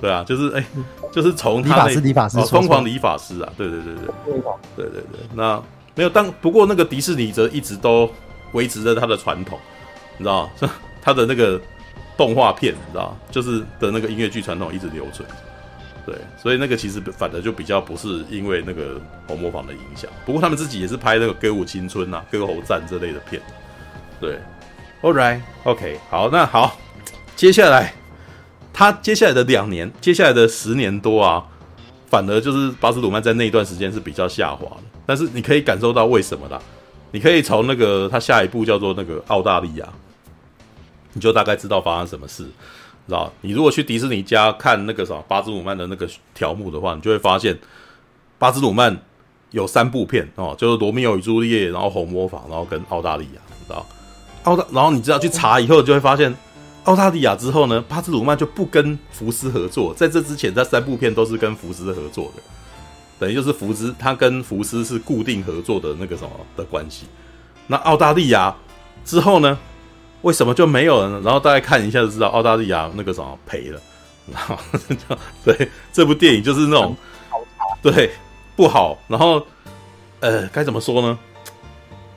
对啊，就是哎，就是从他那理发师，哦，疯狂理发师啊，对对对对，对对对，那没有当不过那个迪士尼则一直都维持着他的传统，你知道，他的那个动画片，你知道，就是的那个音乐剧传统一直留存。对，所以那个其实反而就比较不是因为那个红模仿的影响，不过他们自己也是拍那个《歌舞青春》呐，《歌喉战》这类的片。对，All right，OK，好，那好，接下来他接下来的两年，接下来的十年多啊，反而就是巴斯鲁曼在那一段时间是比较下滑的。但是你可以感受到为什么啦？你可以从那个他下一部叫做那个澳大利亚，你就大概知道发生什么事。知道，你如果去迪士尼家看那个什么巴兹鲁曼的那个条目的话，你就会发现巴兹鲁曼有三部片哦，就是《罗密欧与朱丽叶》，然后《红魔坊》，然后跟澳大利亚，知道？澳大，然后你知道去查以后，就会发现澳大利亚之后呢，巴兹鲁曼就不跟福斯合作，在这之前，这三部片都是跟福斯合作的，等于就是福斯他跟福斯是固定合作的那个什么的关系。那澳大利亚之后呢？为什么就没有了呢？然后大家看一下就知道，澳大利亚那个什么赔了，然后对这部电影就是那种对不好。然后呃，该怎么说呢？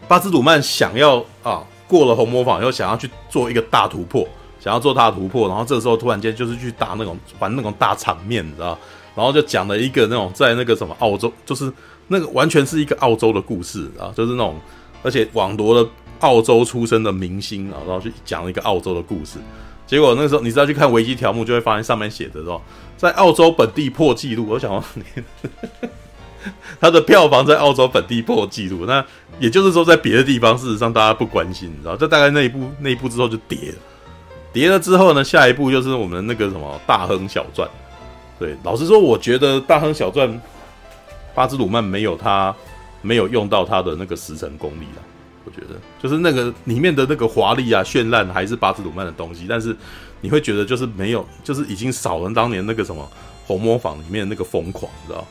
巴兹鲁曼想要啊，过了红魔坊又想要去做一个大突破，想要做大突破。然后这个时候突然间就是去打那种玩那种大场面，你知道？然后就讲了一个那种在那个什么澳洲，就是那个完全是一个澳洲的故事啊，就是那种而且网罗了。澳洲出生的明星啊，然后去讲了一个澳洲的故事，结果那时候你只要去看维基条目，就会发现上面写的说，在澳洲本地破纪录。我想说，他的票房在澳洲本地破纪录，那也就是说，在别的地方事实上大家不关心，你知道？这大概那一部那一部之后就跌了，跌了之后呢，下一部就是我们那个什么《大亨小传》。对，老实说，我觉得《大亨小传》巴兹鲁曼没有他没有用到他的那个十成功力了。我觉得就是那个里面的那个华丽啊、绚烂，还是巴兹鲁曼的东西，但是你会觉得就是没有，就是已经少了当年那个什么红魔坊里面那个疯狂，你知道？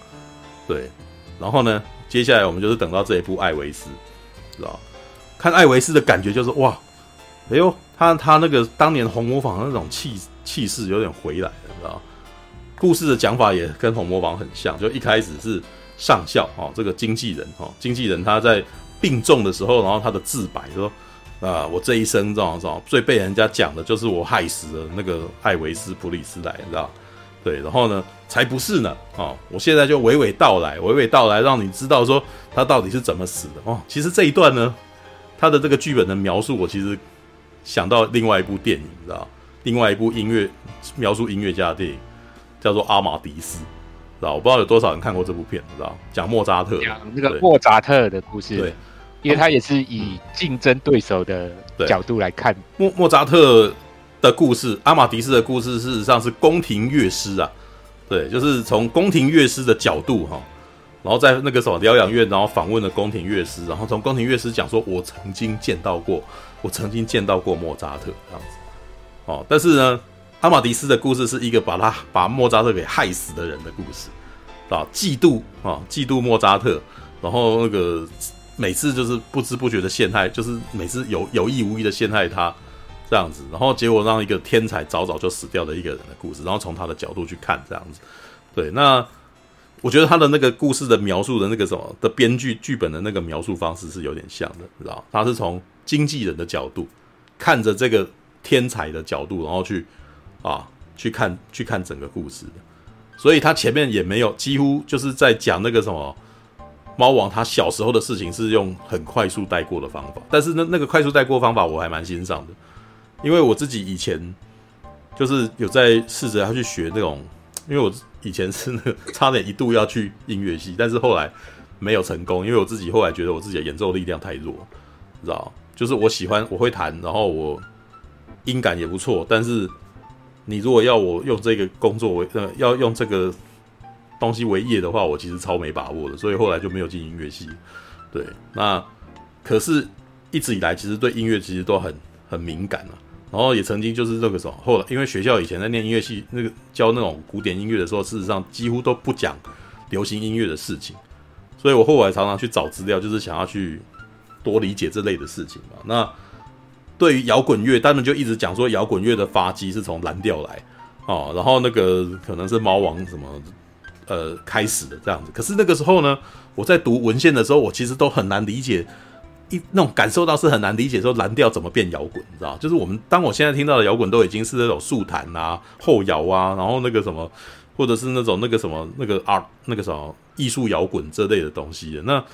对。然后呢，接下来我们就是等到这一部艾维斯，知道？看艾维斯的感觉就是哇，哎呦，他他那个当年红魔坊的那种气气势有点回来了，知道？故事的讲法也跟红魔坊很像，就一开始是上校哦，这个经纪人哦，经纪人他在。病重的时候，然后他的自白说：“啊，我这一生这样这样最被人家讲的就是我害死了那个艾维斯普里斯莱，你知道？对，然后呢，才不是呢！哦，我现在就娓娓道来，娓娓道来，让你知道说他到底是怎么死的哦。其实这一段呢，他的这个剧本的描述，我其实想到另外一部电影，你知道？另外一部音乐描述音乐家的电影叫做《阿玛迪斯》。”知道我不知道有多少人看过这部片，知道讲莫扎特，讲那个莫扎特的故事。对，因为他也是以竞争对手的角度来看。莫莫扎特的故事，阿玛迪斯的故事，事实上是宫廷乐师啊，对，就是从宫廷乐师的角度哈，然后在那个什么疗养院，然后访问了宫廷乐师，然后从宫廷乐师讲说，我曾经见到过，我曾经见到过莫扎特这样子，哦，但是呢，阿玛迪斯的故事是一个把他把莫扎特给害死的人的故事，啊，嫉妒啊，嫉妒莫扎特，然后那个。每次就是不知不觉的陷害，就是每次有有意无意的陷害他这样子，然后结果让一个天才早早就死掉的一个人的故事，然后从他的角度去看这样子。对，那我觉得他的那个故事的描述的那个什么的编剧剧本的那个描述方式是有点像的，知道？他是从经纪人的角度看着这个天才的角度，然后去啊去看去看整个故事，所以他前面也没有几乎就是在讲那个什么。猫王他小时候的事情是用很快速带过的方法，但是那那个快速带过方法我还蛮欣赏的，因为我自己以前就是有在试着要去学那种，因为我以前是那个差点一度要去音乐系，但是后来没有成功，因为我自己后来觉得我自己的演奏力量太弱，知道？就是我喜欢我会弹，然后我音感也不错，但是你如果要我用这个工作为呃要用这个。东西为业的话，我其实超没把握的，所以后来就没有进音乐系。对，那可是一直以来，其实对音乐其实都很很敏感啊。然后也曾经就是这个时候，后来因为学校以前在念音乐系，那个教那种古典音乐的时候，事实上几乎都不讲流行音乐的事情，所以我后来常常去找资料，就是想要去多理解这类的事情嘛。那对于摇滚乐，他们就一直讲说摇滚乐的发迹是从蓝调来哦，然后那个可能是猫王什么。呃，开始的这样子，可是那个时候呢，我在读文献的时候，我其实都很难理解，一那种感受到是很难理解说蓝调怎么变摇滚，你知道？就是我们当我现在听到的摇滚都已经是那种速弹啊、后摇啊，然后那个什么，或者是那种那个什么那个啊那个什么艺术摇滚这类的东西的。那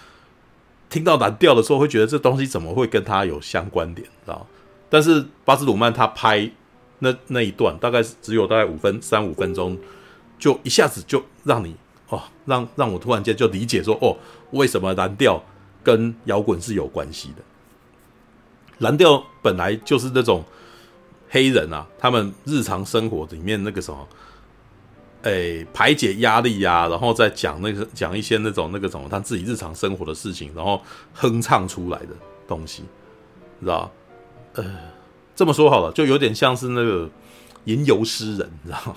听到蓝调的时候，会觉得这东西怎么会跟它有相关点，你知道？但是巴斯鲁曼他拍那那一段，大概只有大概五分三五分钟。就一下子就让你哦，让让我突然间就理解说哦，为什么蓝调跟摇滚是有关系的？蓝调本来就是那种黑人啊，他们日常生活里面那个什么，哎，排解压力、啊，然后再讲那个讲一些那种那个什么他自己日常生活的事情，然后哼唱出来的东西，知道？呃，这么说好了，就有点像是那个吟游诗人，你知道吗？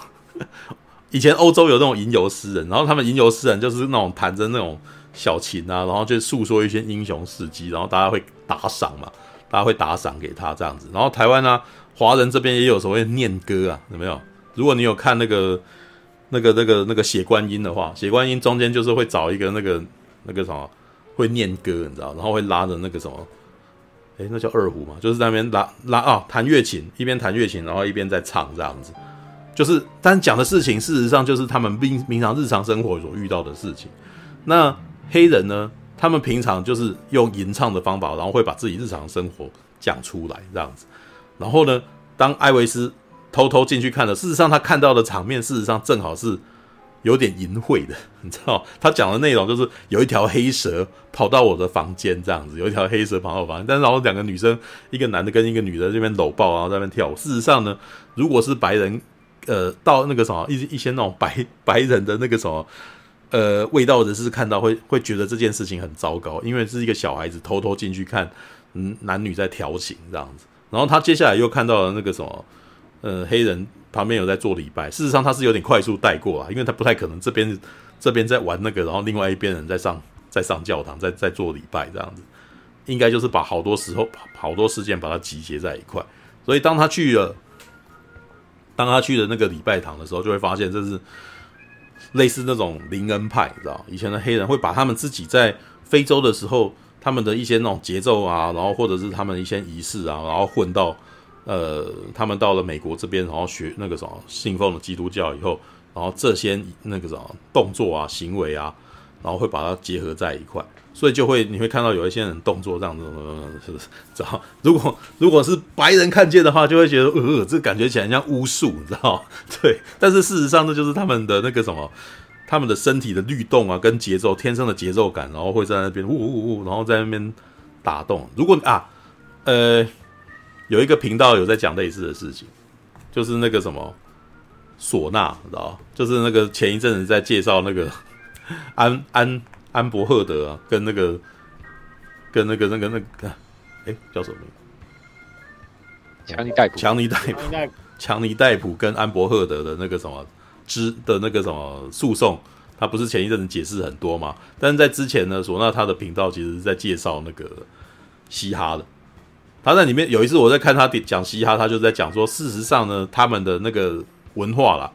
以前欧洲有那种吟游诗人，然后他们吟游诗人就是那种弹着那种小琴啊，然后就诉说一些英雄事迹，然后大家会打赏嘛，大家会打赏给他这样子。然后台湾呢，华人这边也有所谓念歌啊，有没有？如果你有看那个那个那个那个血观音的话，血观音中间就是会找一个那个那个什么会念歌，你知道，然后会拉着那个什么，诶，那叫二胡嘛，就是在那边拉拉啊，弹乐琴，一边弹乐琴，然后一边在唱这样子。就是，但讲的事情，事实上就是他们平平常日常生活所遇到的事情。那黑人呢？他们平常就是用吟唱的方法，然后会把自己日常生活讲出来，这样子。然后呢，当艾维斯偷偷进去看了，事实上他看到的场面，事实上正好是有点淫秽的，你知道？他讲的内容就是有一条黑蛇跑到我的房间，这样子，有一条黑蛇跑到我房间，但是然后两个女生，一个男的跟一个女的这边搂抱，然后在那边跳舞。事实上呢，如果是白人。呃，到那个什么一一些那种白白人的那个什么呃味道人士看到会会觉得这件事情很糟糕，因为是一个小孩子偷偷进去看，嗯，男女在调情这样子。然后他接下来又看到了那个什么呃黑人旁边有在做礼拜，事实上他是有点快速带过啊，因为他不太可能这边这边在玩那个，然后另外一边人在上在上教堂在在做礼拜这样子，应该就是把好多时候好多事件把它集结在一块，所以当他去了。当他去的那个礼拜堂的时候，就会发现这是类似那种灵恩派，知道？以前的黑人会把他们自己在非洲的时候，他们的一些那种节奏啊，然后或者是他们的一些仪式啊，然后混到呃，他们到了美国这边，然后学那个什么信奉了基督教以后，然后这些那个什么动作啊、行为啊，然后会把它结合在一块。所以就会你会看到有一些人动作这样子，是不是？知道？如果如果是白人看见的话，就会觉得呃，这感觉起来像巫术，你知道？对。但是事实上，这就是他们的那个什么，他们的身体的律动啊，跟节奏，天生的节奏感，然后会在那边呜呜呜，然后在那边打动。如果啊，呃，有一个频道有在讲类似的事情，就是那个什么唢呐，知道就是那个前一阵子在介绍那个安安安伯赫德啊，跟那个跟那个那个那个，哎，叫什么名？强尼戴普，强尼戴普，强尼戴普跟安伯赫德的那个什么之的那个什么诉讼，他不是前一阵子解释很多嘛？但是在之前呢，索纳他的频道其实是在介绍那个嘻哈的。他在里面有一次我在看他讲嘻哈，他就在讲说，事实上呢，他们的那个文化啦，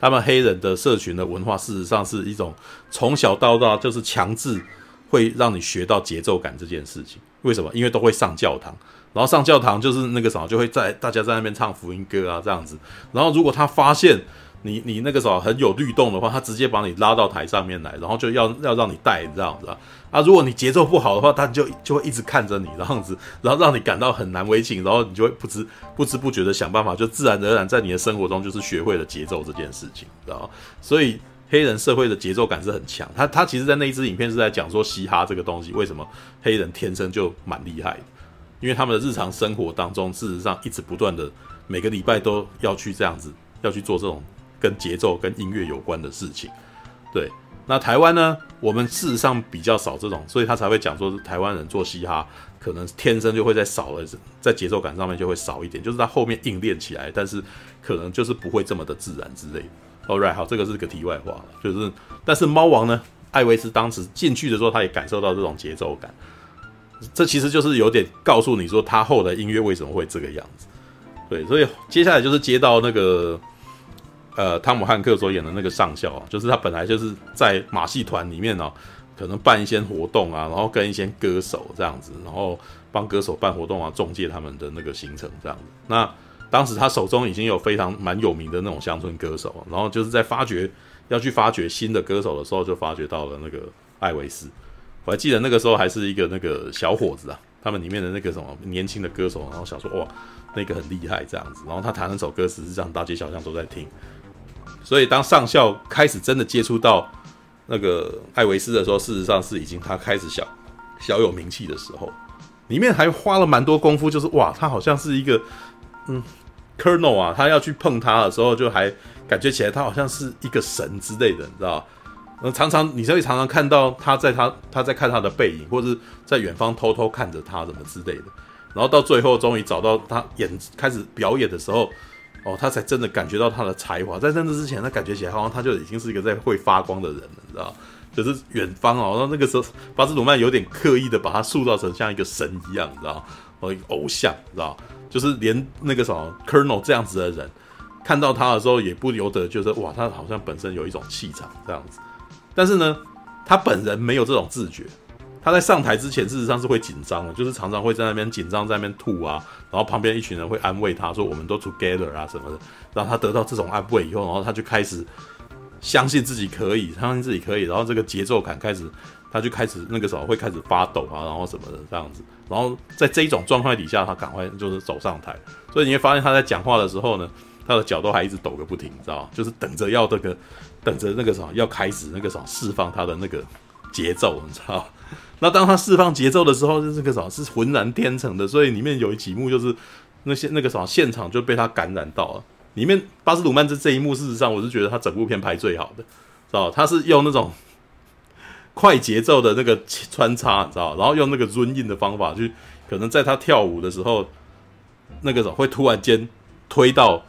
他们黑人的社群的文化，事实上是一种从小到大就是强制会让你学到节奏感这件事情。为什么？因为都会上教堂。然后上教堂就是那个什么，就会在大家在那边唱福音歌啊这样子。然后如果他发现你你那个什么很有律动的话，他直接把你拉到台上面来，然后就要要让你带这样子啊。啊，如果你节奏不好的话，他就就会一直看着你这样子，然后让你感到很难为情，然后你就会不知不知不觉的想办法，就自然而然在你的生活中就是学会了节奏这件事情，知道？所以黑人社会的节奏感是很强。他他其实，在那一支影片是在讲说嘻哈这个东西为什么黑人天生就蛮厉害的。因为他们的日常生活当中，事实上一直不断的每个礼拜都要去这样子，要去做这种跟节奏、跟音乐有关的事情。对，那台湾呢，我们事实上比较少这种，所以他才会讲说，台湾人做嘻哈可能天生就会在少了，在节奏感上面就会少一点，就是他后面硬练起来，但是可能就是不会这么的自然之类的。All right，好，这个是个题外话，就是但是猫王呢，艾维斯当时进去的时候，他也感受到这种节奏感。这其实就是有点告诉你说，他后来音乐为什么会这个样子。对，所以接下来就是接到那个呃汤姆汉克所演的那个上校啊，就是他本来就是在马戏团里面哦，可能办一些活动啊，然后跟一些歌手这样子，然后帮歌手办活动啊，中介他们的那个行程这样子。那当时他手中已经有非常蛮有名的那种乡村歌手，然后就是在发掘要去发掘新的歌手的时候，就发掘到了那个艾维斯。我还记得那个时候还是一个那个小伙子啊，他们里面的那个什么年轻的歌手，然后想说哇，那个很厉害这样子，然后他弹那首歌，实际上大街小巷都在听。所以当上校开始真的接触到那个艾维斯的时候，事实上是已经他开始小小有名气的时候，里面还花了蛮多功夫，就是哇，他好像是一个嗯，Colonel 啊，他要去碰他的时候，就还感觉起来他好像是一个神之类的，你知道。那常常你就会常常看到他在他他在看他的背影，或者是在远方偷偷看着他什么之类的，然后到最后终于找到他演开始表演的时候，哦，他才真的感觉到他的才华。在那之前，他感觉起来好像他就已经是一个在会发光的人了，你知道？就是远方哦，然后那个时候巴兹鲁曼有点刻意的把他塑造成像一个神一样，你知道？哦，一个偶像，你知道？就是连那个什么 Colonel 这样子的人看到他的时候，也不由得就是哇，他好像本身有一种气场这样子。但是呢，他本人没有这种自觉。他在上台之前，事实上是会紧张的，就是常常会在那边紧张，在那边吐啊。然后旁边一群人会安慰他说：“我们都 together 啊什么的。”然后他得到这种安慰以后，然后他就开始相信自己可以，相信自己可以。然后这个节奏感开始，他就开始那个时候会开始发抖啊，然后什么的这样子。然后在这一种状态底下，他赶快就是走上台。所以你会发现他在讲话的时候呢，他的脚都还一直抖个不停，你知道吗？就是等着要这个。等着那个什么要开始那个什么释放他的那个节奏，你知道？那当他释放节奏的时候，就这个什么是浑然天成的，所以里面有一几幕就是那些那个什么现场就被他感染到了。里面巴斯鲁曼这这一幕，事实上我是觉得他整部片拍最好的，知道？他是用那种快节奏的那个穿插，你知道？然后用那个 run in 的方法去，可能在他跳舞的时候，那个什么会突然间推到。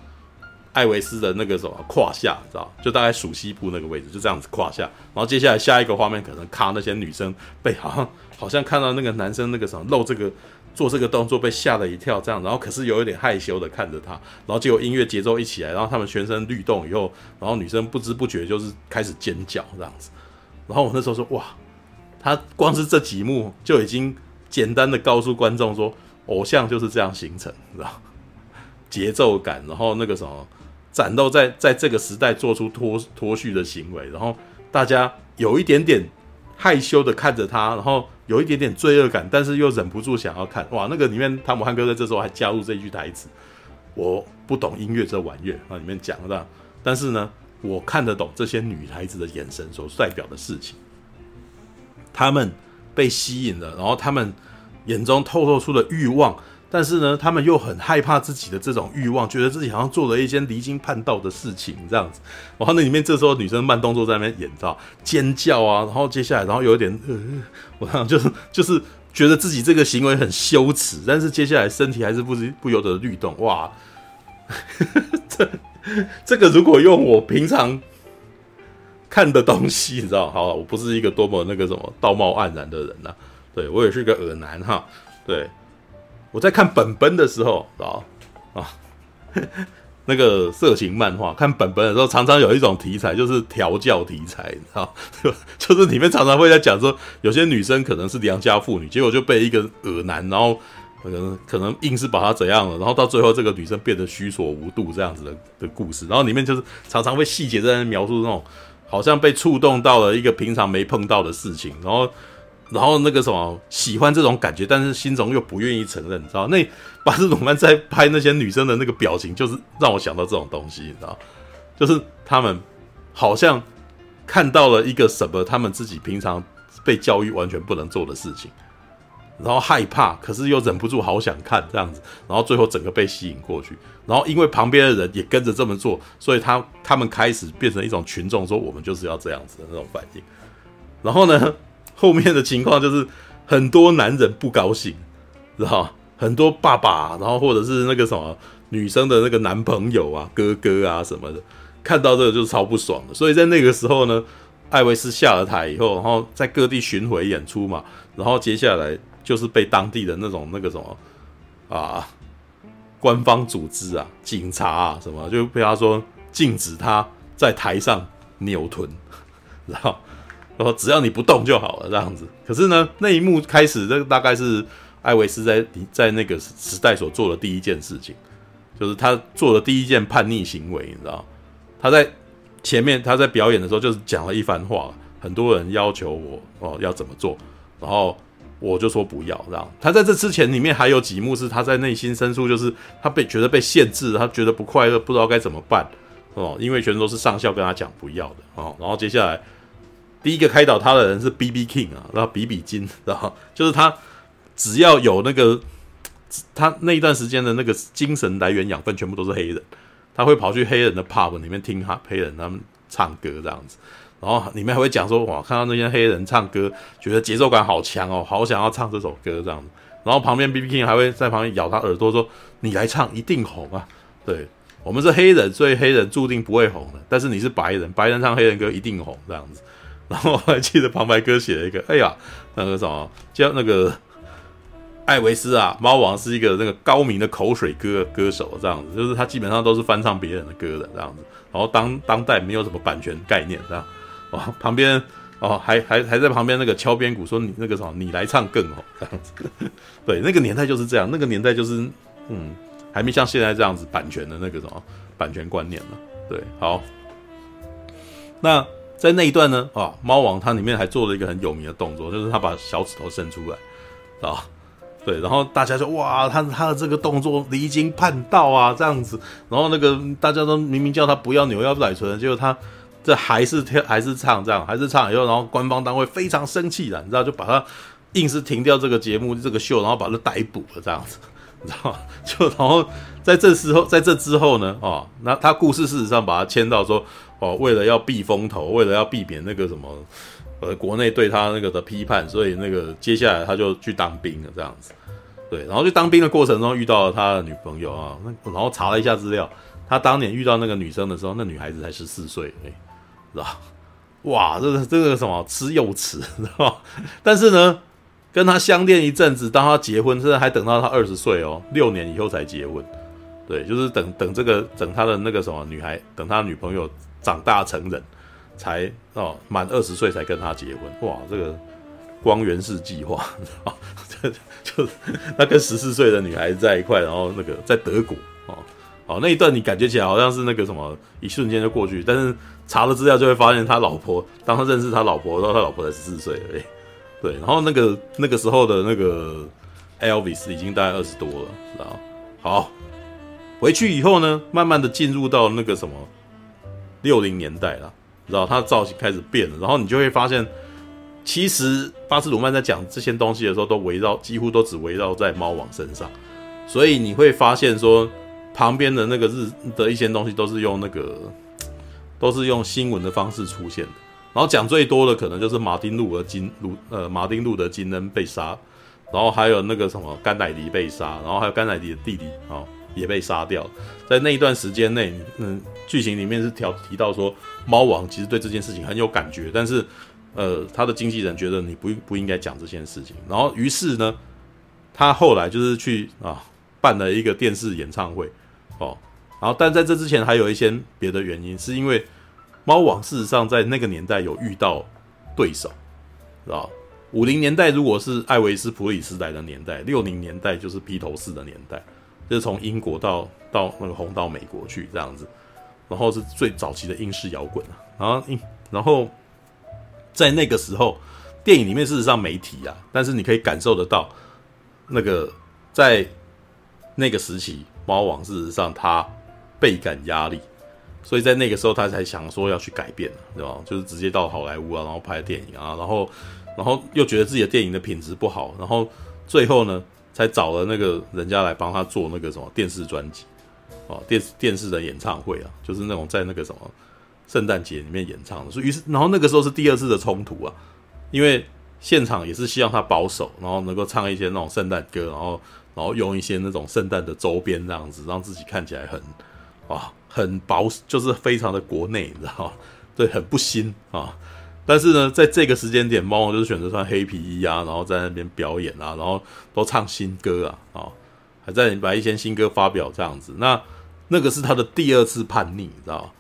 艾维斯的那个什么胯下，知道，就大概属西部那个位置，就这样子胯下。然后接下来下一个画面，可能咔那些女生被好像好像看到那个男生那个什么露这个做这个动作被吓了一跳，这样，然后可是有一点害羞的看着他，然后结果音乐节奏一起来，然后他们全身律动以后，然后女生不知不觉就是开始尖叫这样子。然后我那时候说哇，他光是这几幕就已经简单的告诉观众说，偶像就是这样形成，你知道，节奏感，然后那个什么。展露在在这个时代做出脱脱序的行为，然后大家有一点点害羞的看着他，然后有一点点罪恶感，但是又忍不住想要看。哇，那个里面汤姆汉克在这时候还加入这一句台词：“我不懂音乐这玩意儿。”啊里面讲的，但是呢，我看得懂这些女孩子的眼神所代表的事情。他们被吸引了，然后他们眼中透露出的欲望，但是呢，他们又很害怕自己的这种欲望，觉得自己好像做了一件离经叛道的事情这样子。然后那里面这时候女生慢动作在那边演，知道尖叫啊，然后接下来然后有一点呃，我想就是就是觉得自己这个行为很羞耻，但是接下来身体还是不不由得律动，哇，这这个如果用我平常看的东西，你知道，好，我不是一个多么那个什么道貌岸然的人呐、对，我也是个恶男哈。对，我在看本本的时候，啊啊，那个色情漫画，看本本的时候，常常有一种题材就是调教题材，你知道，就是里面常常会在讲说，有些女生可能是良家妇女，结果就被一个恶男，然后可能可能硬是把她怎样了，然后到最后这个女生变得虚索无度这样子的的故事，然后里面就是常常会细节在那描述那种好像被触动到了一个平常没碰到的事情，然后。然后那个什么喜欢这种感觉，但是心中又不愿意承认，你知道？那巴斯鲁曼在拍那些女生的那个表情，就是让我想到这种东西，你知道？就是他们好像看到了一个什么，他们自己平常被教育完全不能做的事情，然后害怕，可是又忍不住好想看这样子，然后最后整个被吸引过去，然后因为旁边的人也跟着这么做，所以他他们开始变成一种群众，说我们就是要这样子的那种反应，然后呢？后面的情况就是很多男人不高兴，知道很多爸爸，然后或者是那个什么女生的那个男朋友啊、哥哥啊什么的，看到这个就超不爽的。所以在那个时候呢，艾维斯下了台以后，然后在各地巡回演出嘛，然后接下来就是被当地的那种那个什么啊，官方组织啊、警察啊什么，就被他说禁止他在台上扭臀，然后。说只要你不动就好了，这样子。可是呢，那一幕开始，这大概是艾维斯在在那个时代所做的第一件事情，就是他做的第一件叛逆行为，你知道？他在前面他在表演的时候，就是讲了一番话，很多人要求我哦要怎么做，然后我就说不要这样。他在这之前里面还有几幕是他在内心深处，就是他被觉得被限制，他觉得不快乐，不知道该怎么办哦，因为全都是上校跟他讲不要的哦，然后接下来。第一个开导他的人是 B.B. King 啊，然后比比金，然后就是他只要有那个他那一段时间的那个精神来源养分全部都是黑人，他会跑去黑人的 pub 里面听哈黑人他们唱歌这样子，然后里面还会讲说哇，看到那些黑人唱歌，觉得节奏感好强哦，好想要唱这首歌这样子，然后旁边 B.B. King 还会在旁边咬他耳朵说，你来唱一定红啊，对，我们是黑人，所以黑人注定不会红的，但是你是白人，白人唱黑人歌一定红这样子。然后我还记得旁白哥写了一个，哎呀，那个什么叫那个艾维斯啊，猫王是一个那个高明的口水歌歌手，这样子，就是他基本上都是翻唱别人的歌的这样子。然后当当代没有什么版权概念，这样哦，旁边哦还还还在旁边那个敲边鼓说你那个什么你来唱更好这样子。对，那个年代就是这样，那个年代就是嗯，还没像现在这样子版权的那个什么版权观念呢。对，好，那。在那一段呢，啊，猫王他里面还做了一个很有名的动作，就是他把小指头伸出来，啊，对，然后大家就哇，他他的这个动作离经叛道啊，这样子，然后那个大家都明明叫他不要扭腰摆臀，结果他这还是跳还是唱这样，还是唱以后，然后官方单位非常生气了，你知道，就把他硬是停掉这个节目这个秀，然后把他逮捕了这样子，你知道吗？就然后在这时候，在这之后呢，啊，那他故事事实上把他牵到说。哦，为了要避风头，为了要避免那个什么，呃，国内对他那个的批判，所以那个接下来他就去当兵了，这样子。对，然后去当兵的过程中遇到了他的女朋友啊，那然后查了一下资料，他当年遇到那个女生的时候，那女孩子才十四岁，哎，知道？哇，这个这个什么吃幼齿，知道吧？但是呢，跟他相恋一阵子，当他结婚，现在还等到他二十岁哦，六年以后才结婚。对，就是等等这个等他的那个什么女孩，等他女朋友。长大成人，才哦满二十岁才跟他结婚，哇，这个光源氏计划，啊，就就他跟十四岁的女孩子在一块，然后那个在德国，哦，好那一段你感觉起来好像是那个什么，一瞬间就过去，但是查了资料就会发现他老婆，当他认识他老婆然后，他老婆才十四岁而已，对，然后那个那个时候的那个 Elvis 已经大概二十多了，然后好回去以后呢，慢慢的进入到那个什么。六零年代了，然后它的造型开始变了，然后你就会发现其实巴斯鲁曼在讲这些东西的时候，都围绕几乎都只围绕在猫王身上，所以你会发现说，旁边的那个日的一些东西都是用那个，都是用新闻的方式出现的。然后讲最多的可能就是马丁路德金路呃马丁路德金恩被杀，然后还有那个什么甘乃迪被杀，然后还有甘乃迪的弟弟啊、也被杀掉。在那一段时间内，嗯，剧情里面是调提到说，猫王其实对这件事情很有感觉，但是呃他的经纪人觉得你不不应该讲这件事情。然后于是呢，他后来就是去啊办了一个电视演唱会哦，然后但在这之前还有一些别的原因，是因为。猫王事实上在那个年代有遇到对手，知道五零年代如果是艾维斯普里斯来的年代，六零年代就是披头士的年代，就是从英国到到那个红到美国去这样子，然后是最早期的英式摇滚啊，然后然后在那个时候，电影里面事实上没提啊，但是你可以感受得到，那个在那个时期，猫王事实上他倍感压力。所以在那个时候，他才想说要去改变，对吧？就是直接到好莱坞啊，然后拍电影啊，然后，然后又觉得自己的电影的品质不好，然后最后呢，才找了那个人家来帮他做那个什么电视专辑，哦，电电视的演唱会啊，就是那种在那个什么圣诞节里面演唱的。所以于是，然后那个时候是第二次的冲突啊，因为现场也是希望他保守，然后能够唱一些那种圣诞歌，然后，然后用一些那种圣诞的周边这样子，让自己看起来很，啊。很保守，就是非常的国内，你知道吗？对，很不新啊。但是呢，在这个时间点，猫王就是选择穿黑皮衣啊，然后在那边表演啊，然后都唱新歌啊，啊，还在把一些新歌发表这样子。那那个是他的第二次叛逆，你知道吗？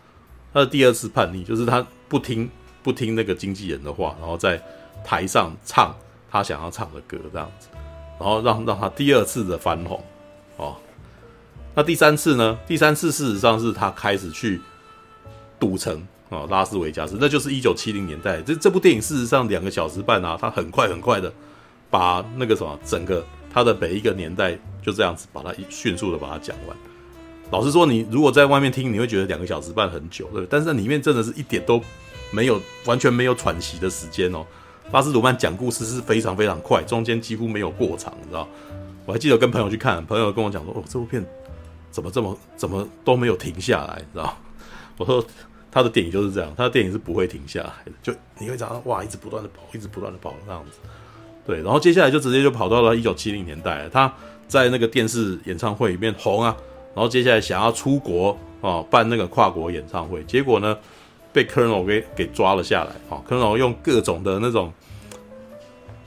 他的第二次叛逆就是他不听不听那个经纪人的话，然后在台上唱他想要唱的歌这样子，然后让让他第二次的翻红，哦。那第三次呢？第三次事实上是他开始去赌城啊，拉斯维加斯，那就是一九七零年代。这这部电影事实上两个小时半啊，他很快很快的把那个什么整个他的每一个年代就这样子把它迅速的把它讲完。老实说，你如果在外面听，你会觉得两个小时半很久，对不对？但是里面真的是一点都没有，完全没有喘息的时间哦。巴斯鲁曼讲故事是非常非常快，中间几乎没有过场，你知道？我还记得跟朋友去看，朋友跟我讲说：“哦，这部片。”怎么这么怎么都没有停下来，你知道？我说他的电影就是这样，他的电影是不会停下来的，就你会讲到哇，一直不断的跑，一直不断的跑这样子。对，然后接下来就直接就跑到了一九七零年代，他在那个电视演唱会里面红啊，然后接下来想要出国啊，办那个跨国演唱会，结果呢被 Colonel 给给抓了下来啊，Colonel 用各种的那种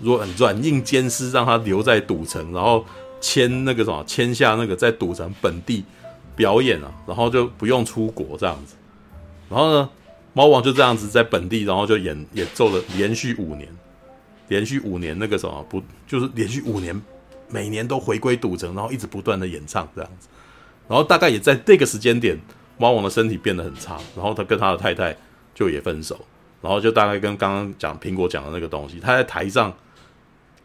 软软硬兼施，让他留在赌城，然后。签那个什么，签下那个在赌城本地表演啊，然后就不用出国这样子。然后呢，猫王就这样子在本地，然后就演演奏了连续五年，连续五年那个什么不就是连续五年，每年都回归赌城，然后一直不断的演唱这样子。然后大概也在这个时间点，猫王的身体变得很差，然后他跟他的太太就也分手，然后就大概跟刚刚讲苹果讲的那个东西，他在台上。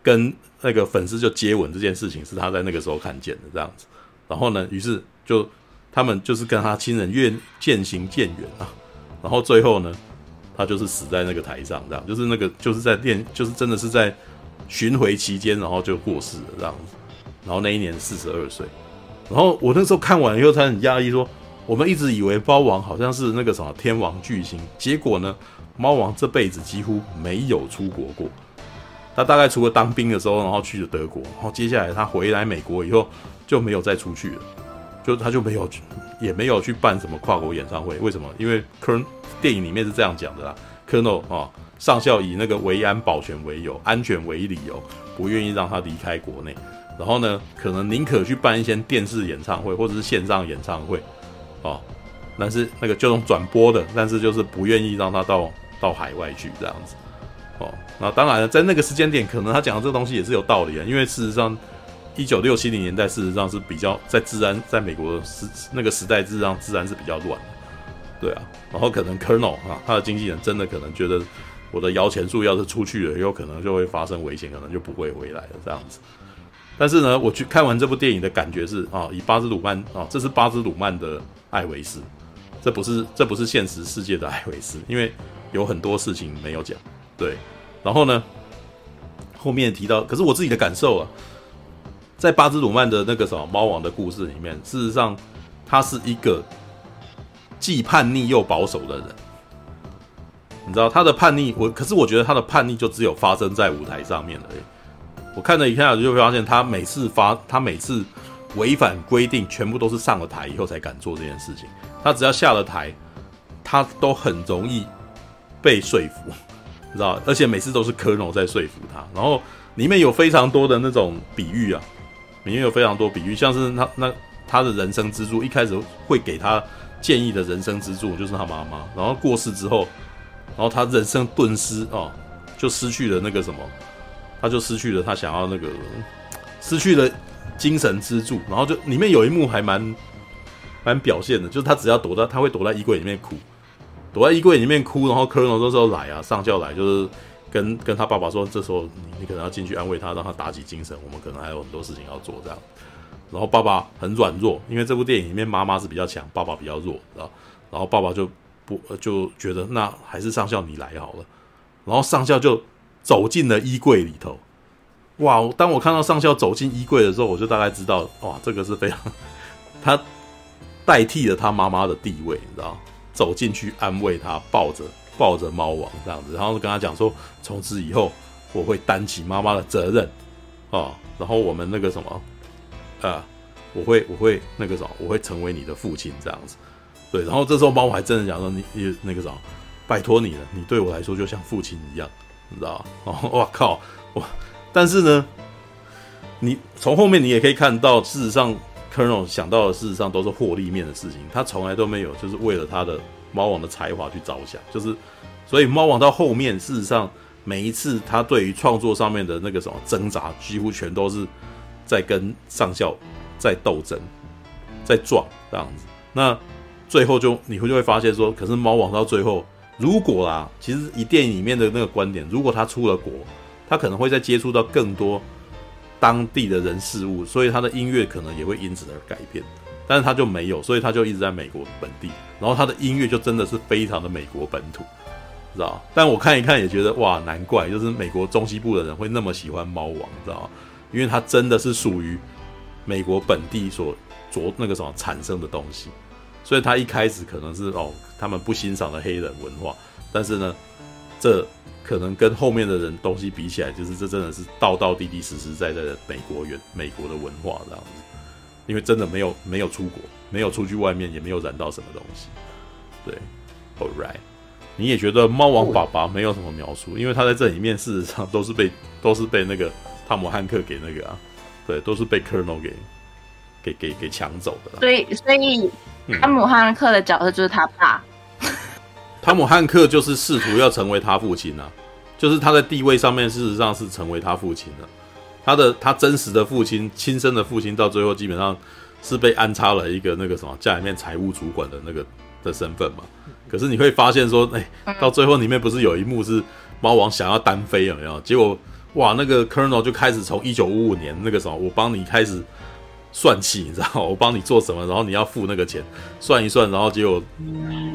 跟那个粉丝就接吻这件事情是他在那个时候看见的这样子，然后呢，于是就他们就是跟他亲人越渐行渐远啊，然后最后呢，他就是死在那个台上这样，就是那个就是在练，就是真的是在巡回期间，然后就过世了这样子，然后那一年四十二岁，然后我那时候看完以后才很压抑，说我们一直以为猫王好像是那个什么天王巨星，结果呢，猫王这辈子几乎没有出国过。他大概除了当兵的时候，然后去了德国，然后接下来他回来美国以后就没有再出去了，就他就没有去也没有去办什么跨国演唱会。为什么？因为科电影里面是这样讲的啦科恩诺啊上校以那个维安保全为由，安全为理由，不愿意让他离开国内。然后呢，可能宁可去办一些电视演唱会或者是线上演唱会，哦，但是那个就用转播的，但是就是不愿意让他到到海外去这样子。哦，那当然了，在那个时间点，可能他讲的这个东西也是有道理的，因为事实上，一九六七零年代事实上是比较在治安，在美国的时那个时代，治安治安是比较乱的，对啊，然后可能 Colonel 啊，他的经纪人真的可能觉得我的摇钱树要是出去了，有可能就会发生危险，可能就不会回来了这样子。但是呢，我去看完这部电影的感觉是啊，以巴兹鲁曼啊，这是巴兹鲁曼的艾维斯，这不是这不是现实世界的艾维斯，因为有很多事情没有讲。对，然后呢，后面提到，可是我自己的感受啊，在巴兹鲁曼的那个什么猫王的故事里面，事实上他是一个既叛逆又保守的人。你知道他的叛逆，我可是我觉得他的叛逆就只有发生在舞台上面而已。我看了一下就会发现，他每次发，他每次违反规定，全部都是上了台以后才敢做这件事情。他只要下了台，他都很容易被说服，你知道？而且每次都是科农在说服他。然后里面有非常多的那种比喻啊，里面有非常多比喻，像是他那他的人生支柱，一开始会给他建议的人生支柱就是他妈妈，然后过世之后。然后他人生顿失哦，就失去了那个什么，他就失去了他想要那个，失去了精神支柱。然后就里面有一幕还蛮蛮表现的，就是他只要躲在，他会躲在衣柜里面哭，躲在衣柜里面哭。然后科隆这时候来啊，上校来就是跟跟他爸爸说，这时候你你可能要进去安慰他，让他打起精神，我们可能还有很多事情要做这样。然后爸爸很软弱，因为这部电影里面妈妈是比较强，爸爸比较弱，然后？然后爸爸就。不就觉得那还是上校你来好了，然后上校就走进了衣柜里头。哇！当我看到上校走进衣柜的时候，我就大概知道，哇，这个是非常 他代替了他妈妈的地位，你知道？走进去安慰他，抱着抱着猫王这样子，然后跟他讲说，从此以后我会担起妈妈的责任啊，然后我们那个什么，呃，我会我会那个什么，我会成为你的父亲这样子。对，然后这时候猫王还真的讲说：“你你那个啥，拜托你了，你对我来说就像父亲一样，你知道？”哦，哇靠，哇！但是呢，你从后面你也可以看到，事实上，Colonel 想到的事实上都是获利面的事情，他从来都没有就是为了他的猫王的才华去着想，就是所以猫王到后面，事实上每一次他对于创作上面的那个什么挣扎，几乎全都是在跟上校在斗争，在撞这样子。那最后就你会就会发现说，可是猫王到最后，如果啦，其实以电影里面的那个观点，如果他出了国，他可能会再接触到更多当地的人事物，所以他的音乐可能也会因此而改变。但是他就没有，所以他就一直在美国本地，然后他的音乐就真的是非常的美国本土，知道？但我看一看也觉得哇，难怪就是美国中西部的人会那么喜欢猫王，知道吗？因为他真的是属于美国本地所着那个什么产生的东西。所以他一开始可能是哦，他们不欣赏的黑人文化，但是呢，这可能跟后面的人东西比起来，就是这真的是道道地地实实在在的美国原美国的文化这样子，因为真的没有没有出国，没有出去外面，也没有染到什么东西。对，All right，你也觉得猫王爸爸没有什么描述，因为他在这里面事实上都是被都是被那个汤姆汉克给那个啊，对，都是被 Colonel 给给给给抢走的。所以所以。汤姆汉克的角色就是他爸。汤姆汉克就是试图要成为他父亲啊，就是他在地位上面事实上是成为他父亲的。他的他真实的父亲，亲生的父亲，到最后基本上是被安插了一个那个什么家里面财务主管的那个的身份嘛。可是你会发现说，哎，到最后里面不是有一幕是猫王想要单飞有没有？结果哇，那个 Colonel 就开始从一九五五年那个什么，我帮你开始。算气，你知道，我帮你做什么，然后你要付那个钱，算一算，然后结果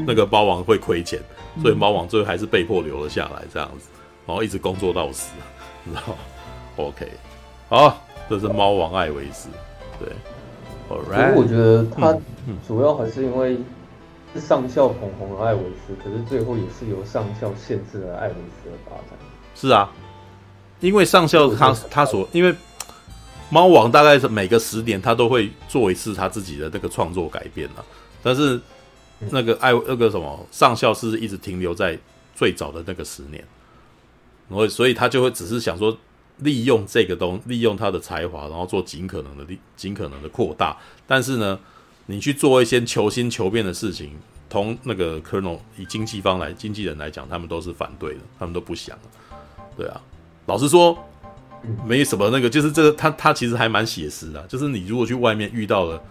那个猫王会亏钱，所以猫王最后还是被迫留了下来，这样子，然后一直工作到死，你知道？OK，好，这是猫王艾维斯，对，Alright，我觉得他主要还是因为是上校捧红了艾维斯，可是最后也是由上校限制了艾维斯的发展。是啊，因为上校他他所因为。猫王大概是每个十年，他都会做一次他自己的那个创作改变了。但是那个爱那个什么上校是一直停留在最早的那个十年，然后所以他就会只是想说利用这个东，利用他的才华，然后做尽可能的利尽可能的扩大。但是呢，你去做一些求新求变的事情，同那个 Colonel 以经纪方来经纪人来讲，他们都是反对的，他们都不想。对啊，老实说。没什么那个，就是这个他他其实还蛮写实的，就是你如果去外面遇到了，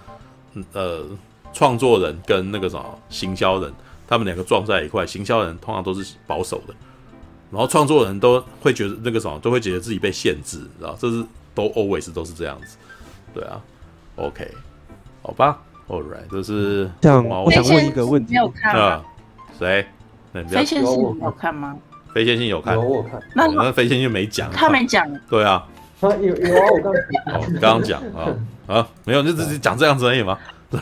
呃，创作人跟那个什么行销人，他们两个撞在一块，行销人通常都是保守的，然后创作人都会觉得那个什么都会觉得自己被限制，知道？这是都 always 都是这样子，对啊，OK，好吧，All right，就是这样。我想问一个问题，没有看啊？谁？飞线是你有看吗？飞仙星有看，有我看，那飞仙星没讲，他没讲，对啊，有有啊，我刚哦，刚刚讲啊啊，没有，就只是讲这样子而已吗？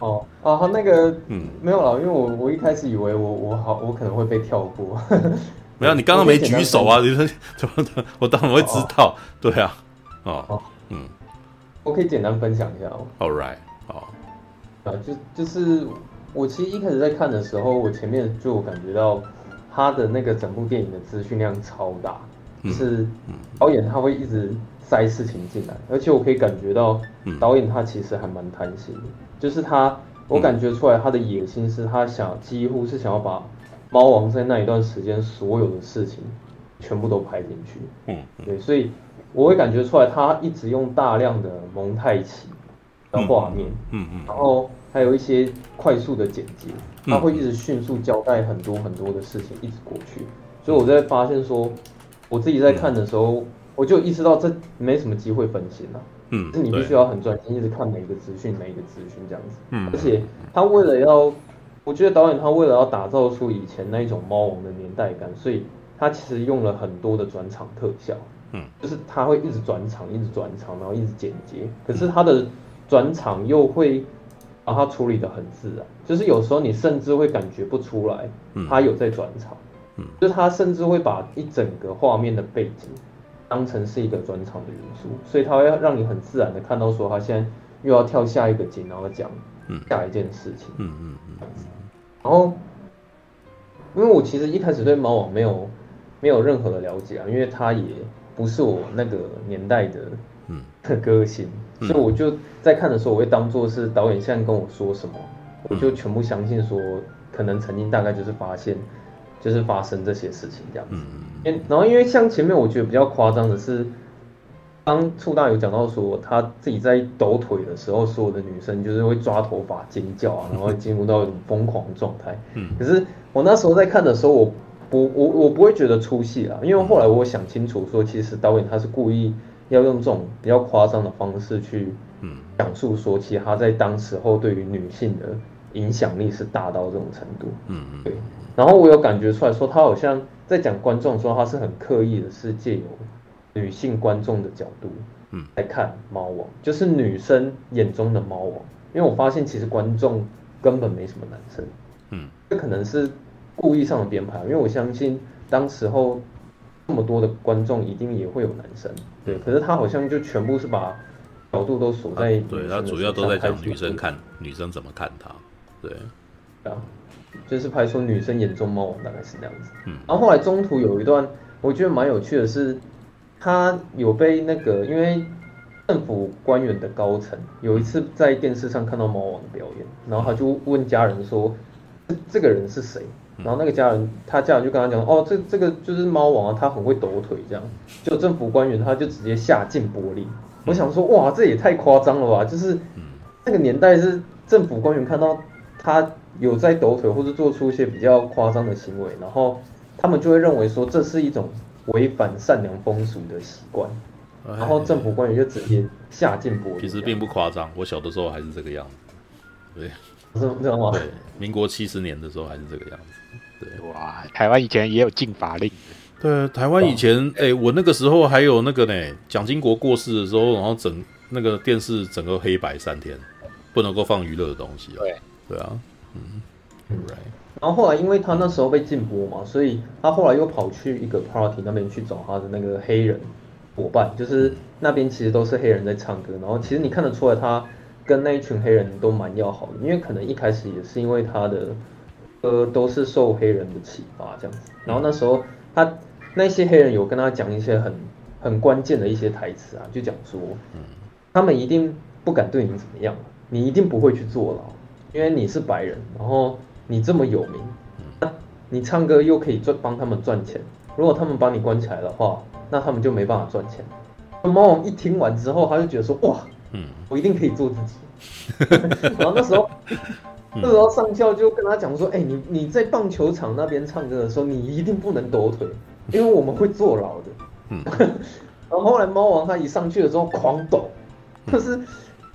哦哦，他那个嗯。没有了，因为我我一开始以为我我好我可能会被跳过，没有，你刚刚没举手啊，你说怎么的？我当然会知道，对啊，哦，嗯，我可以简单分享一下哦，All right，好，啊，就就是我其实一开始在看的时候，我前面就感觉到他的那个整部电影的资讯量超大，就是导演他会一直塞事情进来，而且我可以感觉到导演他其实还蛮贪心的。就是他，我感觉出来他的野心是他想几乎是想要把猫王在那一段时间所有的事情全部都拍进去。嗯，对，所以我会感觉出来他一直用大量的蒙太奇的画面，嗯嗯，然后还有一些快速的剪接，他会一直迅速交代很多很多的事情一直过去。所以我在发现说，我自己在看的时候，我就意识到这没什么机会分心了。嗯，是你必须要很专心，一直看每一个资讯，每一个资讯这样子。嗯，而且他为了要，我觉得导演他为了要打造出以前那一种猫王的年代感，所以他其实用了很多的转场特效。嗯，就是他会一直转场，一直转场，然后一直剪接。可是他的转场又会把它处理的很自然，就是有时候你甚至会感觉不出来，他有在转场。嗯，就是他甚至会把一整个画面的背景。当成是一个转场的元素，所以他会让你很自然的看到说他现在又要跳下一个景，然后讲下一件事情。嗯嗯嗯。然后，因为我其实一开始对猫王没有没有任何的了解啊，因为他也不是我那个年代的嗯的 歌星，所以我就在看的时候，我会当做是导演现在跟我说什么，我就全部相信说，可能曾经大概就是发现。就是发生这些事情这样子，嗯然后因为像前面我觉得比较夸张的是，当促大有讲到说他自己在抖腿的时候，所有的女生就是会抓头发尖叫啊，然后进入到一种疯狂状态。嗯，可是我那时候在看的时候，我不我我不会觉得出戏啊，因为后来我想清楚说，其实导演他是故意要用这种比较夸张的方式去讲述说，其实他在当时候对于女性的影响力是大到这种程度。嗯嗯，对。然后我有感觉出来说，他好像在讲观众说，他是很刻意的，是借由女性观众的角度，嗯，来看猫王，就是女生眼中的猫王。因为我发现其实观众根本没什么男生，嗯，这可能是故意上的编排，因为我相信当时候这么多的观众一定也会有男生，对。可是他好像就全部是把角度都锁在，对，他主要都在讲女生看女生怎么看他，对，啊。就是拍出女生眼中猫王大概是那样子，嗯，然后后来中途有一段我觉得蛮有趣的是，他有被那个因为政府官员的高层有一次在电视上看到猫王的表演，然后他就问家人说，这这个人是谁？然后那个家人他家人就跟他讲，哦，这这个就是猫王啊，他很会抖腿这样，就政府官员他就直接下禁玻璃，我想说哇，这也太夸张了吧，就是那个年代是政府官员看到他。有在抖腿或者做出一些比较夸张的行为，然后他们就会认为说这是一种违反善良风俗的习惯，然后政府官员就直接下禁播。其实并不夸张，我小的时候还是这个样子。对，是这样吗？对，民国七十年的时候还是这个样子。对，哇，台湾以前也有禁法令。对，台湾以前，哎、欸，我那个时候还有那个呢，蒋经国过世的时候，然后整那个电视整个黑白三天，不能够放娱乐的东西。对，对啊。嗯，然后后来因为他那时候被禁播嘛，所以他后来又跑去一个 party 那边去找他的那个黑人伙伴，就是那边其实都是黑人在唱歌，然后其实你看得出来他跟那一群黑人都蛮要好的，因为可能一开始也是因为他的歌都是受黑人的启发这样子，然后那时候他那些黑人有跟他讲一些很很关键的一些台词啊，就讲说，他们一定不敢对你怎么样，你一定不会去坐牢。因为你是白人，然后你这么有名，你唱歌又可以赚帮他们赚钱。如果他们把你关起来的话，那他们就没办法赚钱。猫王一听完之后，他就觉得说：哇，嗯，我一定可以做自己。然后那时候，那时候上校就跟他讲说：哎，你你在棒球场那边唱歌的时候，你一定不能抖腿，因为我们会坐牢的。然后后来猫王他一上去的时候狂抖，可是。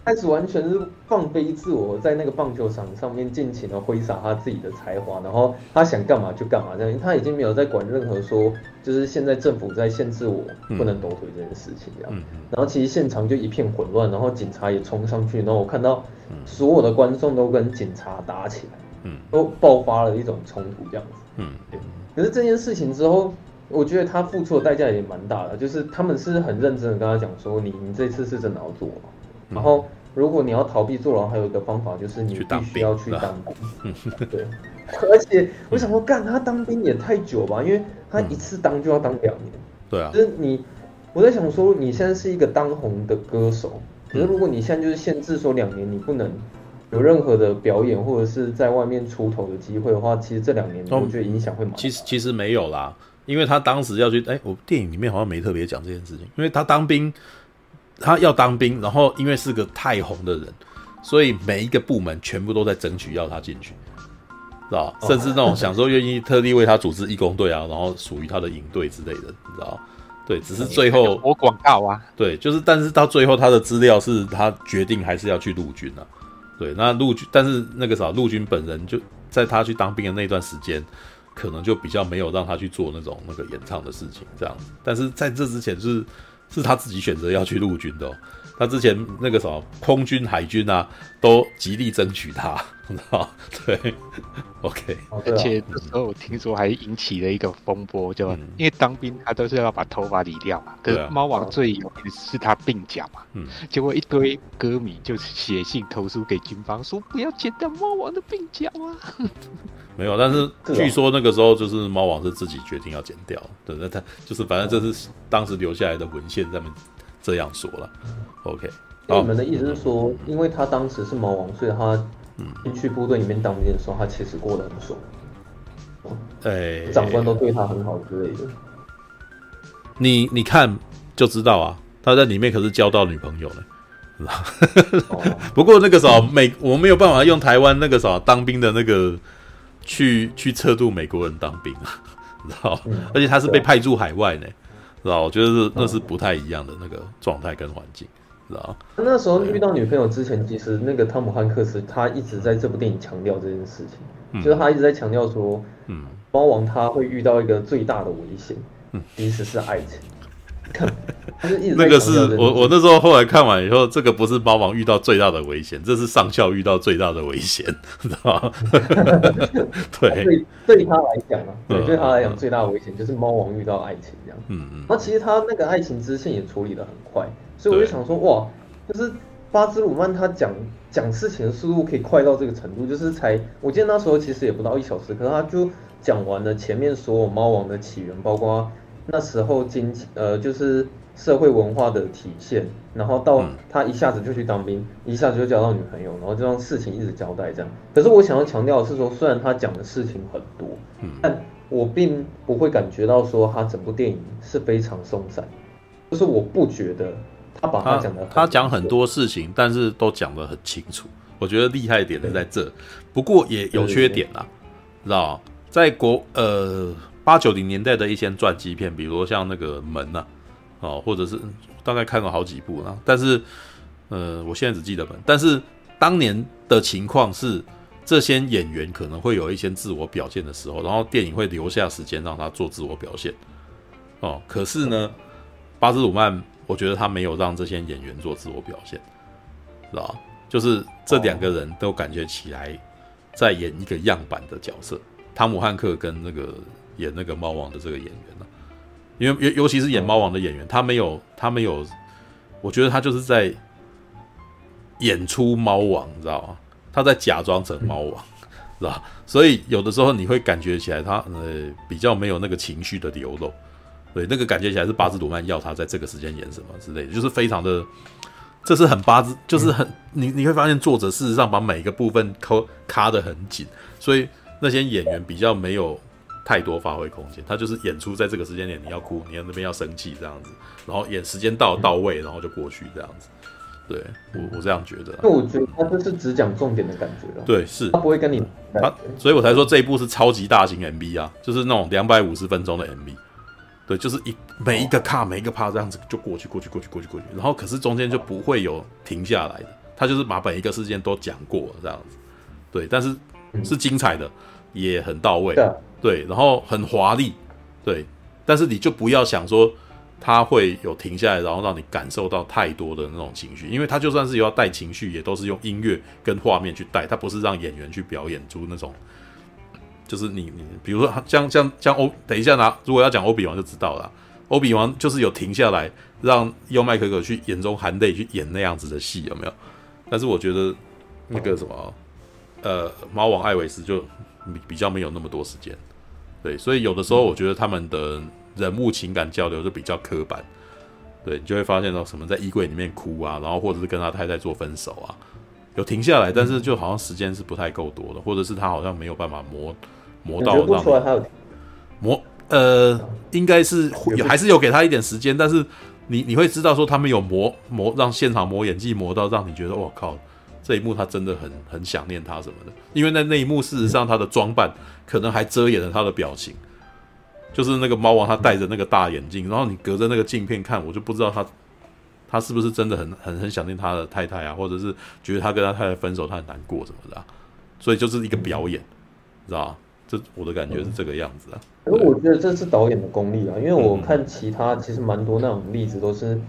开始完全是放飞自我，在那个棒球场上面尽情的挥洒他自己的才华，然后他想干嘛就干嘛，这样他已经没有在管任何说，就是现在政府在限制我不能抖腿这件事情这样。然后其实现场就一片混乱，然后警察也冲上去，然后我看到所有的观众都跟警察打起来，都爆发了一种冲突这样子。嗯，对。可是这件事情之后。我觉得他付出的代价也蛮大的，就是他们是很认真的跟他讲说，你你这次是真的要坐牢，然后如果你要逃避坐牢，还有一个方法就是你必须要去当兵。对，而且我想说，干他当兵也太久吧，因为他一次当就要当两年。对啊，就是你，我在想说，你现在是一个当红的歌手，可是如果你现在就是限制说两年你不能有任何的表演或者是在外面出头的机会的话，其实这两年我觉得影响会蛮大。其实其实没有啦。因为他当时要去，哎，我电影里面好像没特别讲这件事情。因为他当兵，他要当兵，然后因为是个太红的人，所以每一个部门全部都在争取要他进去，知道？甚至那种想说愿意特地为他组织义工队啊，然后属于他的营队之类的，你知道？对，只是最后我广告啊，对，就是但是到最后他的资料是他决定还是要去陆军啊，对，那陆军，但是那个啥，陆军本人就在他去当兵的那段时间。可能就比较没有让他去做那种那个演唱的事情，这样子。但是在这之前是是他自己选择要去陆军的。他之前那个什么空军、海军啊，都极力争取他，知道 对，OK。而且那时候我听说还引起了一个风波，就因为当兵他都是要把头发理掉嘛。可是猫王最有名是他鬓角嘛，嗯，结果一堆歌迷就写信投诉给军方，说不要剪掉猫王的鬓角啊。没有，但是据说那个时候就是猫王是自己决定要剪掉，对，那他就是反正这是当时留下来的文献上面这样说了。OK，那你们的意思是说，因为他当时是猫王，所以他进去部队里面当兵的时候，他其实过得很爽。哎，长官都对他很好之类的。你你看就知道啊，他在里面可是交到女朋友了。不过那个时候美我没有办法用台湾那个时候当兵的那个。去去测度美国人当兵啊，知道？而且他是被派驻海外呢，知道？我觉得是那是不太一样的那个状态跟环境，知道？那时候遇到女朋友之前，其实那个汤姆汉克斯他一直在这部电影强调这件事情，嗯、就是他一直在强调说，嗯，猫王他会遇到一个最大的危险，嗯，其实是爱情。那个是我我那时候后来看完以后，这个不是猫王遇到最大的危险，这是上校遇到最大的危险，知道吗？对，对，对他来讲啊，对，对他来讲最大的危险就是猫王遇到爱情这样。嗯嗯。那其实他那个爱情支线也处理的很快，所以我就想说，哇，就是巴兹鲁曼他讲讲事情的速度可以快到这个程度，就是才我记得那时候其实也不到一小时，可是他就讲完了前面所有猫王的起源，包括。那时候经济呃就是社会文化的体现，然后到他一下子就去当兵，嗯、一下子就交到女朋友，然后这样事情一直交代这样。可是我想要强调的是说，虽然他讲的事情很多，嗯，但我并不会感觉到说他整部电影是非常松散，就是我不觉得他把他讲的他讲很多事情，但是都讲得很清楚。我觉得厉害点的在这，不过也有缺点啦，知道在国呃。八九零年代的一些传记片，比如像那个门呐、啊，哦，或者是大概看过好几部啊，但是，呃，我现在只记得门。但是当年的情况是，这些演员可能会有一些自我表现的时候，然后电影会留下时间让他做自我表现。哦，可是呢，巴兹鲁曼，我觉得他没有让这些演员做自我表现，知道？就是这两个人都感觉起来在演一个样板的角色，汤姆汉克跟那个。演那个猫王的这个演员呢，因为尤尤其是演猫王的演员，他没有他没有，我觉得他就是在演出猫王，你知道吗？他在假装成猫王，是吧？所以有的时候你会感觉起来他呃比较没有那个情绪的流露，对，那个感觉起来是巴兹鲁曼要他在这个时间演什么之类，就是非常的，这是很巴兹，就是很你你会发现作者事实上把每一个部分抠卡得很紧，所以那些演员比较没有。太多发挥空间，他就是演出在这个时间点，你要哭，你要那边要生气这样子，然后演时间到到位，然后就过去这样子。对我我这样觉得，那我觉得他就是只讲重点的感觉了。对，是。他不会跟你他，所以我才说这一部是超级大型 MV 啊，就是那种两百五十分钟的 MV。对，就是一每一个卡每一个趴这样子就过去过去过去过去过去，然后可是中间就不会有停下来的，他就是把每一个事件都讲过这样子，对，但是是精彩的，也很到位，对，然后很华丽，对，但是你就不要想说他会有停下来，然后让你感受到太多的那种情绪，因为他就算是要带情绪，也都是用音乐跟画面去带，他不是让演员去表演出那种，就是你你比如说像像像欧，等一下拿，如果要讲欧比王就知道了，欧比王就是有停下来。让尤麦可可去眼中含泪去演那样子的戏有没有？但是我觉得那个什么，呃，猫王艾维斯就比较没有那么多时间，对，所以有的时候我觉得他们的人物情感交流就比较刻板，对，你就会发现到什么在衣柜里面哭啊，然后或者是跟他太太做分手啊，有停下来，但是就好像时间是不太够多的，或者是他好像没有办法磨磨到让磨呃，应该是有还是有给他一点时间，但是。你你会知道说他们有磨磨让现场磨演技磨到让你觉得我靠，这一幕他真的很很想念他什么的，因为在那一幕事实上他的装扮可能还遮掩了他的表情，就是那个猫王他戴着那个大眼镜，然后你隔着那个镜片看，我就不知道他他是不是真的很很很想念他的太太啊，或者是觉得他跟他太太分手他很难过什么的啊，所以就是一个表演，知道吧？这我的感觉是这个样子啊。因为我觉得这是导演的功力啊，因为我看其他其实蛮多那种例子都是，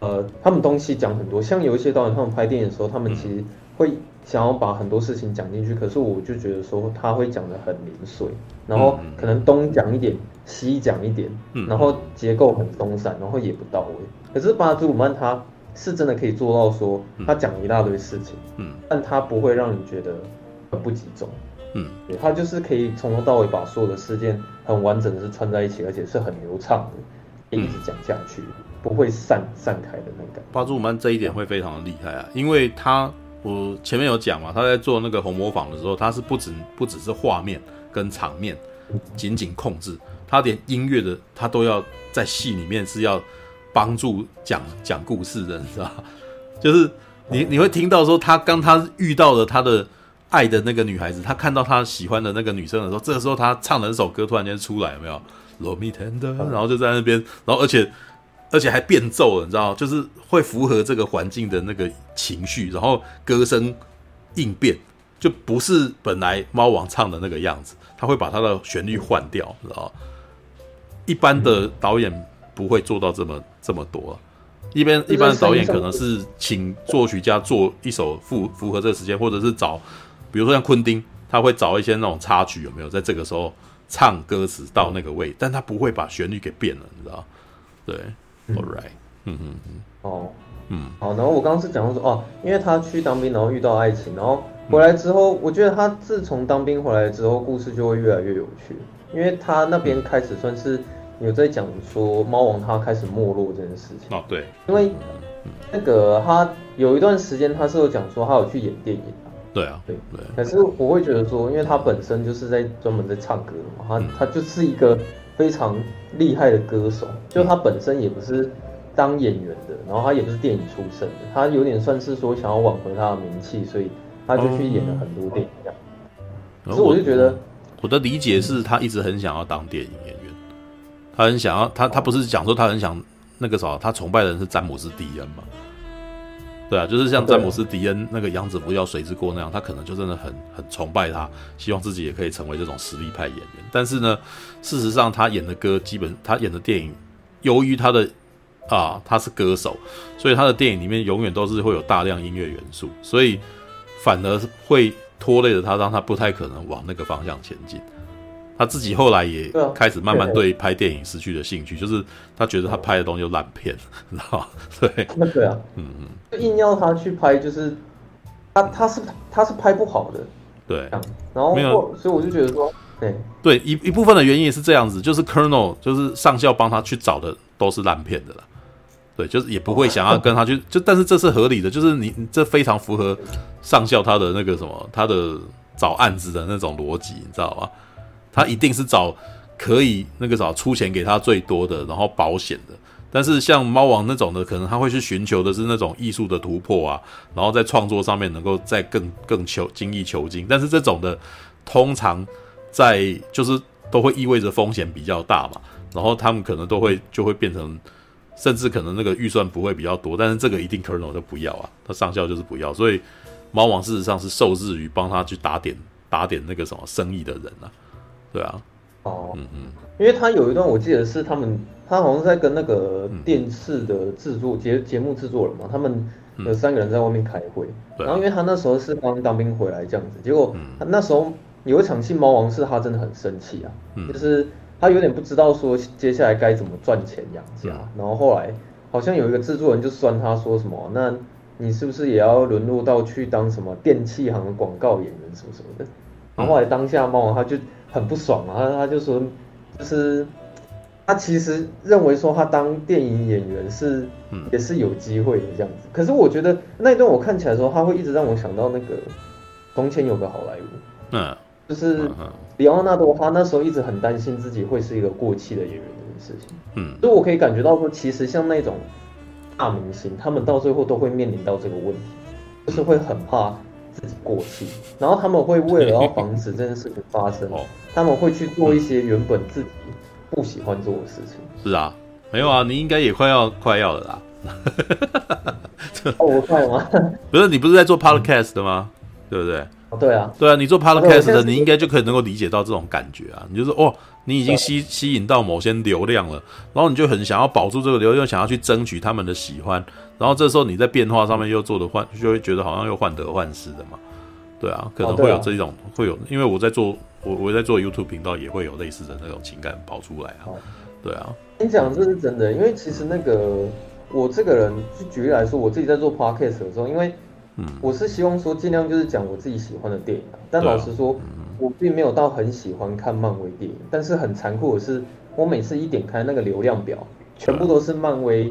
呃，他们东西讲很多，像有一些导演他们拍电影的时候，他们其实会想要把很多事情讲进去，可是我就觉得说他会讲的很零碎，然后可能东讲一点，西讲一点，然后结构很松散，然后也不到位。可是巴祖鲁曼他是真的可以做到说他讲一大堆事情，嗯，但他不会让你觉得很不集中。嗯，对，他就是可以从头到尾把所有的事件很完整的是串在一起，而且是很流畅的，一直讲下去，嗯、不会散散开的那个。巴祖鲁曼这一点会非常的厉害啊，因为他我前面有讲嘛，他在做那个红磨坊的时候，他是不止不只是画面跟场面紧紧控制，他连音乐的他都要在戏里面是要帮助讲讲故事的，你知道就是你你会听到说他刚他遇到了他的。爱的那个女孩子，他看到他喜欢的那个女生的时候，这个时候他唱的那首歌突然间出来，有没有？Love me tender，然后就在那边，然后而且而且还变奏了，你知道，就是会符合这个环境的那个情绪，然后歌声应变，就不是本来猫王唱的那个样子，他会把他的旋律换掉，你知道？一般的导演不会做到这么这么多，一般一般的导演可能是请作曲家做一首符符合这个时间，或者是找。比如说像昆汀，他会找一些那种插曲，有没有在这个时候唱歌词到那个位，但他不会把旋律给变了，你知道？对，All right，嗯嗯嗯，哦，嗯，好，然后我刚刚是讲到说，哦，因为他去当兵，然后遇到爱情，然后回来之后，我觉得他自从当兵回来之后，故事就会越来越有趣，因为他那边开始算是有在讲说猫王他开始没落这件事情。哦，对，因为那个他有一段时间他是有讲说他有去演电影。对啊，对对，可是我会觉得说，因为他本身就是在专门在唱歌嘛，他他就是一个非常厉害的歌手，就他本身也不是当演员的，然后他也不是电影出身的，他有点算是说想要挽回他的名气，所以他就去演了很多电影这样。所以我就觉得，我的理解是他一直很想要当电影演员，他很想要，他他不是讲说他很想那个啥，他崇拜的人是詹姆斯·迪恩嘛。对啊，就是像詹姆斯·迪恩那个杨子福要水之过那样，他可能就真的很很崇拜他，希望自己也可以成为这种实力派演员。但是呢，事实上他演的歌基本，他演的电影，由于他的啊他是歌手，所以他的电影里面永远都是会有大量音乐元素，所以反而会拖累着他，让他不太可能往那个方向前进。他自己后来也开始慢慢对。拍电影失去了兴趣，就是他觉得他拍的东西就烂片，知道吗？对，那对啊，嗯嗯，硬要他去拍，就是他他是他是拍不好的，对，然后没有，所以我就觉得说，对。对，一一部分的原因也是这样子，就是 Colonel 就是上校帮他去找的都是烂片的啦，对，就是也不会想要跟他去，就但是这是合理的，就是你这非常符合上校他的那个什么，他的找案子的那种逻辑，你知道吗？他一定是找可以那个找出钱给他最多的，然后保险的。但是像猫王那种的，可能他会去寻求的是那种艺术的突破啊，然后在创作上面能够再更更求精益求精。但是这种的通常在就是都会意味着风险比较大嘛，然后他们可能都会就会变成甚至可能那个预算不会比较多，但是这个一定 kernel 就不要啊，他上校就是不要，所以猫王事实上是受制于帮他去打点打点那个什么生意的人啊，对啊，哦，嗯嗯，因为他有一段我记得是他们，他好像在跟那个电视的制作节节、嗯、目制作人嘛，他们有三个人在外面开会，嗯、然后因为他那时候是刚当兵回来这样子，结果他那时候有一场戏，猫王是他真的很生气啊，嗯、就是。他有点不知道说接下来该怎么赚钱养家，然后后来好像有一个制作人就酸他说什么，那你是不是也要沦落到去当什么电器行的广告演员什么什么的？然后后来当下猫王他就很不爽啊，他他就说就是他其实认为说他当电影演员是也是有机会的这样子，可是我觉得那一段我看起来的时候，他会一直让我想到那个从前有个好莱坞，嗯。就是李奥纳多，他那时候一直很担心自己会是一个过气的演员这件事情。嗯，所以我可以感觉到说，其实像那种大明星，他们到最后都会面临到这个问题，就是会很怕自己过气，然后他们会为了要防止这件事情发生，他们会去做一些原本自己不喜欢做的事情。是啊，没有啊，你应该也快要快要了啦。哦，我快吗？不是，你不是在做 podcast 的吗？对不对？对啊，对啊，你做 podcast 的，你应该就可以能够理解到这种感觉啊。你就是哦，你已经吸吸引到某些流量了，然后你就很想要保住这个流量，又想要去争取他们的喜欢，然后这时候你在变化上面又做的换，就会觉得好像又患得患失的嘛。对啊，可能会有这种会有，因为我在做我我在做 YouTube 频道，也会有类似的那种情感跑出来啊。对啊，你讲这是真的，因为其实那个我这个人，就举例来说，我自己在做 podcast 的时候，因为。我是希望说尽量就是讲我自己喜欢的电影，但老实说，我并没有到很喜欢看漫威电影。但是很残酷的是，我每次一点开那个流量表，全部都是漫威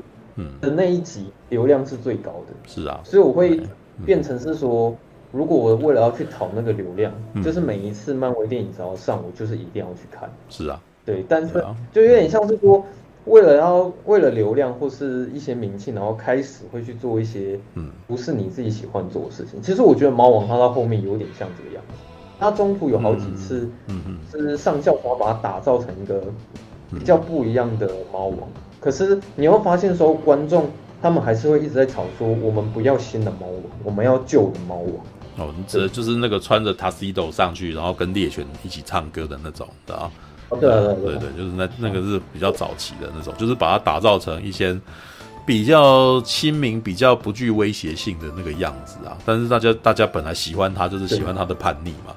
的那一集流量是最高的。是啊，所以我会变成是说，如果我为了要去讨那个流量，就是每一次漫威电影只要上，我就是一定要去看。是啊，对，但是就有点像是说。为了要为了流量或是一些名气，然后开始会去做一些嗯，不是你自己喜欢做的事情。其实我觉得猫王他到后面有点像这个样子，他中途有好几次，嗯嗯，是上校想要把它打造成一个比较不一样的猫王。可是你会发现说，观众他们还是会一直在吵说，我们不要新的猫王，我们要旧的猫王。哦，你指的就是那个穿着 Tuxedo 上去，然后跟猎犬一起唱歌的那种的啊。对对对，对对，就是那那个是比较早期的那种，就是把它打造成一些比较亲民、比较不具威胁性的那个样子啊。但是大家大家本来喜欢他，就是喜欢他的叛逆嘛。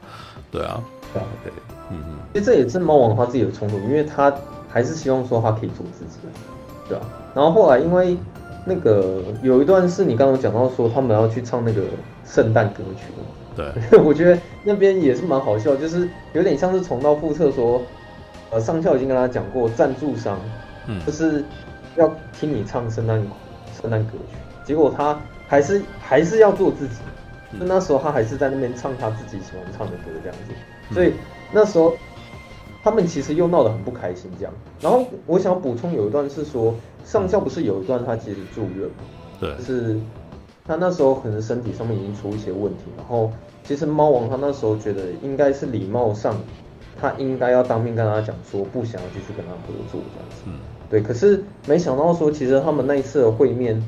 对啊，对对，嗯嗯。其实这也是猫王他自己的冲突，因为他还是希望说他可以做自己，对啊。然后后来因为那个有一段是你刚刚讲到说他们要去唱那个圣诞歌曲，对，我觉得那边也是蛮好笑，就是有点像是重蹈覆辙说。呃，上校已经跟他讲过，赞助商，嗯，就是要听你唱圣诞圣诞歌曲，结果他还是还是要做自己，就那时候他还是在那边唱他自己喜欢唱的歌这样子，所以那时候他们其实又闹得很不开心这样。然后我想补充有一段是说，上校不是有一段他其实住院，对，就是他那时候可能身体上面已经出一些问题，然后其实猫王他那时候觉得应该是礼貌上。他应该要当面跟他讲说，不想要继续跟他合作这样子。嗯，对。可是没想到说，其实他们那一次的会面，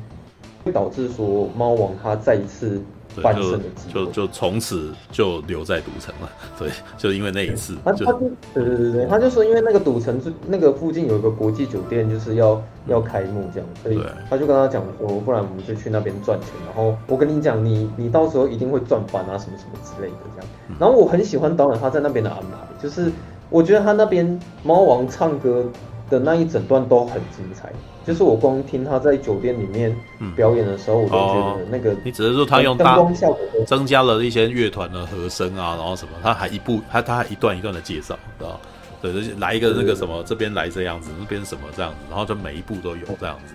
会导致说猫王他再一次翻身的机会，就就从此就留在赌城了。对，就因为那一次，他他就对对对对，他就说因为那个赌城是那个附近有一个国际酒店，就是要要开幕这样，所以他就跟他讲说，不然我们就去那边赚钱。然后我跟你讲，你你到时候一定会赚翻啊，什么什么之类的这样。然后我很喜欢导演他在那边的安排。就是我觉得他那边猫王唱歌的那一整段都很精彩，就是我光听他在酒店里面表演的时候，我都觉得那个、哦、你只是说他用灯光效果增加了一些乐团的和声啊，然后什么，他还一部他他还一段一段的介绍，知道对，来一个那个什么这边来这样子，那边什么这样子，然后就每一步都有这样子，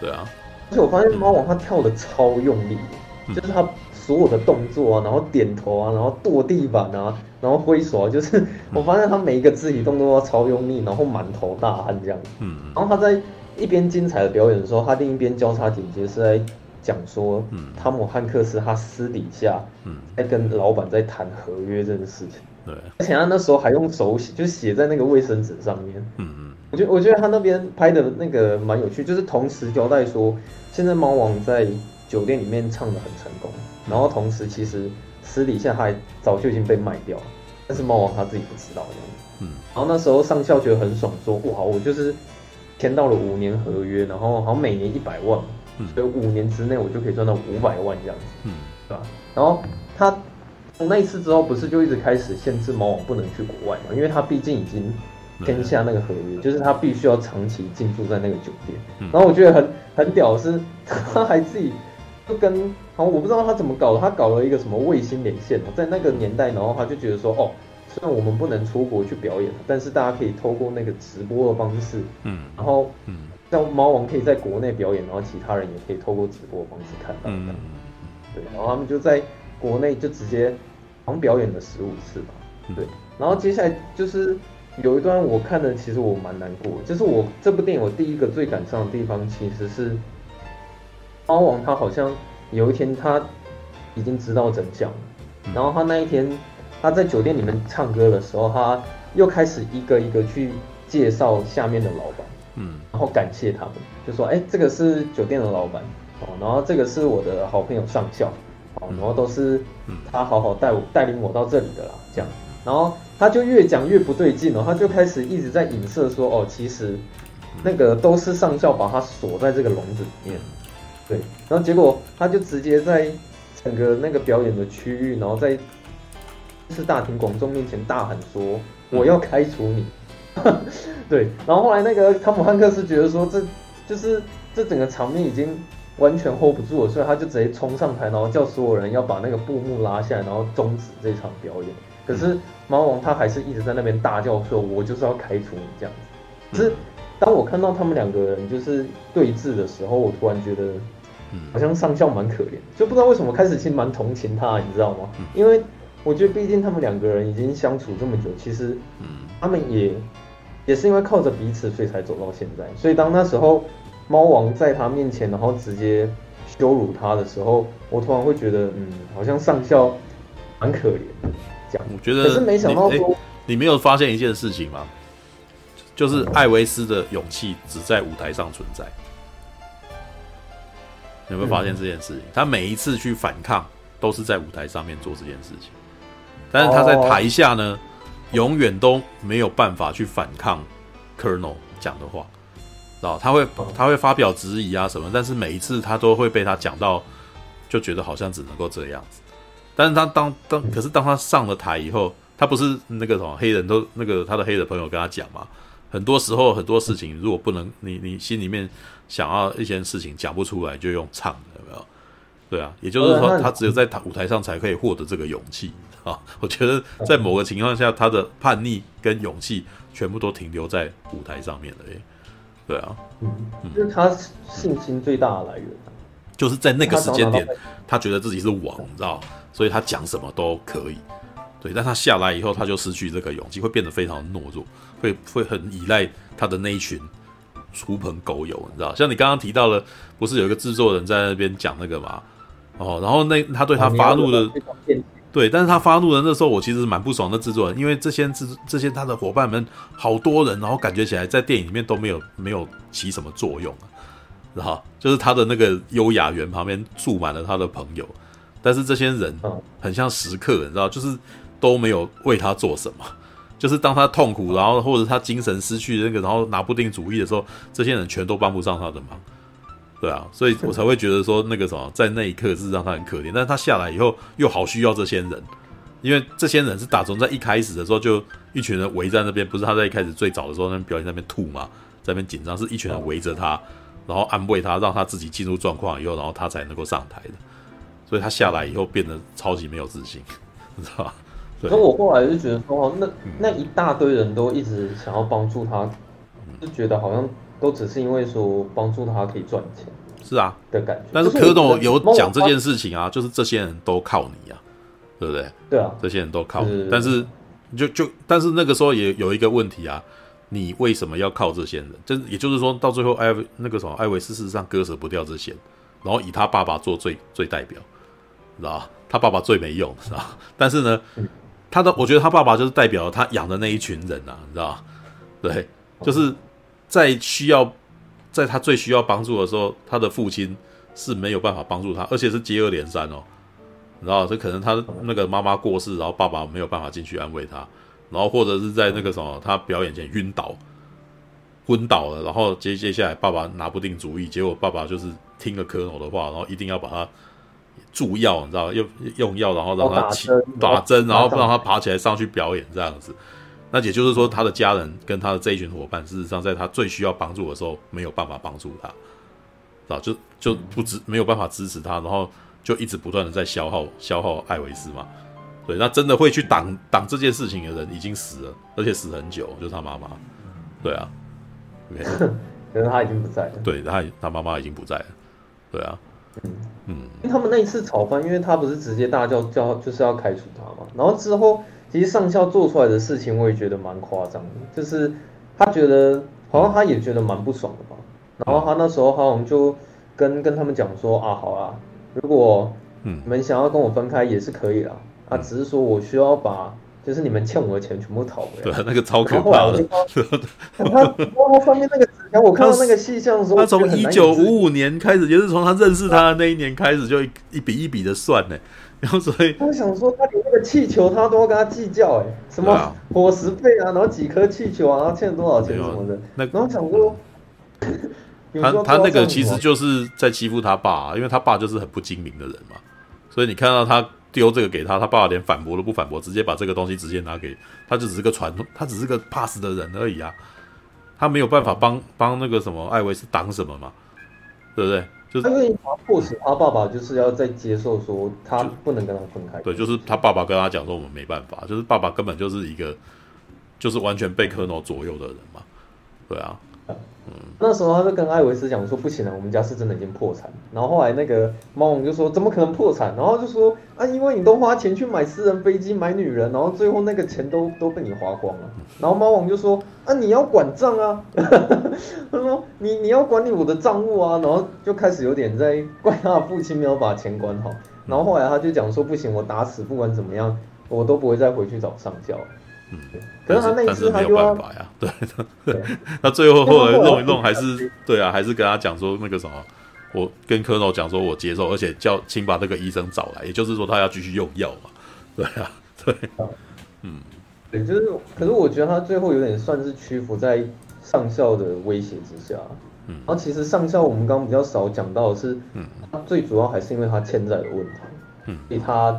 对啊。而且我发现猫王他跳的超用力，嗯、就是他。所有的动作啊，然后点头啊，然后跺地板啊，然后挥手啊，就是我发现他每一个肢体动作都超用力，然后满头大汗这样。嗯，然后他在一边精彩的表演的时候，他另一边交叉剪接是在讲说，嗯，汤姆汉克斯他私底下，嗯，在跟老板在谈合约这件事情，对，而且他那时候还用手写，就写在那个卫生纸上面，嗯嗯，我觉得我觉得他那边拍的那个蛮有趣，就是同时交代说，现在猫王在酒店里面唱的很成功，然后同时其实私底下他还早就已经被卖掉了，但是猫王他自己不知道这样子，嗯，然后那时候上校觉得很爽，说哇，我就是签到了五年合约，然后好像每年一百万。所以五年之内我就可以赚到五百万这样子，嗯，对吧？然后他从那一次之后，不是就一直开始限制猫王不能去国外嘛？因为他毕竟已经签下那个合约，就是他必须要长期进驻在那个酒店。然后我觉得很很屌的是，他还自己就跟，好像我不知道他怎么搞的，他搞了一个什么卫星连线，在那个年代，然后他就觉得说，哦，虽然我们不能出国去表演，但是大家可以透过那个直播的方式，嗯，然后，嗯。像猫王可以在国内表演，然后其他人也可以透过直播的方式看到。嗯，对，然后他们就在国内就直接好像表演了十五次吧。对，然后接下来就是有一段我看的，其实我蛮难过的，就是我这部电影我第一个最感伤的地方，其实是猫王他好像有一天他已经知道真相了，然后他那一天他在酒店里面唱歌的时候，他又开始一个一个去介绍下面的老板。嗯，然后感谢他们，就说，哎，这个是酒店的老板。哦，然后这个是我的好朋友上校。哦，然后都是他好好带我带领我到这里的啦，这样，然后他就越讲越不对劲哦，他就开始一直在影射说，哦，其实那个都是上校把他锁在这个笼子里面，对，然后结果他就直接在整个那个表演的区域，然后在是大庭广众面前大喊说，我要开除你。对，然后后来那个汤姆汉克斯觉得说，这就是这整个场面已经完全 hold 不住了，所以他就直接冲上台，然后叫所有人要把那个布幕拉下来，然后终止这场表演。可是猫王他还是一直在那边大叫说：“我就是要开除你这样子。”可是当我看到他们两个人就是对峙的时候，我突然觉得，好像上校蛮可怜，就不知道为什么开始其实蛮同情他，你知道吗？因为我觉得毕竟他们两个人已经相处这么久，其实他们也。也是因为靠着彼此，所以才走到现在。所以当那时候猫王在他面前，然后直接羞辱他的时候，我突然会觉得，嗯，好像上校蛮可怜的。这样，我觉得，可是没想到说你，你没有发现一件事情吗？就是艾维斯的勇气只在舞台上存在。你有没有发现这件事情？嗯、他每一次去反抗，都是在舞台上面做这件事情，但是他在台下呢？哦永远都没有办法去反抗 Colonel 讲的话，知道他会他会发表质疑啊什么，但是每一次他都会被他讲到，就觉得好像只能够这样子。但是他当当可是当他上了台以后，他不是那个什么黑人都那个他的黑人朋友跟他讲嘛，很多时候很多事情如果不能你你心里面想要一些事情讲不出来，就用唱的有没有？对啊，也就是说他只有在舞台上才可以获得这个勇气。啊，我觉得在某个情况下，他的叛逆跟勇气全部都停留在舞台上面了。哎，对啊，嗯，就是他信心最大的来源，就是在那个时间点，他觉得自己是王，你知道，所以他讲什么都可以。对，但他下来以后，他就失去这个勇气，会变得非常懦弱，会会很依赖他的那一群狐朋狗友，你知道，像你刚刚提到了，不是有一个制作人在那边讲那个嘛？哦，然后那他对他发怒的。对，但是他发怒的那时候，我其实蛮不爽的制作人，因为这些制这些他的伙伴们好多人，然后感觉起来在电影里面都没有没有起什么作用啊，然后就是他的那个优雅园旁边住满了他的朋友，但是这些人很像食客，你知道，就是都没有为他做什么，就是当他痛苦，然后或者他精神失去那个，然后拿不定主意的时候，这些人全都帮不上他的忙。对啊，所以我才会觉得说那个什么，在那一刻是让他很可怜，但是他下来以后又好需要这些人，因为这些人是打从在一开始的时候就一群人围在那边，不是他在一开始最早的时候那边表演那边吐嘛，在那边紧张，是一群人围着他，然后安慰他，让他自己进入状况以后，然后他才能够上台的，所以他下来以后变得超级没有自信，你知道吧？对。可我后来就觉得说，那那一大堆人都一直想要帮助他，就觉得好像。都只是因为说帮助他可以赚钱，是啊的感觉。但是柯董有讲这件事情啊，就是这些人都靠你啊，对不对？对啊，这些人都靠你。但是就就但是那个时候也有一个问题啊，你为什么要靠这些人？就也就是说到最后，艾那个什么艾维斯事实上割舍不掉这些，然后以他爸爸做最最代表，知道吧？他爸爸最没用，知道吧？但是呢，他的我觉得他爸爸就是代表他养的那一群人啊，你知道？对，就是在需要在他最需要帮助的时候，他的父亲是没有办法帮助他，而且是接二连三哦，你知道，这可能他那个妈妈过世，然后爸爸没有办法进去安慰他，然后或者是在那个什么他表演前晕倒。昏倒了，然后接接下来爸爸拿不定主意，结果爸爸就是听了科诺的话，然后一定要把他注药，你知道，用用药，然后让他起打针，然后不让他爬起来上去表演这样子。那也就是说，他的家人跟他的这一群伙伴，事实上在他最需要帮助的时候没有办法帮助他，啊，就就不支没有办法支持他，然后就一直不断的在消耗消耗艾维斯嘛。对，那真的会去挡挡这件事情的人已经死了，而且死很久，就是他妈妈。对啊。可是他已经不在了。对，他他妈妈已经不在了。对啊，嗯嗯，因为他们那一次吵翻，因为他不是直接大叫叫就是要开除他嘛。然后之后，其实上校做出来的事情，我也觉得蛮夸张的。就是他觉得好像他也觉得蛮不爽的吧。然后他那时候好像就跟跟他们讲说啊，好啊，如果你们想要跟我分开也是可以啦。他只是说我需要把。就是你们欠我的钱全部讨回来。对，那个超可怕的。他他上面那个纸条，我看到那个细项的时候，他从一九五五年开始，就是从他认识他的那一年开始，就一一笔一笔的算呢。然后所以，他想说，他连那个气球他都要跟他计较，哎，什么伙食费啊，然后几颗气球啊，然后欠多少钱什么的。那然后想说，他他那个其实就是在欺负他爸，因为他爸就是很不精明的人嘛。所以你看到他。丢这个给他，他爸爸连反驳都不反驳，直接把这个东西直接拿给他，就只是个传，他只是个怕死的人而已啊，他没有办法帮帮那个什么艾维斯挡什么嘛，对不对？就是因为他迫使他爸爸就是要再接受说他不能跟他分开，对，就是他爸爸跟他讲说我们没办法，就是爸爸根本就是一个就是完全被科诺左右的人嘛，对啊。嗯，那时候他就跟艾维斯讲说，不行了，我们家是真的已经破产。然后后来那个猫王就说，怎么可能破产？然后就说啊，因为你都花钱去买私人飞机、买女人，然后最后那个钱都都被你花光了。然后猫王就说啊，你要管账啊，他说你你要管理我的账务啊。然后就开始有点在怪他父亲没有把钱管好。然后后来他就讲说，不行，我打死不管怎么样，我都不会再回去找上校。嗯，可是他那次他就没有办法呀，对，对。他最后后来弄一弄，还是 对。啊，还是跟他讲说那个什么，我跟科诺讲说我接受，而且叫请把那个医生找来，也就是说他要继续用药嘛，对啊，对，嗯，对，就是，可是我觉得他最后有点算是屈服在上校的威胁之下，嗯，然后其实上校我们刚刚比较少讲到的是，嗯，他最主要还是因为他欠债的问题，嗯，所以他。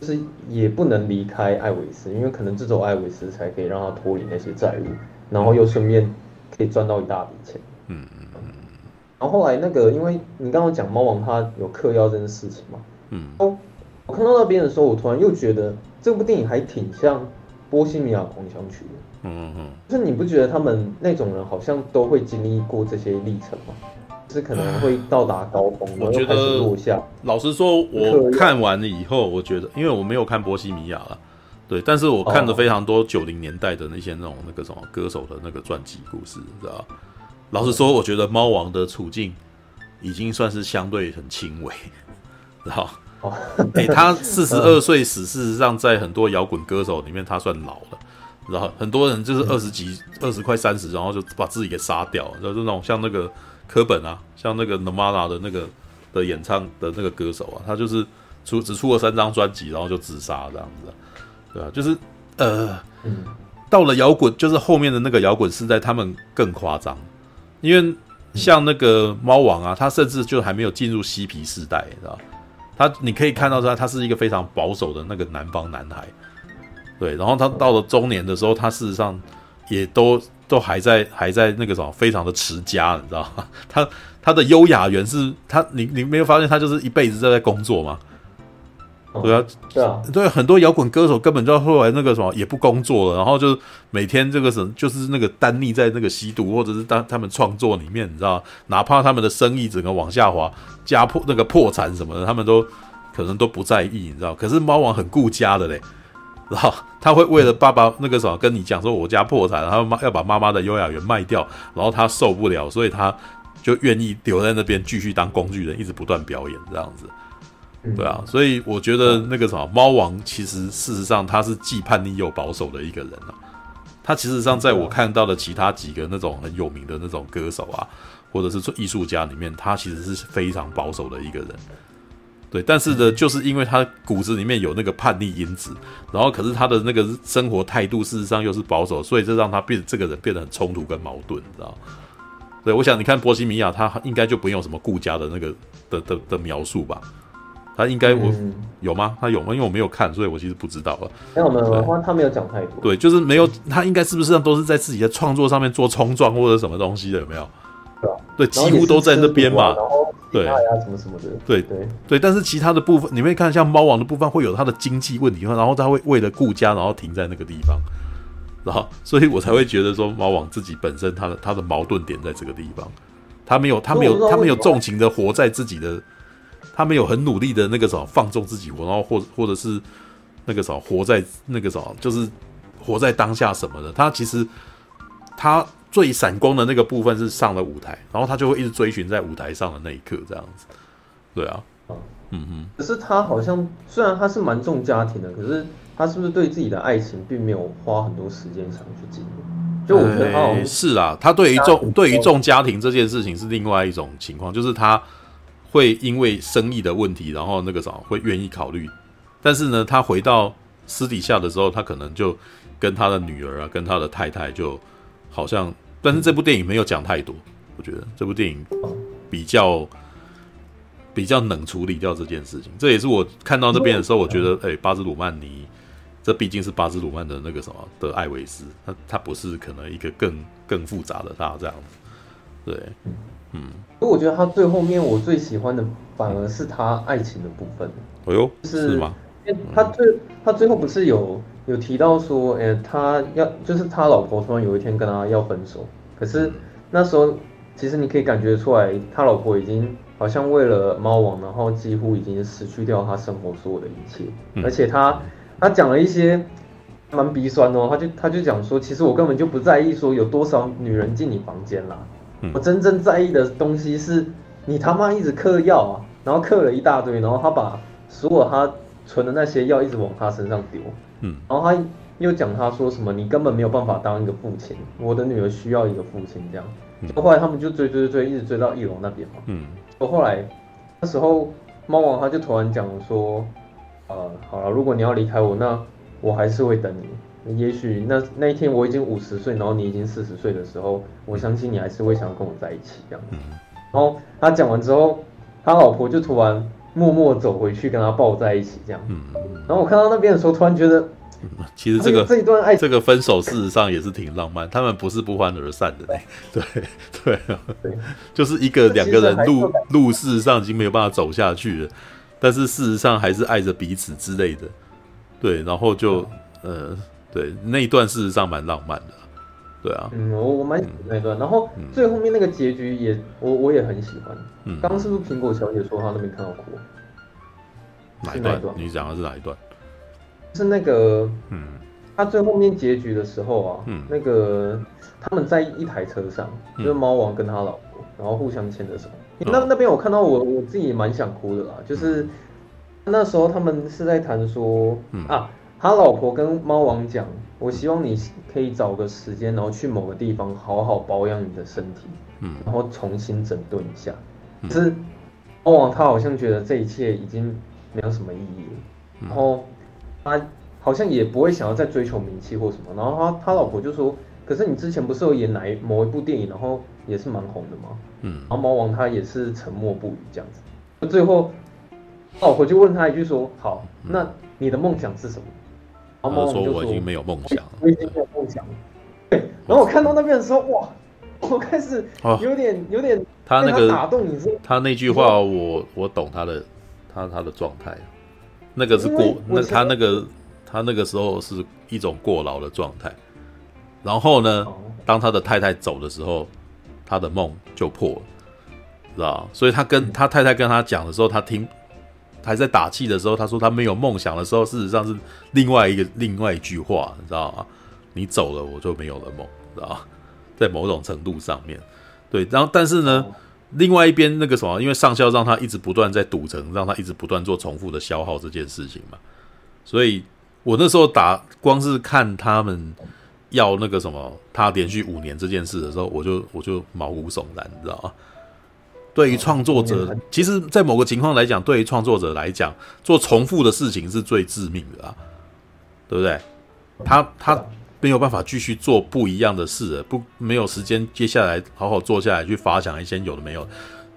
就是也不能离开艾维斯，因为可能只有艾维斯才可以让他脱离那些债务，然后又顺便可以赚到一大笔钱。嗯嗯嗯。然后后来那个，因为你刚刚讲猫王他有嗑药这件事情嘛，嗯。哦，我看到那边的时候，我突然又觉得这部电影还挺像《波西米亚狂想曲》的。嗯嗯嗯。就是你不觉得他们那种人好像都会经历过这些历程吗？是可能会到达高峰，我觉得落下。老实说，我看完了以后，我觉得，因为我没有看波西米亚了，对，但是我看了非常多九零年代的那些那种那个什么歌手的那个传记故事，知道？老实说，我觉得猫王的处境已经算是相对很轻微，知道？哎，他 四十二岁死，事实上在很多摇滚歌手里面，他算老了，然后很多人就是二十几、二十快三十，然后就把自己给杀掉，就是那种像那个。科本啊，像那个 Nirvana 的那个的演唱的那个歌手啊，他就是出只出了三张专辑，然后就自杀这样子，对啊，就是呃，到了摇滚，就是后面的那个摇滚时代，他们更夸张，因为像那个猫王啊，他甚至就还没有进入嬉皮时代，知道他你可以看到他，他是一个非常保守的那个南方男孩，对，然后他到了中年的时候，他事实上也都。都还在还在那个什么，非常的持家，你知道吗？他他的优雅源是他，你你没有发现他就是一辈子都在工作吗？对啊，对啊，对，很多摇滚歌手根本就后来那个什么也不工作了，然后就每天这个什么就是那个单溺在那个吸毒或者是当他们创作里面，你知道，哪怕他们的生意整个往下滑，家破那个破产什么的，他们都可能都不在意，你知道。可是猫王很顾家的嘞。然后他会为了爸爸那个什么跟你讲说，我家破产，然后妈要把妈妈的优雅园卖掉，然后他受不了，所以他就愿意留在那边继续当工具人，一直不断表演这样子。对啊，所以我觉得那个什么猫王，其实事实上他是既叛逆又保守的一个人啊。他其实上在我看到的其他几个那种很有名的那种歌手啊，或者是做艺术家里面，他其实是非常保守的一个人。对，但是呢，就是因为他骨子里面有那个叛逆因子，然后可是他的那个生活态度事实上又是保守，所以这让他变这个人变得很冲突跟矛盾，你知道？对，我想你看波西米亚，他应该就不用什么顾家的那个的的的描述吧。他应该我、嗯、有吗？他有吗？因为我没有看，所以我其实不知道了。没有没有，他他没有讲太多。对，就是没有。他应该是不是都是在自己的创作上面做冲撞或者什么东西的？有没有？对几乎都在那边嘛。对呀，什么什么的。对对对，但是其他的部分，你会看像猫王的部分，会有它的经济问题，然后它会为了顾家，然后停在那个地方，然后，所以我才会觉得说，猫王自己本身他的他的矛盾点在这个地方，他没有他没有他没有纵情的活在自己的。他没有很努力的那个什么放纵自己活，然后或者或者是那个什么活在那个什么，就是活在当下什么的。他其实他最闪光的那个部分是上了舞台，然后他就会一直追寻在舞台上的那一刻，这样子。对啊，嗯嗯。可是他好像虽然他是蛮重家庭的，可是他是不是对自己的爱情并没有花很多时间想去经营？就我觉得他、欸、是啊，他对于重对于重家庭这件事情是另外一种情况，就是他。会因为生意的问题，然后那个啥会愿意考虑，但是呢，他回到私底下的时候，他可能就跟他的女儿啊，跟他的太太就好像，但是这部电影没有讲太多，我觉得这部电影比较比较能处理掉这件事情。这也是我看到那边的时候，我觉得，哎，巴兹鲁曼尼，这毕竟是巴兹鲁曼的那个什么的艾维斯，他他不是可能一个更更复杂的他这样子，对。嗯，所以我觉得他最后面我最喜欢的反而是他爱情的部分。哎呦，是，是吗？他最、嗯、他最后不是有有提到说，哎，他要就是他老婆突然有一天跟他要分手，可是那时候其实你可以感觉出来，他老婆已经好像为了猫王，然后几乎已经失去掉他生活所有的一切，嗯、而且他他讲了一些蛮鼻酸的哦，他就他就讲说，其实我根本就不在意说有多少女人进你房间啦。我真正在意的东西是，你他妈一直嗑药啊，然后嗑了一大堆，然后他把所有他存的那些药一直往他身上丢，嗯，然后他又讲他说什么，你根本没有办法当一个父亲，我的女儿需要一个父亲这样，后来他们就追追追，一直追到一楼那边嘛，嗯，后来那时候猫王他就突然讲说，呃，好了，如果你要离开我，那我还是会等你。也许那那一天我已经五十岁，然后你已经四十岁的时候，我相信你还是会想要跟我在一起这样。子。然后他讲完之后，他老婆就突然默默走回去跟他抱在一起这样。嗯然后我看到那边的时候，突然觉得，其实这个这一段爱，这个分手事实上也是挺浪漫。他们不是不欢而散的，对 对对，就是一个两个人路路事实上已经没有办法走下去了，但是事实上还是爱着彼此之类的。对，然后就呃。对，那一段事实上蛮浪漫的，对啊，嗯，我我蛮喜欢那一段，然后最后面那个结局也我我也很喜欢。嗯，刚刚是不是苹果小姐说她那边看到哭？哪一段？你讲的是哪一段？是那个，嗯，他最后面结局的时候啊，嗯，那个他们在一台车上，就是猫王跟他老婆，然后互相牵着手。那那边我看到我我自己也蛮想哭的啦，就是那时候他们是在谈说，啊。他老婆跟猫王讲：“我希望你可以找个时间，然后去某个地方好好保养你的身体，嗯，然后重新整顿一下。可是猫王他好像觉得这一切已经没有什么意义了，然后他好像也不会想要再追求名气或什么。然后他他老婆就说：‘可是你之前不是有演哪一某一部电影，然后也是蛮红的吗？’嗯，然后猫王他也是沉默不语这样子。最后老婆就问他一句说：‘好，那你的梦想是什么？’他说：“我已经没有梦想了，我已经没有梦想了。”对，然后我看到那边的时候，哇，我开始有点、哦、有点他那个打动你，他那句话我，我我懂他的，他他的状态，那个是过，那他那个他那个时候是一种过劳的状态。然后呢，当他的太太走的时候，他的梦就破了，知道？所以他跟他太太跟他讲的时候，他听。还在打气的时候，他说他没有梦想的时候，事实上是另外一个另外一句话，你知道吗？你走了，我就没有了梦，知道吗？在某种程度上面，对。然后，但是呢，另外一边那个什么，因为上校让他一直不断在赌城，让他一直不断做重复的消耗这件事情嘛，所以我那时候打光是看他们要那个什么，他连续五年这件事的时候，我就我就毛骨悚然，你知道吗？对于创作者，其实，在某个情况来讲，对于创作者来讲，做重复的事情是最致命的啊，对不对？他他。没有办法继续做不一样的事了，不没有时间，接下来好好坐下来去发想一些有的没有。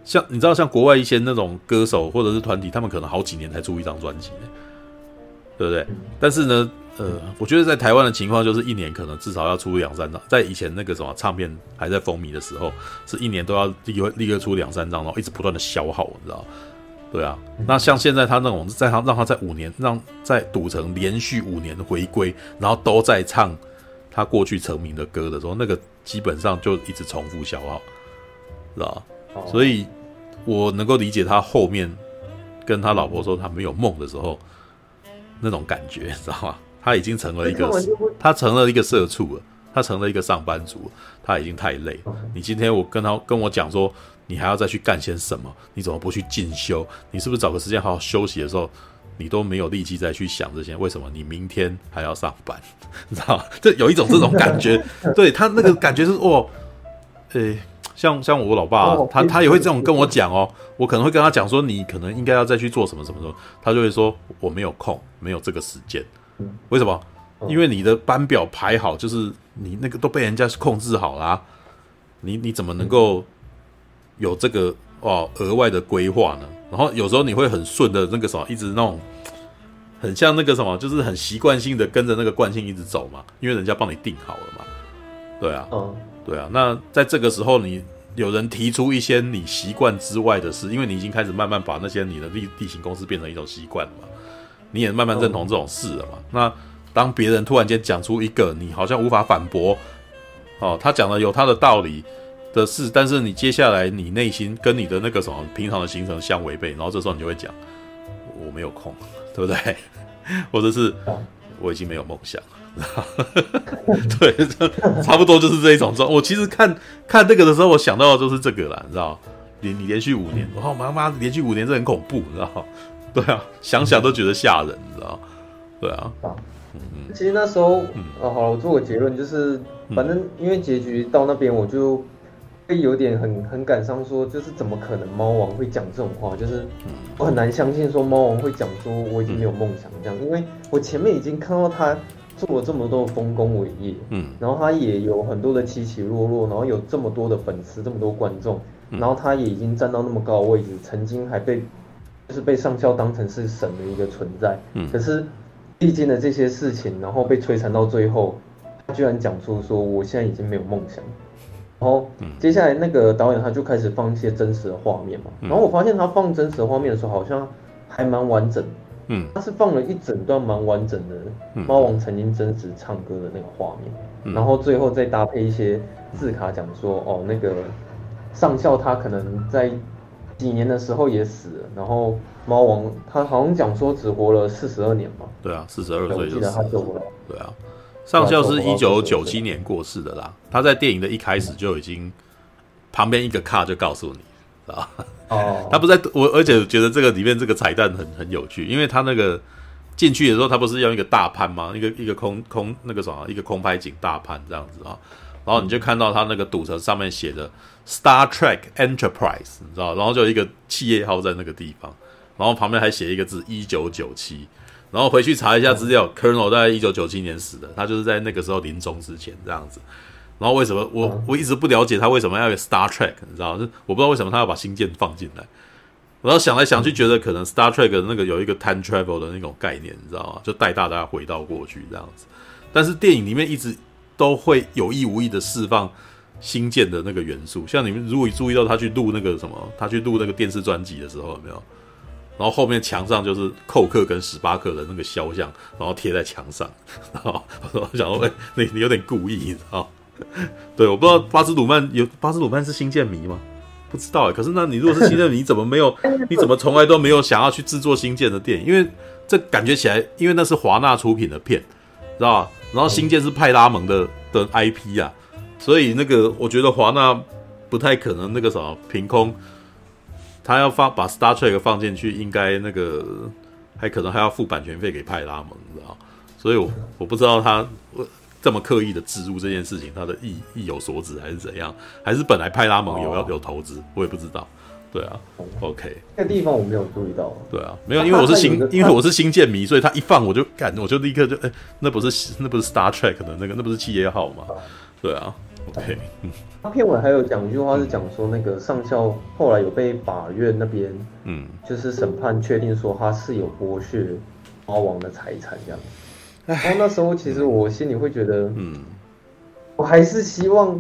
像你知道，像国外一些那种歌手或者是团体，他们可能好几年才出一张专辑，对不对？但是呢，呃，我觉得在台湾的情况就是一年可能至少要出两三张。在以前那个什么唱片还在风靡的时候，是一年都要立刻立刻出两三张，然后一直不断的消耗，你知道。对啊，那像现在他那种在他让他在五年让在赌城连续五年回归，然后都在唱。他过去成名的歌的时候，那个基本上就一直重复消耗，知道？所以，我能够理解他后面跟他老婆说他没有梦的时候那种感觉，知道吗？他已经成了一个，他成了一个社畜了，他成了一个上班族，他已经太累。你今天我跟他跟我讲说，你还要再去干些什么？你怎么不去进修？你是不是找个时间好好休息的时候？你都没有力气再去想这些，为什么你明天还要上班？你知道吗？这有一种这种感觉，对他那个感觉是哦，诶、欸，像像我老爸，他他也会这种跟我讲哦，我可能会跟他讲说，你可能应该要再去做什么什么什么，他就会说我没有空，没有这个时间。为什么？因为你的班表排好，就是你那个都被人家控制好啦，你你怎么能够有这个哦额外的规划呢？然后有时候你会很顺的那个什么，一直那种很像那个什么，就是很习惯性的跟着那个惯性一直走嘛，因为人家帮你定好了嘛。对啊，嗯，对啊。那在这个时候，你有人提出一些你习惯之外的事，因为你已经开始慢慢把那些你的例例行公司变成一种习惯了嘛，你也慢慢认同这种事了嘛。那当别人突然间讲出一个你好像无法反驳，哦，他讲的有他的道理。的事，但是你接下来你内心跟你的那个什么平常的行程相违背，然后这时候你就会讲我没有空，对不对？或者是我已经没有梦想了，对，差不多就是这一种状。我其实看看这个的时候，我想到的就是这个了，你知道？连你连续五年，我妈妈连续五年这很恐怖，你知道？对啊，想想都觉得吓人，你知道？对啊，嗯，其实那时候，嗯，哦好了，我做个结论，就是反正因为结局到那边，我就。会有点很很感伤，说就是怎么可能猫王会讲这种话？就是我很难相信说猫王会讲说我已经没有梦想这样，因为我前面已经看到他做了这么多的丰功伟业，嗯，然后他也有很多的起起落落，然后有这么多的粉丝，这么多观众，然后他也已经站到那么高的位置，曾经还被就是被上校当成是神的一个存在，嗯，可是历经了这些事情，然后被摧残到最后，他居然讲出说我现在已经没有梦想。然后接下来那个导演他就开始放一些真实的画面嘛，然后我发现他放真实的画面的时候好像还蛮完整，嗯，他是放了一整段蛮完整的猫王曾经真实唱歌的那个画面，然后最后再搭配一些字卡讲说哦那个上校他可能在几年的时候也死了，然后猫王他好像讲说只活了四十二年嘛，对啊，四十二岁就死了，对啊。上校是一九九七年过世的啦，他在电影的一开始就已经旁边一个卡就告诉你啊，哦，他不在我，而且觉得这个里面这个彩蛋很很有趣，因为他那个进去的时候，他不是用一个大潘吗？一个一个空空那个什么，一个空拍景大潘这样子啊，然后你就看到他那个赌城上面写的 Star Trek Enterprise，你知道，然后就有一个企业号在那个地方，然后旁边还写一个字一九九七。然后回去查一下资料，Colonel 在一九九七年死的，他就是在那个时候临终之前这样子。然后为什么我我一直不了解他为什么要有 Star Trek，你知道就？我不知道为什么他要把星舰放进来。然后想来想去，觉得可能 Star Trek 的那个有一个 time travel 的那种概念，你知道吗？就带大家回到过去这样子。但是电影里面一直都会有意无意的释放星舰的那个元素，像你们如果注意到他去录那个什么，他去录那个电视专辑的时候，有没有？然后后面墙上就是寇克跟史巴克的那个肖像，然后贴在墙上。然后我想说，哎，你你有点故意，你知道？对，我不知道巴斯鲁曼有巴斯鲁曼是新建迷吗？不知道哎。可是那你如果是新建迷，你怎么没有？你怎么从来都没有想要去制作新建的电影？因为这感觉起来，因为那是华纳出品的片，知道吧？然后新建是派拉蒙的的 IP 啊，所以那个我觉得华纳不太可能那个什么凭空，他要放把 Star Trek 放进去，应该那个还可能还要付版权费给派拉蒙，你知道？所以我我不知道他这么刻意的植入这件事情，他的意意有所指还是怎样？还是本来派拉蒙有要有投资，我也不知道。对啊，OK，那地方我没有注意到。对啊，没有，因为我是新，因为我是新建迷，所以他一放我就干，我就立刻就哎，那不是那不是 Star Trek 的那个，那不是企业号吗？对啊，OK。他片尾还有讲一句话是讲说，那个上校后来有被法院那边，嗯，就是审判确定说他是有剥削阿王的财产这样。然后那时候其实我心里会觉得，嗯，我还是希望，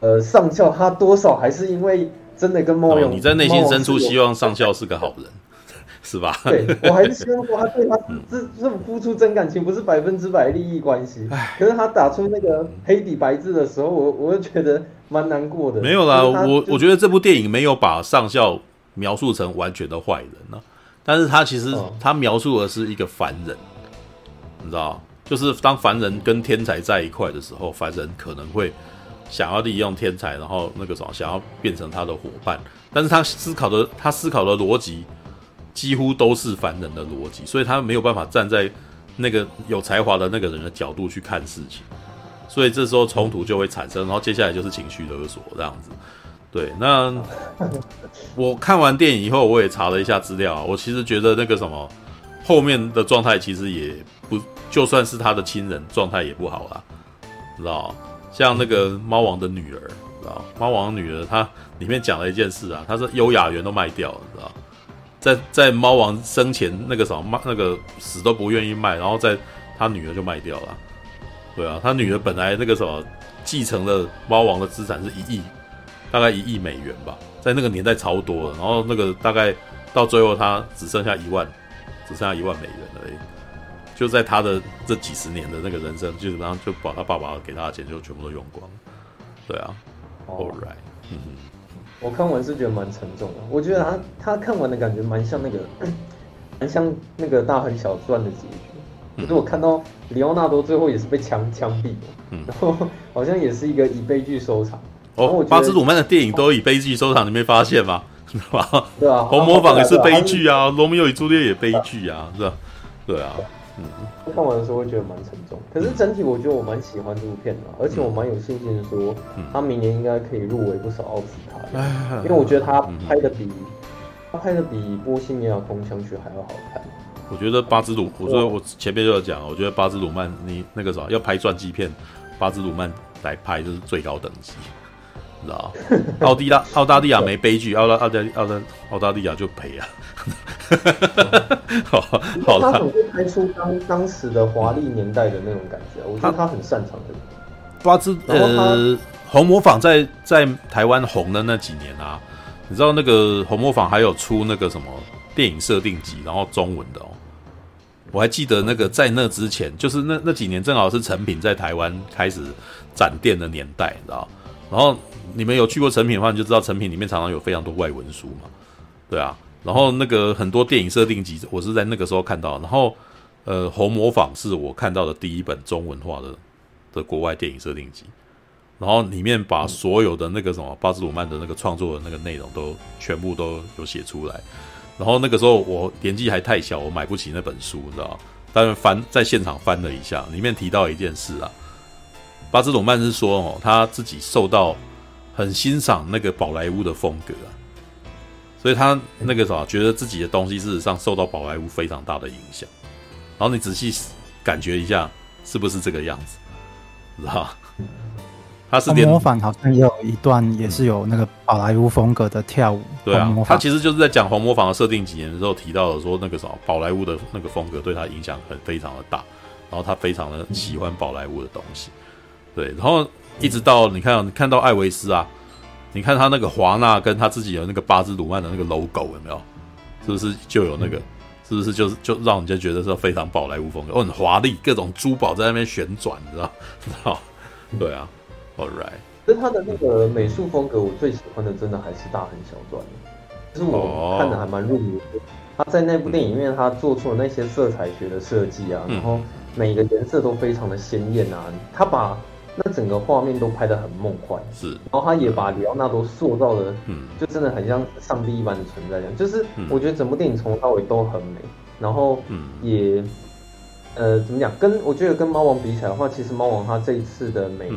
呃，上校他多少还是因为。真的跟猫王，你在内心深处希望上校是个好人，是吧？对，我还是希望说他对他这这种付出真感情，不是百分之百利益关系。可是他打出那个黑底白字的时候，我我就觉得蛮难过的。没有啦，我我觉得这部电影没有把上校描述成完全的坏人呢，但是他其实他描述的是一个凡人，你知道，就是当凡人跟天才在一块的时候，凡人可能会。想要利用天才，然后那个什么，想要变成他的伙伴，但是他思考的，他思考的逻辑几乎都是凡人的逻辑，所以他没有办法站在那个有才华的那个人的角度去看事情，所以这时候冲突就会产生，然后接下来就是情绪勒索这样子。对，那我看完电影以后，我也查了一下资料，我其实觉得那个什么后面的状态其实也不，就算是他的亲人状态也不好啦，知道？像那个猫王的女儿，知道猫王的女儿，她里面讲了一件事啊，她说优雅园都卖掉了，知道在在猫王生前那个什么卖那个死都不愿意卖，然后在他女儿就卖掉了。对啊，他女儿本来那个什么继承了猫王的资产是一亿，大概一亿美元吧，在那个年代超多了，然后那个大概到最后他只剩下一万，只剩下一万美元而已。就在他的这几十年的那个人生，基本上就把他爸爸给他的钱就全部都用光了。对啊，All right，嗯哼，我看完是觉得蛮沉重的。我觉得他他看完的感觉蛮像那个，蛮像那个大亨小传的结局。可是我看到里奥纳多最后也是被枪枪毙，嗯，然后好像也是一个以悲剧收场。哦，巴兹鲁曼的电影都以悲剧收场，你没发现吗？是吧？对啊，红磨坊也是悲剧啊，罗密欧与朱丽叶也悲剧啊，是吧？对啊。嗯，看完的时候会觉得蛮沉重，可是整体我觉得我蛮喜欢这部片的，而且我蛮有信心说，他明年应该可以入围不少奥斯卡，因为我觉得他拍的比他拍的比《波西米亚狂想曲》还要好看。我觉得巴兹鲁，我说我前面就有讲，我觉得巴兹鲁曼，你那个啥要拍传记片，巴兹鲁曼来拍就是最高等级。知道奥地拉澳大利亚没悲剧，澳大澳大澳大澳大利亚就赔啊。好，好了。他很会拍出当当时的华丽年代的那种感觉，我觉得他很擅长的。巴兹呃，红模仿在在台湾红的那几年啊，你知道那个红模仿还有出那个什么电影设定集，然后中文的哦。我还记得那个在那之前，就是那那几年正好是成品在台湾开始展店的年代，你知道，然后。你们有去过成品的话，你就知道成品里面常常有非常多外文书嘛，对啊。然后那个很多电影设定集，我是在那个时候看到。然后，呃，红磨坊是我看到的第一本中文化的的国外电影设定集。然后里面把所有的那个什么巴兹鲁曼的那个创作的那个内容都全部都有写出来。然后那个时候我年纪还太小，我买不起那本书，你知道？但是翻在现场翻了一下，里面提到一件事啊，巴兹鲁曼是说哦，他自己受到。很欣赏那个宝莱坞的风格啊，所以他那个啥，觉得自己的东西事实上受到宝莱坞非常大的影响。然后你仔细感觉一下，是不是这个样子？知道？他是模仿，好像也有一段也是有那个宝莱坞风格的跳舞。对啊，他其实就是在讲红磨坊的设定几年的时候提到了说那个什么宝莱坞的那个风格对他影响很非常的大，然后他非常的喜欢宝莱坞的东西。对，然后。一直到你看，看到艾维斯啊，你看他那个华纳跟他自己有那个巴兹鲁曼的那个 logo 有没有？是不是就有那个？是不是就是就让人家觉得说非常宝莱坞风格，哦，很华丽，各种珠宝在那边旋转，你知道？知道？对啊，All right。跟他的那个美术风格，我最喜欢的真的还是大亨小传，其实我看的还蛮入迷的。他在那部电影里面，他做出了那些色彩学的设计啊，然后每个颜色都非常的鲜艳啊，他把。那整个画面都拍得很梦幻，是。然后他也把里奥纳多塑造的，嗯，就真的很像上帝一般的存在，这样。就是我觉得整部电影从头到尾都很美，然后也，呃，怎么讲？跟我觉得跟猫王比起来的话，其实猫王他这一次的美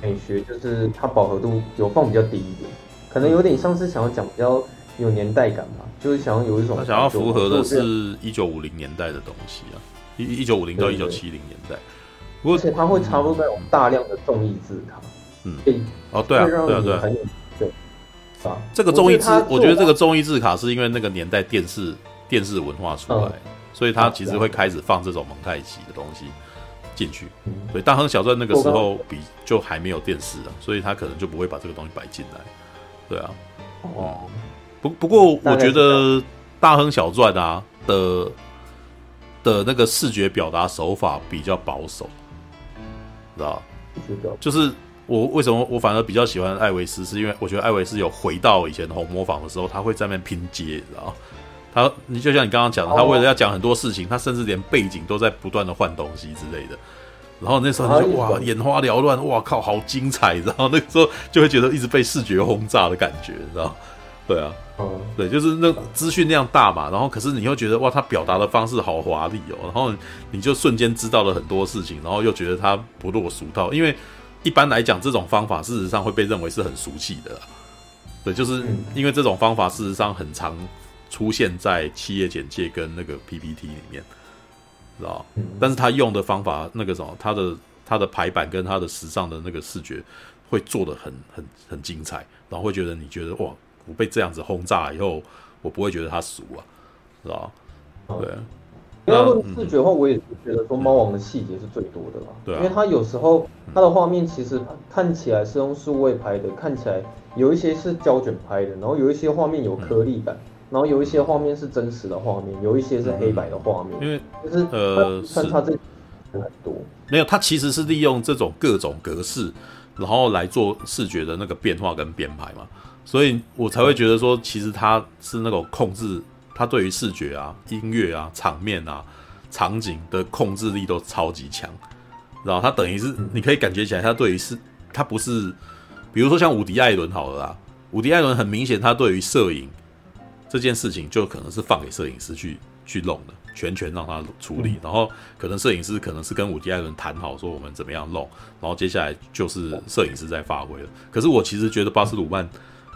美学就是它饱和度有放比较低一点，可能有点像是想要讲比较有年代感吧，就是想要有一种他想要符合的是一九五零年代的东西啊，一一九五零到一九七零年代。而且它会插入那种大量的综艺字卡，嗯，哦，对啊，对啊，对啊，对，啊，这个综艺字，我觉得这个综艺字卡是因为那个年代电视电视文化出来，所以它其实会开始放这种蒙太奇的东西进去。所以《大亨小传》那个时候比就还没有电视啊，所以他可能就不会把这个东西摆进来。对啊，哦，不不过我觉得《大亨小传》啊的的那个视觉表达手法比较保守。知道，就是我为什么我反而比较喜欢艾维斯，是因为我觉得艾维斯有回到以前红磨坊的时候，他会在那边拼接，你知道？他你就像你刚刚讲的，他为了要讲很多事情，他甚至连背景都在不断的换东西之类的。然后那时候你就哇，眼花缭乱，哇靠，好精彩！然后那个时候就会觉得一直被视觉轰炸的感觉，你知道？对啊，对，就是那资讯量大嘛，然后可是你又觉得哇，他表达的方式好华丽哦，然后你就瞬间知道了很多事情，然后又觉得他不落俗套，因为一般来讲这种方法事实上会被认为是很俗气的，对，就是因为这种方法事实上很常出现在企业简介跟那个 PPT 里面，知道？但是他用的方法那个什么，他的他的排版跟他的时尚的那个视觉会做的很很很精彩，然后会觉得你觉得哇。我被这样子轰炸以后，我不会觉得它俗啊，是吧？对。要论视觉的话，我也是觉得说猫王的细节是最多的吧。对。因为它有时候它的画面其实看起来是用数位拍的，看起来有一些是胶卷拍的，然后有一些画面有颗粒感，然后有一些画面是真实的画面，有一些是黑白的画面。因为就是呃，穿插这很多。没有，它其实是利用这种各种格式，然后来做视觉的那个变化跟编排嘛。所以我才会觉得说，其实他是那种控制，他对于视觉啊、音乐啊、场面啊、场景的控制力都超级强，然后他等于是你可以感觉起来，他对于是，他不是，比如说像伍迪·艾伦好了啦，伍迪·艾伦很明显，他对于摄影这件事情就可能是放给摄影师去去弄的，全权让他处理，然后可能摄影师可能是跟伍迪·艾伦谈好说我们怎么样弄，然后接下来就是摄影师在发挥了。可是我其实觉得巴斯鲁曼。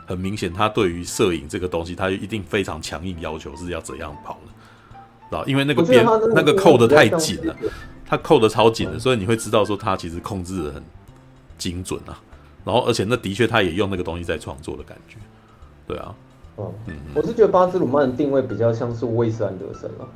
很明显，他对于摄影这个东西，他就一定非常强硬要求是要怎样跑的？因为那个边那个扣的太紧了，他扣的超紧的，所以你会知道说他其实控制的很精准啊。然后，而且那的确他也用那个东西在创作的感觉，对啊。嗯，我是觉得巴兹鲁曼的定位比较像是威斯安德森了。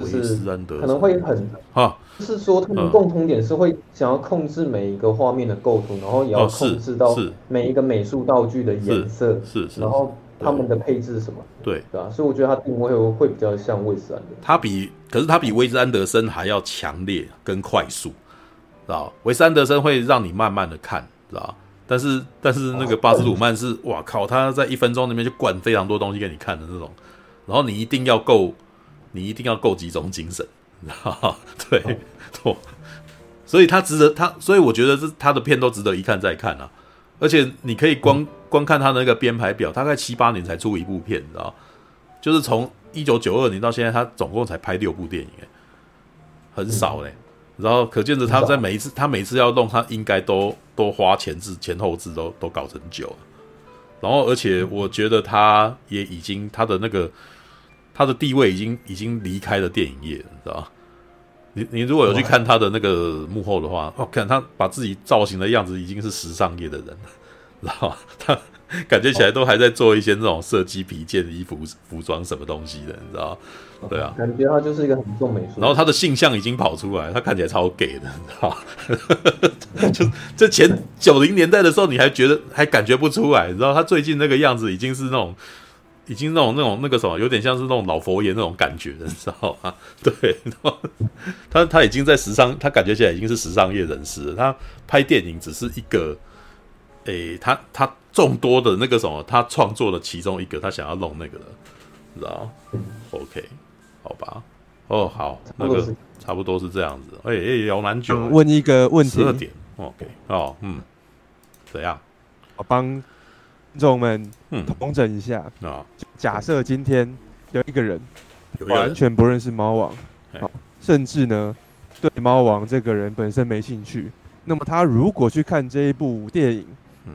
就是可能会很啊，就是说他们共同点是会想要控制每一个画面的构图，然后也要控制到每一个美术道具的颜色，是是，然后他们的配置什么，对。对啊，所以我觉得他定位会会比较像威斯安德。森，他比可是他比威斯安德森还要强烈跟快速，知道？威斯安德森会让你慢慢的看，知道？但是但是那个巴斯鲁曼是哇靠，他在一分钟里面就灌非常多东西给你看的那种，然后你一定要够。你一定要够集中精神，哈哈，对，错，所以他值得他，所以我觉得这他的片都值得一看再看啊！而且你可以光光看他的那个编排表，大概七八年才出一部片，你知道？就是从一九九二年到现在，他总共才拍六部电影，哎，很少嘞。然后可见着他在每一次，他每次要弄，他应该都都花前置前后置都都搞很久。然后而且我觉得他也已经他的那个。他的地位已经已经离开了电影业了，你知道吧？你你如果有去看他的那个幕后的话，哦，看他把自己造型的样子已经是时尚业的人了，知道吧？他感觉起来都还在做一些那种设计皮件的衣服、服装什么东西的，你知道？对啊，感觉他就是一个很重美术。然后他的性向已经跑出来，他看起来超 gay 的，你知道？就这前九零年代的时候，你还觉得还感觉不出来，你知道？他最近那个样子已经是那种。已经那种那种那个什么，有点像是那种老佛爷那种感觉的，你知道吗？对，他他已经在时尚，他感觉现在已经是时尚业人士了。他拍电影只是一个，诶，他他众多的那个什么，他创作的其中一个，他想要弄那个的，知道？OK，好吧。哦，好，那个差不多是这样子。哎哎，聊蛮久。问一个问题。十二点。OK，哦，嗯，怎样？我帮观众们统整一下。啊。嗯、假设今天有一个人完全不认识猫王，好，甚至呢对猫王这个人本身没兴趣，那么他如果去看这一部电影，嗯，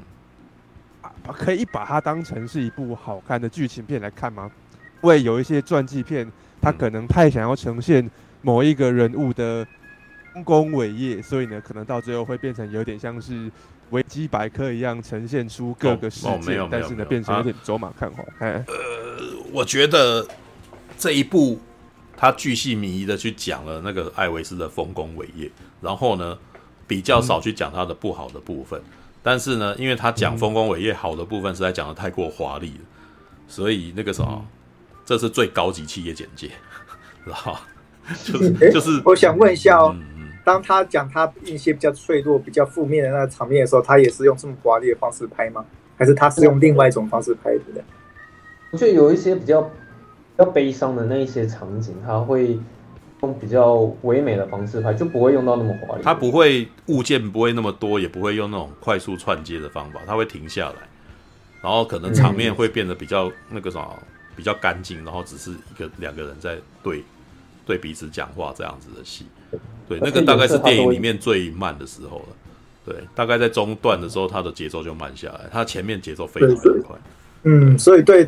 可以把它当成是一部好看的剧情片来看吗？因为有一些传记片，他可能太想要呈现某一个人物的丰功伟业，所以呢，可能到最后会变成有点像是维基百科一样，呈现出各个事件，哦哦、没有但是呢，变成有点走马看花。呃，我觉得这一部他巨细靡遗的去讲了那个艾维斯的丰功伟业，然后呢，比较少去讲他的不好的部分。嗯、但是呢，因为他讲丰功伟业好的部分实在讲的太过华丽了，所以那个什么。嗯这是最高级企业简介，知道就是就是，我想问一下哦，嗯、当他讲他一些比较脆弱、比较负面的那个场面的时候，他也是用这么华丽的方式拍吗？还是他是用另外一种方式拍的？我觉得有一些比较比较悲伤的那一些场景，他会用比较唯美的方式拍，就不会用到那么华丽。他不会物件不会那么多，也不会用那种快速串接的方法，他会停下来，然后可能场面会变得比较那个什么。比较干净，然后只是一个两个人在对对彼此讲话这样子的戏，对，那个大概是电影里面最慢的时候了。对，大概在中段的时候，他的节奏就慢下来，他前面节奏非常的快。嗯，所以对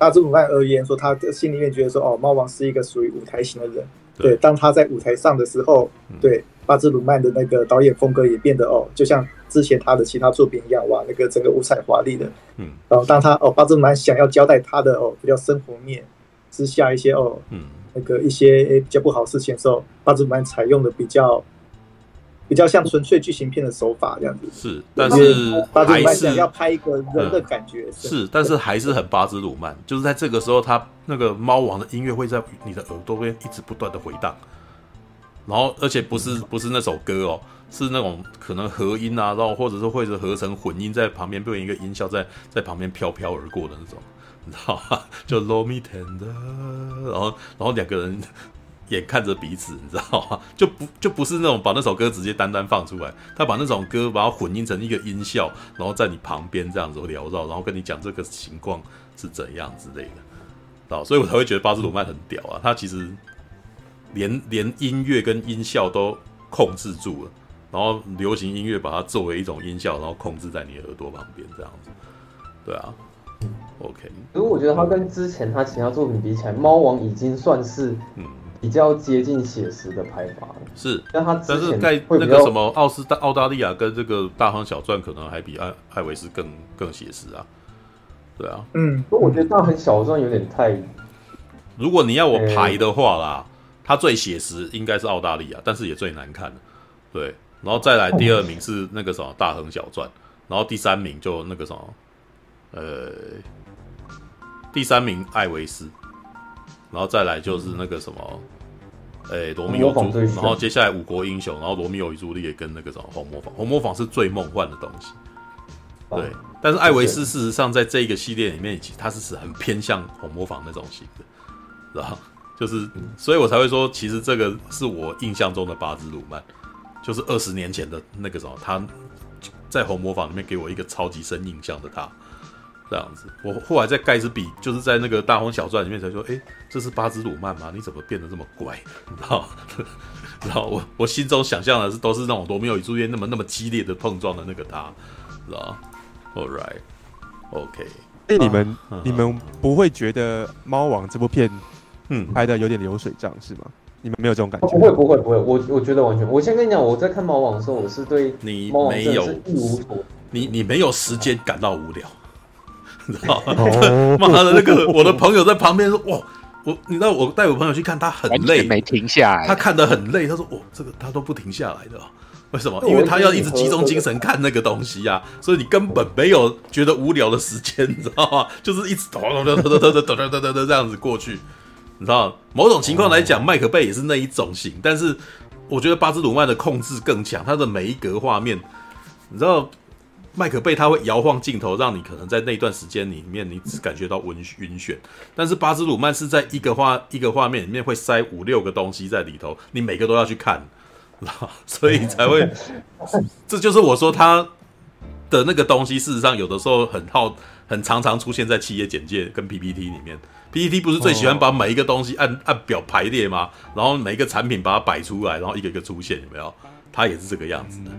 阿兹鲁曼而言，说他的心里面觉得说，哦，猫王是一个属于舞台型的人。对，当他在舞台上的时候，对巴兹鲁曼的那个导演风格也变得哦，就像。之前他的其他作品一样，哇，那个整个五彩华丽的，嗯，然后当他哦，巴兹鲁曼想要交代他的哦比较生活面之下一些哦，嗯，那个一些比较不好的事情的时候，巴兹鲁曼采用的比较比较像纯粹剧情片的手法这样子。是，但是巴兹鲁曼想要拍一个人的感觉。是，是，但是还是很巴兹鲁曼，就是在这个时候，他那个猫王的音乐会在你的耳朵边一直不断的回荡，然后而且不是不是那首歌哦。是那种可能合音啊，然后或者是或者合成混音在旁边，被一个音效在在旁边飘飘而过的那种，你知道吗？就 Love Me Tender，然后然后两个人眼看着彼此，你知道吗？就不就不是那种把那首歌直接单单放出来，他把那种歌把它混音成一个音效，然后在你旁边这样子缭绕，然后跟你讲这个情况是怎样之类的，啊，所以我才会觉得巴兹鲁曼很屌啊，他其实连 连音乐跟音效都控制住了。然后流行音乐把它作为一种音效，然后控制在你的耳朵旁边，这样子，对啊，OK。如果我觉得他跟之前他其他作品比起来，《猫王》已经算是嗯比较接近写实的拍法了。是，但他但是在那个什么奥斯大澳大利亚跟这个《大亨小传》可能还比艾艾维斯更更写实啊，对啊，嗯。不过我觉得《大亨小传》有点太……如果你要我排的话啦，它最写实应该是澳大利亚，但是也最难看，对。然后再来第二名是那个什么《大亨小传》，然后第三名就那个什么，呃，第三名艾维斯，然后再来就是那个什么，哎，罗密欧朱，然后接下来五国英雄，然后罗密欧与朱丽叶跟那个什么红魔坊，红魔坊是最梦幻的东西，对，但是艾维斯事实上在这个系列里面，其实他是很偏向红魔坊那种型的，然后就是，所以我才会说，其实这个是我印象中的巴兹鲁曼。就是二十年前的那个时候，他在红魔坊里面给我一个超级深印象的他，这样子。我后来在盖茨比，就是在那个大亨小传里面才说，哎、欸，这是巴兹鲁曼吗？你怎么变得这么乖？你知道？然后我我心中想象的是，都是那种罗密欧与朱丽叶那么那么激烈的碰撞的那个他，知道？All right，OK。哎，你们、啊、你们不会觉得《猫王》这部片，嗯，拍的有点流水账是吗？你们没有这种感觉？不会不会不会，我我觉得完全。我先跟你讲，我在看猫王的时候，我是对你没有一无所，你你没有时间感到无聊，你知道吗？妈的，那个我的朋友在旁边说：“哇，我你知道我带我朋友去看，他很累，没停下来，他看得很累。他说：‘哦，这个他都不停下来的，为什么？因为他要一直集中精神看那个东西呀，所以你根本没有觉得无聊的时间，你知道吗？就是一直抖抖抖抖抖抖抖抖抖这样子过去。”你知道，某种情况来讲，麦克贝也是那一种型，但是我觉得巴兹鲁曼的控制更强，他的每一格画面，你知道，麦克贝他会摇晃镜头，让你可能在那段时间里面，你只感觉到晕晕眩，但是巴兹鲁曼是在一个画一个画面里面会塞五六个东西在里头，你每个都要去看，所以才会，这就是我说他的那个东西，事实上有的时候很好，很常常出现在企业简介跟 PPT 里面。PPT 不是最喜欢把每一个东西按按表排列吗？然后每一个产品把它摆出来，然后一个一个出现，有没有？他也是这个样子的，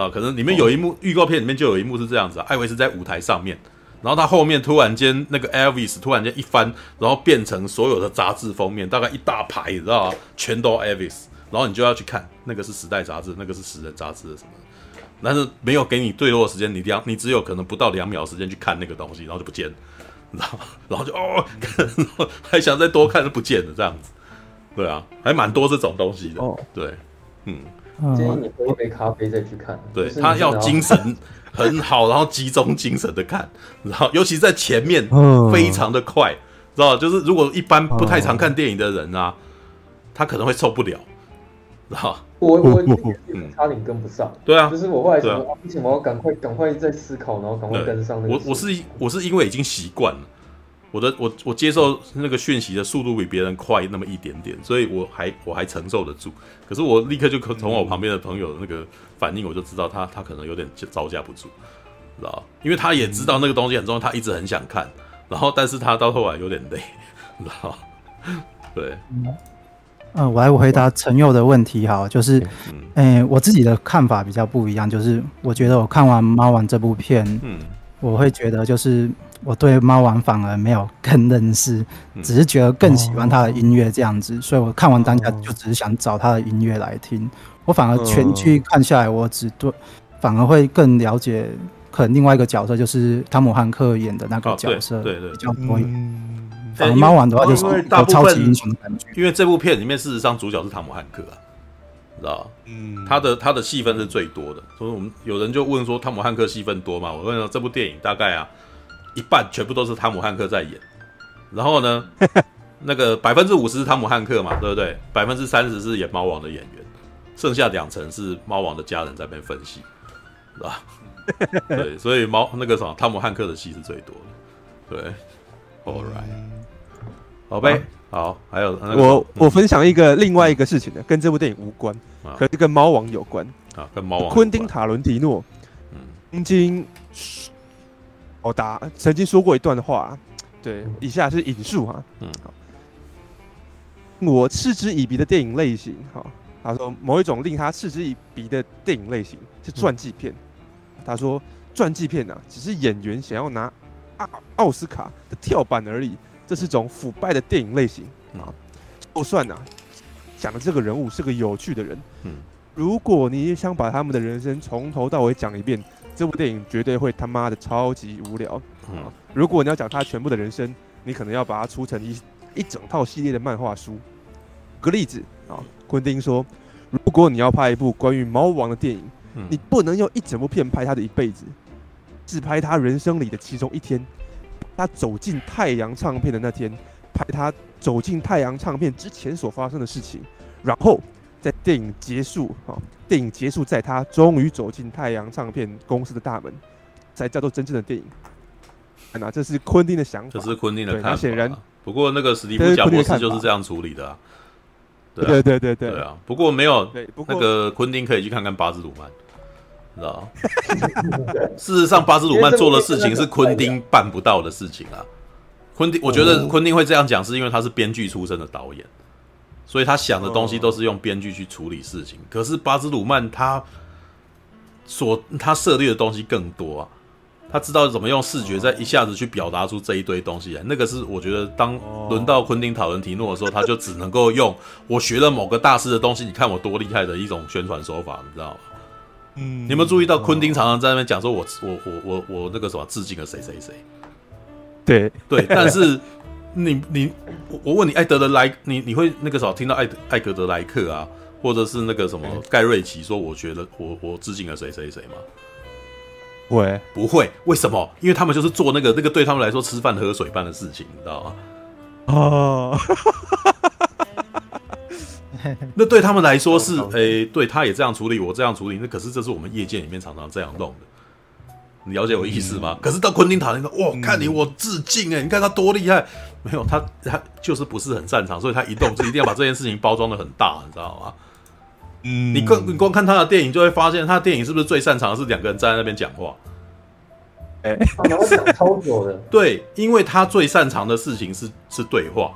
知道？可能里面有一幕预告片里面就有一幕是这样子，艾维斯在舞台上面。然后他后面突然间那个 Elvis 突然间一翻，然后变成所有的杂志封面，大概一大排，你知道吗？全都 Elvis，然后你就要去看那个是时代杂志，那个是时人杂志的什么？但是没有给你最多的时间，你两你只有可能不到两秒时间去看那个东西，然后就不见了，你知道吗？然后就哦，然 后还想再多看就不见了，这样子，对啊，还蛮多这种东西的，对，嗯，建议你喝一杯咖啡再去看，对他要精神。很好，然后集中精神的看，然后尤其在前面非常的快，知道就是如果一般不太常看电影的人啊，他可能会受不了，知道我我 差点跟不上，对啊，就是我后来想说，为什么我赶快赶快再思考，然后赶快跟上那个。我我是我是因为已经习惯了。我的我我接受那个讯息的速度比别人快那么一点点，所以我还我还承受得住。可是我立刻就从我旁边的朋友的那个反应，我就知道他他可能有点招架不住，知道？因为他也知道那个东西很重要，他一直很想看，然后但是他到后来有点累，知道？对，嗯，我来回答陈佑的问题哈，就是，嗯、欸，我自己的看法比较不一样，就是我觉得我看完《猫王》这部片，嗯，我会觉得就是。我对猫王反而没有更认识，只是觉得更喜欢他的音乐这样子，嗯、所以我看完当下就只是想找他的音乐来听。我反而全剧看下来，我只对反而会更了解可能另外一个角色，就是汤姆汉克演的那个角色，对对，比较多。反而猫王的话就是有超级英雄的感觉，因为这部片里面事实上主角是汤姆汉克啊，知道嗯，他的他的戏份是最多的，所以我们有人就问说汤姆汉克戏份多吗？我问说这部电影大概啊。一半全部都是汤姆汉克在演，然后呢，那个百分之五十是汤姆汉克嘛，对不对？百分之三十是演猫王的演员，剩下两成是猫王的家人在那边分析，是吧？对，所以猫那个什么汤姆汉克的戏是最多的。对，All right，宝贝，好，还有、那个、我我分享一个另外一个事情的，跟这部电影无关，啊、可是跟猫王有关啊，跟猫王。昆汀塔伦提诺，嗯，曾经。我答曾经说过一段话，对，以下是引述哈，嗯，好，我嗤之以鼻的电影类型，哈，他说某一种令他嗤之以鼻的电影类型是传记片，他说传记片呢、啊，只是演员想要拿奥奥斯卡的跳板而已，这是种腐败的电影类型啊，就算啊，讲的这个人物是个有趣的人，嗯，如果你也想把他们的人生从头到尾讲一遍。这部电影绝对会他妈的超级无聊。嗯，如果你要讲他全部的人生，你可能要把它出成一一整套系列的漫画书。举个例子啊，昆汀说，如果你要拍一部关于猫王的电影，你不能用一整部片拍他的一辈子，只拍他人生里的其中一天，他走进太阳唱片的那天，拍他走进太阳唱片之前所发生的事情，然后。在电影结束，哈，电影结束，在他终于走进太阳唱片公司的大门，才叫做真正的电影。那这是昆汀的想法，这是昆汀的看法。显然，不过那个史蒂夫贾博士就是这样处理的啊。对对对对对，对啊。不过没有那个昆汀可以去看看巴兹鲁曼，知道 事实上，巴兹鲁曼做的事情是昆汀办不到的事情啊。昆汀，我觉得昆汀会这样讲，是因为他是编剧出身的导演。所以他想的东西都是用编剧去处理事情，可是巴兹鲁曼他所他涉猎的东西更多啊，他知道怎么用视觉在一下子去表达出这一堆东西来。那个是我觉得当轮到昆汀·讨论提诺的时候，他就只能够用 我学了某个大师的东西，你看我多厉害的一种宣传手法，你知道吗？嗯，你有没有注意到昆汀常常在那边讲说我我我我我那个什么致敬了谁谁谁？对对，但是。你你我我问你，艾德的莱你你会那个时候听到艾艾格德莱克啊，或者是那个什么盖瑞奇说，我觉得我我致敬了谁谁谁吗？会不会？为什么？因为他们就是做那个那个对他们来说吃饭喝水般的事情，你知道吗？哦，那对他们来说是诶、欸，对他也这样处理，我这样处理，那可是这是我们业界里面常常这样弄的。你了解我意思吗？嗯、可是到昆汀塔伦说，哇，看你我致敬哎，你看他多厉害。没有他，他就是不是很擅长，所以他一动就一定要把这件事情包装的很大，你知道吗？嗯，你光你光看他的电影，就会发现他的电影是不是最擅长的是两个人站在那边讲话？哎、欸，他讲超久的。对，因为他最擅长的事情是是对话。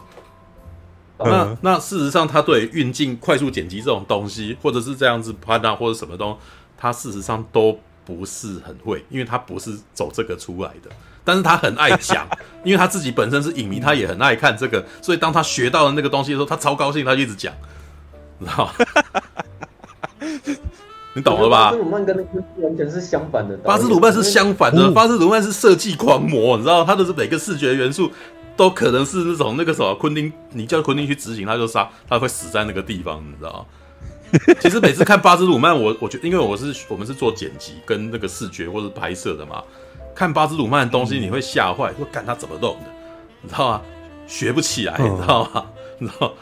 嗯、那那事实上，他对运镜、快速剪辑这种东西，或者是这样子拍啊，或者什么东西，他事实上都不是很会，因为他不是走这个出来的。但是他很爱讲，因为他自己本身是影迷，他也很爱看这个，所以当他学到了那个东西的时候，他超高兴，他就一直讲，知道吗？你懂了吧？巴斯鲁曼跟那个完全是相反的。巴斯鲁曼是相反的，巴斯鲁曼是设计狂魔，你知道，他的是每个视觉元素都可能是那种那个什么昆汀，你叫昆汀去执行，他就杀，他会死在那个地方，你知道吗？其实每次看巴兹鲁曼，我我觉得，因为我是我们是做剪辑跟那个视觉或者拍摄的嘛。看巴兹鲁曼的东西，你会吓坏，说干他怎么弄的，你知道吗？学不起来，你知道吗？你知道，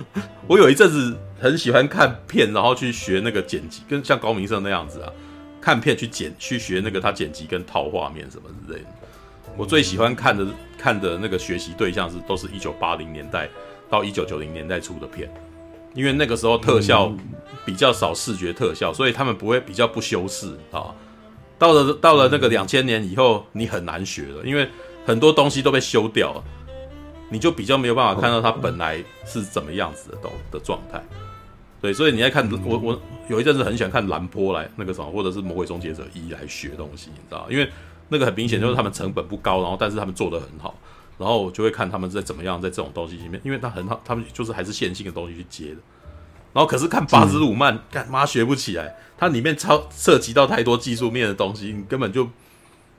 我有一阵子很喜欢看片，然后去学那个剪辑，跟像高明胜那样子啊，看片去剪，去学那个他剪辑跟套画面什么之类的。我最喜欢看的看的那个学习对象是，都是一九八零年代到一九九零年代出的片，因为那个时候特效比较少，视觉特效，所以他们不会比较不修饰啊。到了到了那个两千年以后，你很难学了，因为很多东西都被修掉了，你就比较没有办法看到它本来是怎么样子的东的状态。对，所以你在看我我有一阵子很喜欢看蓝波来那个什么，或者是魔鬼终结者一来学东西，你知道？因为那个很明显就是他们成本不高，然后但是他们做的很好，然后我就会看他们在怎么样在这种东西里面，因为他很好，他们就是还是线性的东西去接的。然后可是看巴兹鲁曼，干妈学不起来，它里面超涉及到太多技术面的东西，你根本就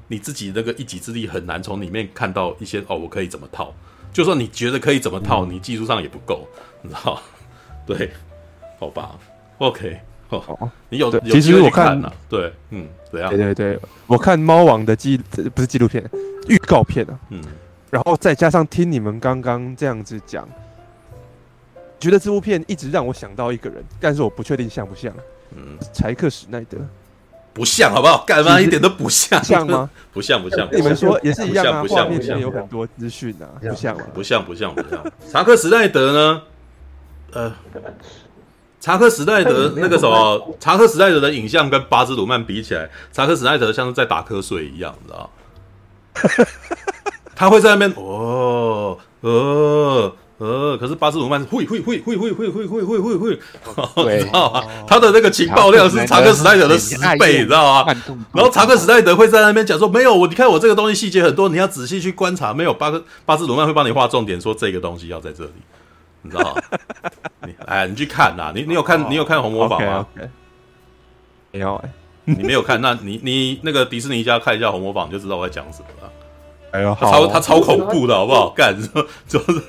你自己那个一己之力很难从里面看到一些哦，我可以怎么套？就算你觉得可以怎么套，你技术上也不够，你知道？对，好吧，OK，好，你有，有其实我看了，对，嗯，怎样？对对对，我看猫王的纪不是纪录片，预告片啊，嗯，然后再加上听你们刚刚这样子讲。觉得这部片一直让我想到一个人，但是我不确定像不像。嗯，柴克史奈德不像，好不好？干嘛一点都不像？像吗？不像，不像。你们说也是一样啊。画面里面有很多资讯啊，不像吗？不像，不像，不像。查克史奈德呢？呃，查克史奈德那个什么，查克史奈德的影像跟巴兹鲁曼比起来，查克史奈德像是在打瞌睡一样，你知道？他会在那边，哦，哦。呃，可是巴斯鲁曼会会会会会会会会会会会，知道吗？他的那个情报量是查克史奈德的十倍，你知道吗？然后查克史奈德会在那边讲说，没有我，你看我这个东西细节很多，你要仔细去观察。没有巴克巴斯鲁曼会帮你画重点，说这个东西要在这里，你知道吗？你哎，你去看呐，你你有看你有看红魔法吗？没有哎，你没有看，那你你那个迪士尼家看一下红魔坊，你就知道我在讲什么了。哎呦，他超他超恐怖的好不好？干，就是。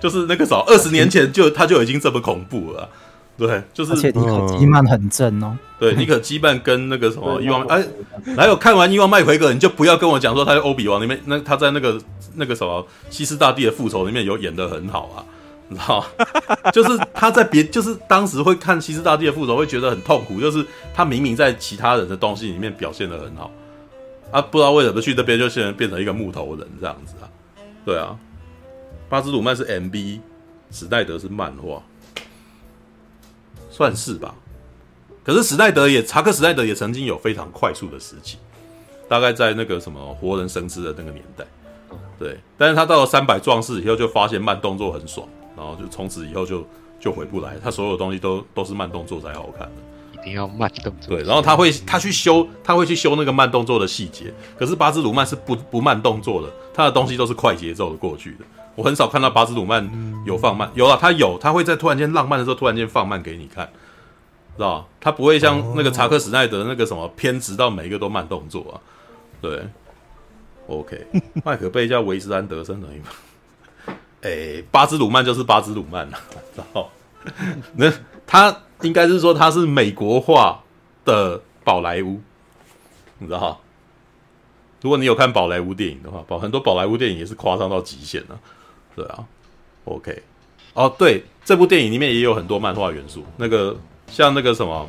就是那个时候，二十年前就他就已经这么恐怖了，对，就是而且妮可基曼很正哦，对，尼可基曼跟那个什么伊万哎，还有看完伊万麦奎格，你就不要跟我讲说他在欧比王里面，那他在那个那个什么西斯大帝的复仇里面有演的很好啊，你知道？就是他在别，就是当时会看西斯大帝的复仇会觉得很痛苦，就是他明明在其他人的东西里面表现的很好，啊，不知道为什么去那边就现在变成一个木头人这样子啊，对啊。巴兹鲁曼是 MV，史奈德是漫画，算是吧。可是史奈德也查克史奈德也曾经有非常快速的时期，大概在那个什么活人生吃的那个年代，对。但是他到了三百壮士以后，就发现慢动作很爽，然后就从此以后就就回不来。他所有东西都都是慢动作才好看的，一定要慢动作。对，然后他会他去修，他会去修那个慢动作的细节。可是巴兹鲁曼是不不慢动作的，他的东西都是快节奏的过去的。我很少看到巴兹鲁曼有放慢，有啊，他有，他会在突然间浪漫的时候突然间放慢给你看，知道吧？他不会像那个查克史奈德那个什么偏执到每一个都慢动作啊。对，OK，麦可贝叫维斯安德森等于，哎，巴兹鲁曼就是巴兹鲁曼了，知道？那他应该是说他是美国化的宝莱坞，你知道？如果你有看宝莱坞电影的话，宝很多宝莱坞电影也是夸张到极限了。对啊，OK，哦，对，这部电影里面也有很多漫画元素。那个像那个什么，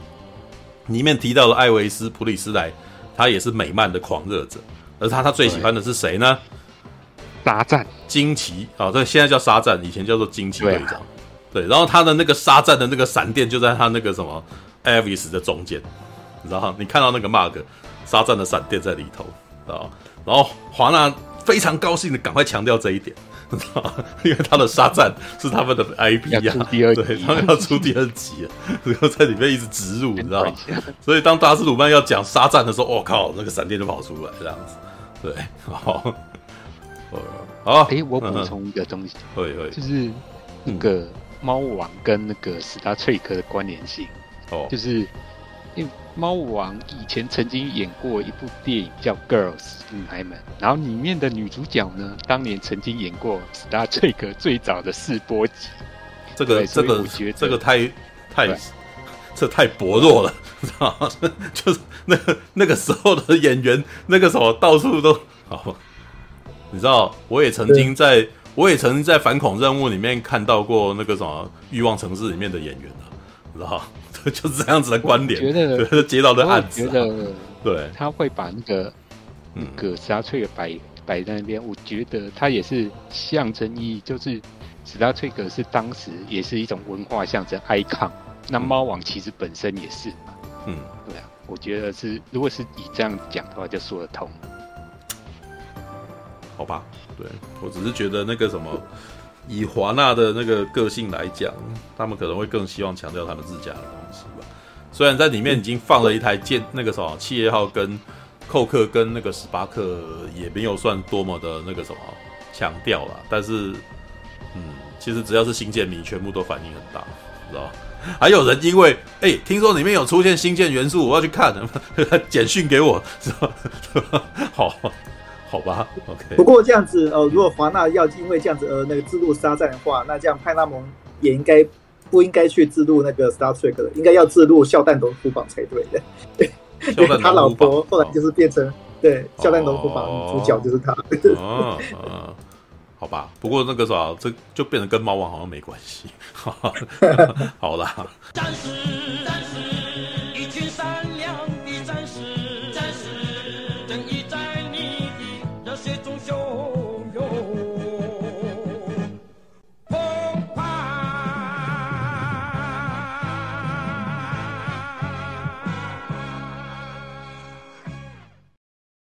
里面提到的艾维斯·普里斯莱，他也是美漫的狂热者。而他他最喜欢的是谁呢？沙赞惊奇啊，对，现在叫沙赞，以前叫做惊奇队长。对，然后他的那个沙赞的那个闪电就在他那个什么 Avis 的中间，你知道你看到那个 Mark 沙赞的闪电在里头，啊然后华纳非常高兴的赶快强调这一点，因为他的沙赞是他们的 IP 呀、啊，第二对，他们要出第二集了，然后在里面一直植入，你知道吗？所以当达斯鲁曼要讲沙赞的时候，我、哦、靠，那个闪电就跑出来这样子，对，好，好，哎，我补充一个东西，会会，就是那个猫王跟那个史达翠克的关联性，哦，就是。因为猫王以前曾经演过一部电影叫《Girls》女孩们，然后里面的女主角呢，当年曾经演过《Star Trek》最早的试播集。这个这个这个太太这太薄弱了，知道吗？就是那个那个时候的演员，那个时候到处都好。你知道，我也曾经在我也曾经在反恐任务里面看到过那个什么欲望城市里面的演员啊，知道吗？就是这样子的观点，觉得 接到的案子，觉得对，他会把那个那个 Star Trek 摆摆在那边，我觉得他也是象征意义，就是史达翠格是当时也是一种文化象征 icon，那猫王其实本身也是，嗯，对啊，我觉得是，如果是以这样讲的话，就说得通，好吧？对，我只是觉得那个什么。以华纳的那个个性来讲，他们可能会更希望强调他们自家。虽然在里面已经放了一台舰，那个什么企业号跟寇克跟那个史巴克也没有算多么的那个什么强调了，但是，嗯，其实只要是星舰迷，全部都反应很大，知道吧？还有人因为哎、听说里面有出现星舰元素，我要去看，简讯给我，是吧？好。好吧，OK。不过这样子哦，如果华纳要因为这样子而那个自录沙战的话，那这样派拉蒙也应该不应该去自录那个 Star Trek 的，应该要自录笑弹龙虎榜才对的。对，他老婆后来就是变成、哦、对笑弹龙虎榜主角就是他。哦哦、好吧，不过那个啥，这就变得跟猫王好像没关系。好啦。